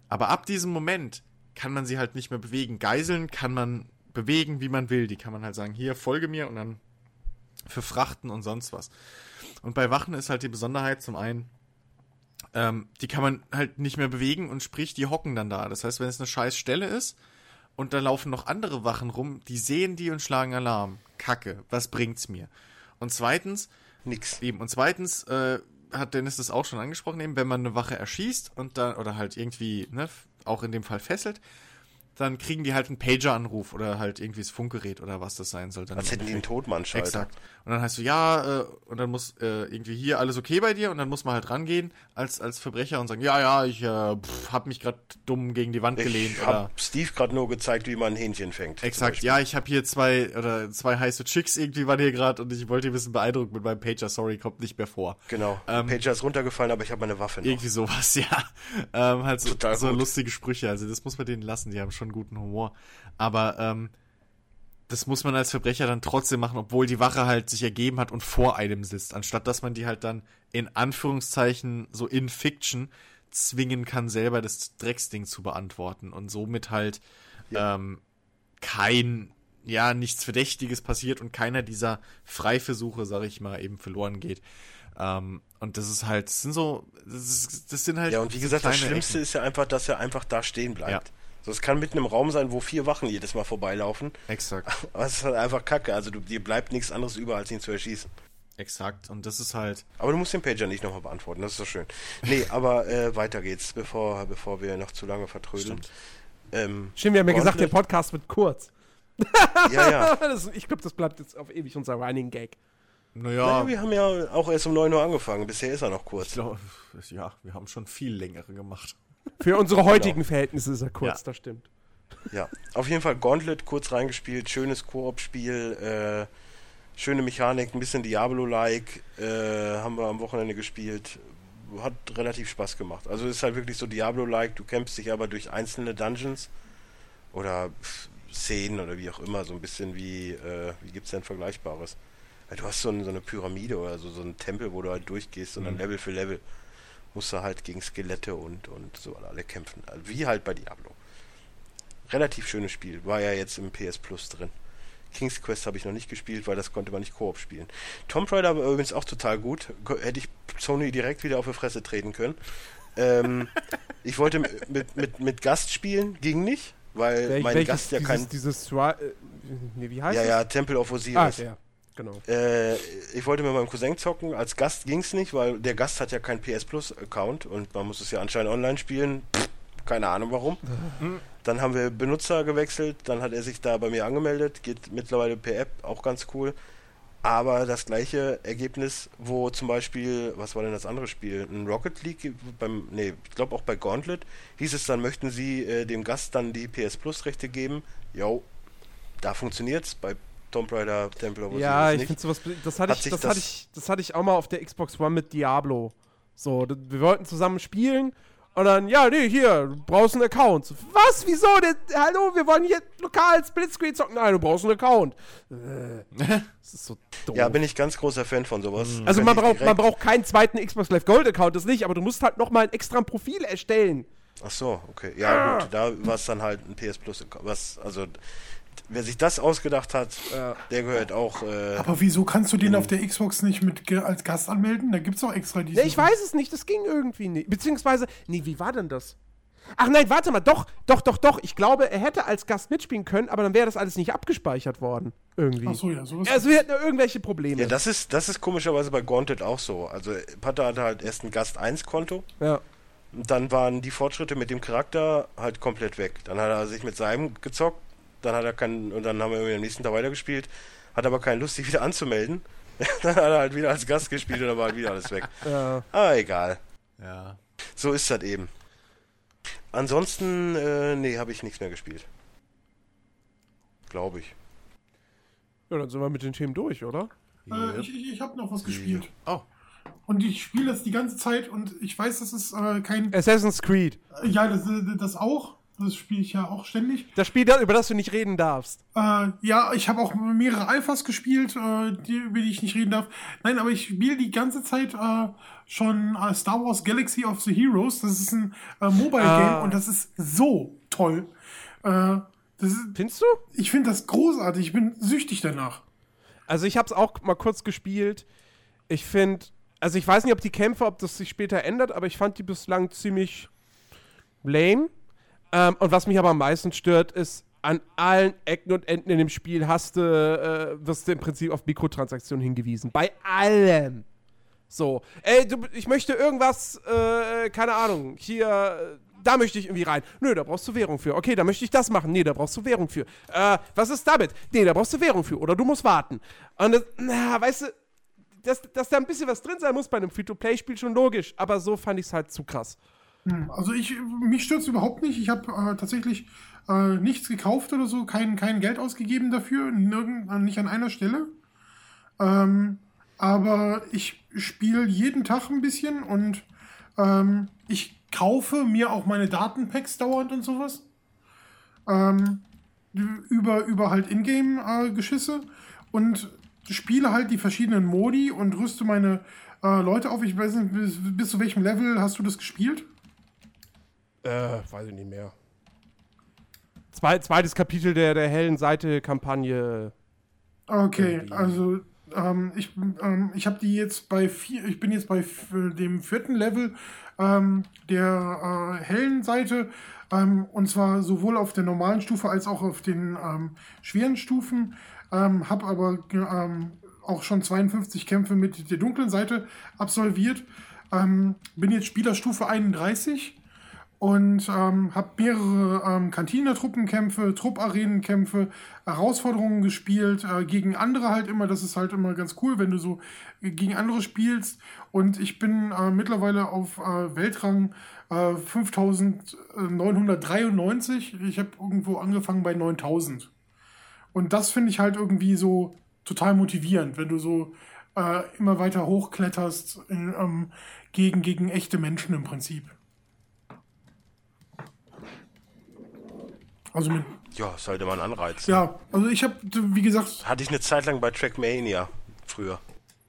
Aber ab diesem Moment kann man sie halt nicht mehr bewegen. Geiseln kann man bewegen, wie man will. Die kann man halt sagen, hier, folge mir und dann für Frachten und sonst was. Und bei Wachen ist halt die Besonderheit zum einen, ähm, die kann man halt nicht mehr bewegen und sprich, die hocken dann da. Das heißt, wenn es eine scheiß Stelle ist und da laufen noch andere Wachen rum, die sehen die und schlagen Alarm. Kacke, was bringt's mir? Und zweitens, Nix. Eben. Und zweitens äh, hat Dennis das auch schon angesprochen, eben, wenn man eine Wache erschießt und dann, oder halt irgendwie, ne, auch in dem Fall fesselt, dann kriegen die halt einen Pager-Anruf oder halt irgendwie das Funkgerät oder was das sein soll. Dann Als hätten die einen Todmannschalter. Exakt. Und dann heißt du, ja, äh, und dann muss äh, irgendwie hier alles okay bei dir und dann muss man halt rangehen als, als Verbrecher und sagen, ja, ja, ich äh, pff, hab mich gerade dumm gegen die Wand gelehnt Ich oder hab Steve gerade nur gezeigt, wie man ein Hähnchen fängt. Exakt, ja, ich habe hier zwei oder zwei heiße Chicks irgendwie waren hier gerade und ich wollte ein bisschen beeindrucken mit meinem Pager, sorry, kommt nicht mehr vor. Genau. Ähm, Pager ist runtergefallen, aber ich habe meine Waffe noch. Irgendwie sowas, ja. Ähm, halt so, so lustige Sprüche. Also das muss man denen lassen, die haben schon guten Humor. Aber ähm, das muss man als Verbrecher dann trotzdem machen, obwohl die Wache halt sich ergeben hat und vor einem sitzt, anstatt dass man die halt dann in Anführungszeichen so in Fiction zwingen kann, selber das Drecksding zu beantworten und somit halt ähm, kein, ja, nichts Verdächtiges passiert und keiner dieser Freiversuche, sag ich mal, eben verloren geht. Ähm, und das ist halt, das sind so, das, ist, das sind halt. Ja, und wie gesagt, das Schlimmste Ecken. ist ja einfach, dass er einfach da stehen bleibt. Ja. Es kann mitten im Raum sein, wo vier Wachen jedes Mal vorbeilaufen. Exakt. Aber es ist halt einfach kacke. Also du, dir bleibt nichts anderes über, als ihn zu erschießen. Exakt. Und das ist halt. Aber du musst den Pager nicht nochmal beantworten, das ist doch schön. Nee, aber äh, weiter geht's, bevor, bevor wir noch zu lange vertrödeln. Stimmt. Ähm, Stimmt, wir haben ja gesagt, der Podcast wird kurz. Ja, ja. Das, ich glaube, das bleibt jetzt auf ewig unser Running Gag. Naja, Naja, wir haben ja auch erst um 9 Uhr angefangen. Bisher ist er noch ich kurz. glaube, ja, wir haben schon viel längere gemacht. Für unsere heutigen Verhältnisse ist er kurz, Ja. das stimmt. Ja, auf jeden Fall Gauntlet kurz reingespielt, schönes Koop-Spiel, äh, schöne Mechanik, ein bisschen Diablo-like, äh, haben wir am Wochenende gespielt, hat relativ Spaß gemacht. Also ist halt wirklich so Diablo-like, du kämpfst dich aber durch einzelne Dungeons oder Szenen oder wie auch immer, so ein bisschen wie, äh, wie gibt's denn Vergleichbares? Du hast so, ein, so eine Pyramide oder so, so einen Tempel, wo du halt durchgehst und dann Level für Level musst du halt gegen Skelette und, und so alle kämpfen. Also wie halt bei Diablo relativ schönes Spiel. War ja jetzt im PS Plus drin. King's Quest habe ich noch nicht gespielt, weil das konnte man nicht Koop spielen. Tomb Raider war übrigens auch total gut. Hätte ich Sony direkt wieder auf die Fresse treten können. Ähm, ich wollte mit, mit, mit Gast spielen, ging nicht, weil Wel- mein Gast ja dieses, kein. Dieses, Swa- äh, nee, wie heißt Ja, es? ja, Temple of Ah, Osiris. ja, genau. Äh, ich wollte mit meinem Cousin zocken. Als Gast ging es nicht, weil der Gast hat ja keinen PS Plus Account und man muss es ja anscheinend online spielen. Pff, keine Ahnung warum. Dann haben wir Benutzer gewechselt, dann hat er sich da bei mir angemeldet, geht mittlerweile per App, auch ganz cool. Aber das gleiche Ergebnis, wo zum Beispiel, was war denn das andere Spiel? Ein Rocket League beim, nee, ich glaube auch bei Gauntlet, hieß es dann, möchten Sie äh, dem Gast dann die PS Plus Rechte geben? Jo, da funktioniert's. Bei Tomb Raider Temple of Ja, ich finde sowas. Das hatte Hat ich, das, das- hatte ich, das hatte ich auch mal auf der Xbox One mit Diablo. So, wir wollten zusammen spielen und dann, ja, nee, hier, du brauchst einen Account. So, Was? Wieso? Der, hallo, wir wollen hier lokal Splitscreen zocken. Nein, du brauchst einen Account. Äh, das ist so doof. Ja, bin ich ganz großer Fan von sowas. also Könnte man braucht, man braucht keinen zweiten Xbox Live Gold Account, das nicht, aber du musst halt nochmal ein extra Profil erstellen. Ach so, okay. Ja, gut, da war es dann halt ein PS Plus. Was, also, wer sich das ausgedacht hat, der gehört auch. Äh, Aber wieso kannst du den auf der Xbox nicht mit als Gast anmelden? Da gibt's auch extra diese. Nee, ich weiß es nicht, das ging irgendwie nicht. Beziehungsweise, nee, wie war denn das? Ach nein, warte mal, doch, doch, doch, doch. Ich glaube, er hätte als Gast mitspielen können, aber dann wäre das alles nicht abgespeichert worden. Irgendwie. Ach so, ja, sowas. Also wir hätten ja irgendwelche Probleme. ja, das ist, das ist komischerweise bei Gauntlet auch so. Also, Pater hatte halt erst ein Gast 1 Konto. ja. Und dann waren die Fortschritte mit dem Charakter halt komplett weg. Dann hat er sich mit seinem gezockt, dann hat er keinen, und dann haben wir am nächsten Tag weitergespielt, hat aber keine Lust, sich wieder anzumelden. dann hat er halt wieder als Gast gespielt und dann war halt wieder alles weg. ja. Aber egal. Ja. So ist das eben. Ansonsten, äh, nee, habe ich nichts mehr gespielt. Glaube ich. ja, dann sind wir mit den Themen durch, oder? Äh, ich ich, ich habe noch was gespielt. Oh, Und ich spiele das die ganze Zeit und ich weiß, das ist äh, kein. Assassin's Creed. Ja, das, das auch. Das spiele ich ja auch ständig. Das Spiel, über das du nicht reden darfst. Äh, ja, ich habe auch mehrere Alphas gespielt, äh, die, über die ich nicht reden darf. Nein, aber ich spiele die ganze Zeit äh, schon äh, Star Wars Galaxy of the Heroes. Das ist ein äh, Mobile Ah. Game und das ist so toll. Äh, ist, Findest du? ich finde das großartig. Ich bin süchtig danach. Also ich habe es auch mal kurz gespielt. Ich finde, also ich weiß nicht, ob die Kämpfe, ob das sich später ändert, aber ich fand die bislang ziemlich lame. Ähm, und was mich aber am meisten stört, ist, an allen Ecken und Enden in dem Spiel hast du, äh, wirst du im Prinzip auf Mikrotransaktionen hingewiesen. Bei allem. So, ey, du, ich möchte irgendwas, äh, keine Ahnung, hier, äh, da möchte ich irgendwie rein. Nö, da brauchst du Währung für. Okay, da möchte ich das machen. Nee, da brauchst du Währung für. Äh, was ist damit? Nee, da brauchst du Währung für. Oder du musst warten. Und na, weißt du, dass, dass da ein bisschen was drin sein muss bei einem Free-to-Play-Spiel schon logisch. Aber so fand ich es halt zu krass. Also ich, mich stört es überhaupt nicht. Ich habe äh, tatsächlich äh, nichts gekauft oder so, kein, kein Geld ausgegeben dafür, nirgend, nicht an einer Stelle. Ähm, aber ich spiele jeden Tag ein bisschen und ähm, ich kaufe mir auch meine Datenpacks dauernd und sowas. Ähm, über, über halt Ingame-Geschisse und spiele halt die verschiedenen Modi und rüste meine äh, Leute auf. Ich weiß nicht, bis, bis zu welchem Level hast du das gespielt? Äh, weiß ich nicht mehr. Zwei, zweites Kapitel der, der hellen Seite-Kampagne. Okay, Irgendwie. also ähm, ich, ähm, ich habe die jetzt bei vier, ich bin jetzt bei dem vierten Level ähm, der äh, hellen Seite ähm, und zwar sowohl auf der normalen Stufe als auch auf den ähm, schweren Stufen. Ähm, habe aber ähm, auch schon 52 Kämpfe mit der dunklen Seite absolviert. Ähm, bin jetzt Spielerstufe 31 und ähm, habe mehrere ähm, Kantinertruppenkämpfe, Trupparenenkämpfe, Herausforderungen gespielt, äh, gegen andere halt immer. Das ist halt immer ganz cool, wenn du so äh, gegen andere spielst. Und ich bin äh, mittlerweile auf äh, Weltrang äh, 5993. Ich habe irgendwo angefangen bei 9000. Und das finde ich halt irgendwie so total motivierend, wenn du so äh, immer weiter hochkletterst in, ähm, gegen, gegen echte Menschen im Prinzip. Also mit, Ja, sollte man Anreiz. ja, also ich habe, wie gesagt, Hatte ich eine Zeit lang bei Trackmania früher.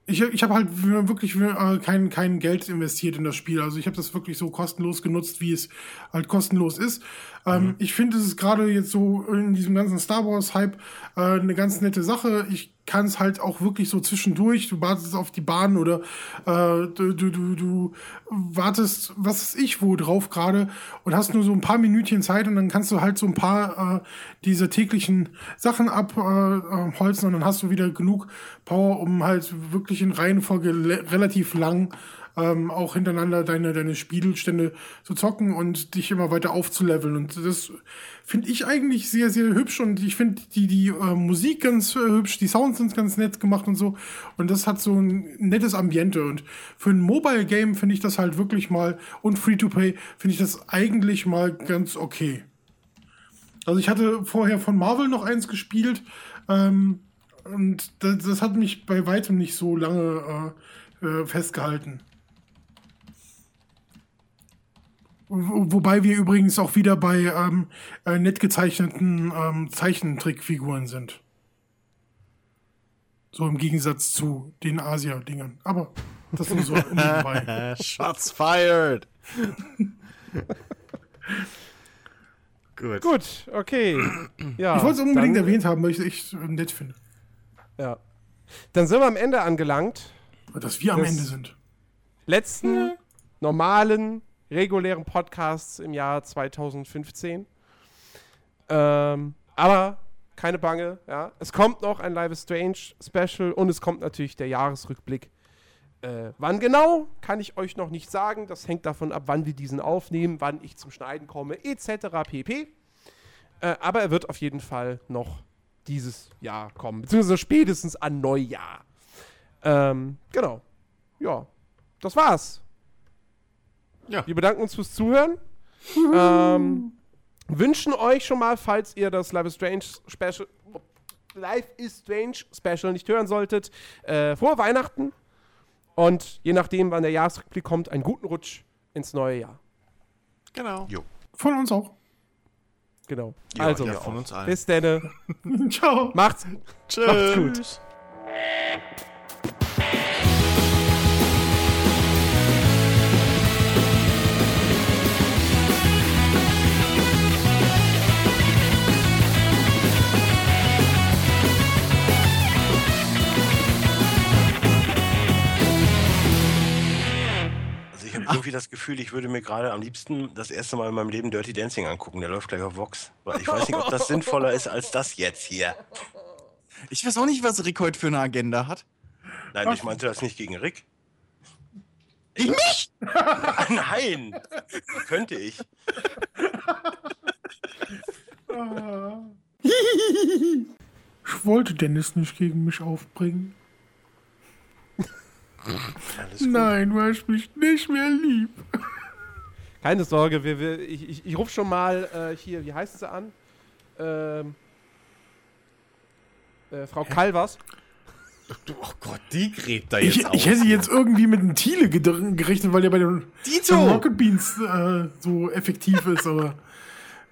ich, ich habe halt wirklich äh, kein, kein Geld investiert in das Spiel. Also ich habe das wirklich so kostenlos genutzt, wie es halt kostenlos ist. Ähm, ich finde, es ist gerade jetzt so in diesem ganzen Star Wars-Hype äh, eine ganz nette Sache. Ich kann es halt auch wirklich so zwischendurch. Du wartest auf die Bahn oder äh, du, du, du, du wartest, was weiß ich wo drauf gerade und hast nur so ein paar Minütchen Zeit und dann kannst du halt so ein paar äh, dieser täglichen Sachen abholzen äh, und dann hast du wieder genug Power, um halt wirklich in Reihenfolge relativ lang ähm, auch hintereinander deine, deine Spielstände zu zocken und dich immer weiter aufzuleveln. Und das finde ich eigentlich sehr, sehr hübsch und ich finde die, die äh, Musik ganz äh, hübsch, die Sounds sind ganz nett gemacht und so. Und das hat so ein nettes Ambiente. Und für ein Mobile-Game finde ich das halt wirklich mal und Free-to-Play finde ich das eigentlich mal ganz okay. Also ich hatte vorher von Marvel noch eins gespielt ähm, und das, das hat mich bei weitem nicht so lange äh, äh, festgehalten. Wo- Wobei wir übrigens auch wieder bei ähm, äh, nett gezeichneten ähm, Zeichentrickfiguren sind. So im Gegensatz zu den Asia-Dingern. Aber das nur so nebenbei. Shots fired. Gut. Gut, okay. Ja, Ich wollte es unbedingt dann, erwähnt haben, weil ich es echt äh, nett finde. Ja. Dann sind wir am Ende angelangt. Dass wir am Ende sind. Letzten normalen, regulären Podcasts im Jahr 2015. Ähm, aber keine Bange, ja. Es kommt noch ein Live is Strange Special und es kommt natürlich der Jahresrückblick. Äh, wann genau, kann ich euch noch nicht sagen. Das hängt davon ab, wann wir diesen aufnehmen, wann ich zum Schneiden komme, etc. pp. Äh, aber er wird auf jeden Fall noch dieses Jahr kommen, beziehungsweise spätestens an Neujahr. Ähm, genau. Ja, das war's. Ja. Wir bedanken uns fürs Zuhören. ähm, wünschen euch schon mal, falls ihr das Life is Strange Special, Life is Strange Special nicht hören solltet, äh, frohe Weihnachten. Und je nachdem, wann der Jahresrückblick kommt, einen guten Rutsch ins neue Jahr. Genau. Jo. Von uns auch. Genau. Ja, also, ja, Von uns allen. bis dann. Ciao. Macht's. Tschüss. Macht's gut. Irgendwie das Gefühl, ich würde mir gerade am liebsten das erste Mal in meinem Leben Dirty Dancing angucken. Der läuft gleich auf Vox. Weil ich weiß nicht, ob das sinnvoller ist als das jetzt hier. Ich weiß auch nicht, was Rick heute für eine Agenda hat. Nein, ich meinte das nicht gegen Rick. Gegen mich? Nein, könnte ich. Ich wollte Dennis nicht gegen mich aufbringen. Alles gut. Nein, du hast mich nicht mehr lieb. Keine Sorge, wir, wir, ich, ich, ich rufe schon mal äh, hier, wie heißt sie an? Ähm, äh, Frau Calvas. Oh Gott, die gräbt da Ich, ich hätte jetzt irgendwie mit einem Thiele gerechnet, weil der bei den Dito! den Rocket Beans äh, so effektiv ist, aber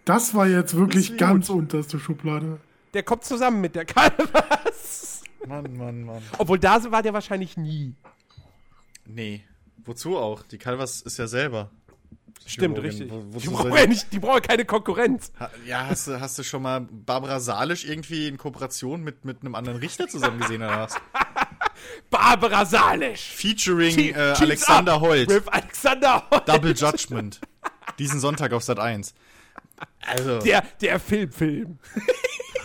das war jetzt wirklich ganz gut. unterste Schublade. Der kommt zusammen mit der Calvas. Mann, Mann, Mann. Obwohl da war der wahrscheinlich nie. Nee. Wozu auch? Die Calvas ist ja selber. Stimmt, richtig. Wo- die, brauchen ja nicht, die brauchen keine Konkurrenz. Ha- Ja, hast du, hast du schon mal Barbara Salisch irgendwie in Kooperation mit, mit einem anderen Richter zusammen gesehen oder was? Barbara Salisch. Featuring Te- äh, Alexander up Holt. With Alexander Holt. Double Judgment. Diesen Sonntag auf Sat 1. Also, Der, der Filmfilm.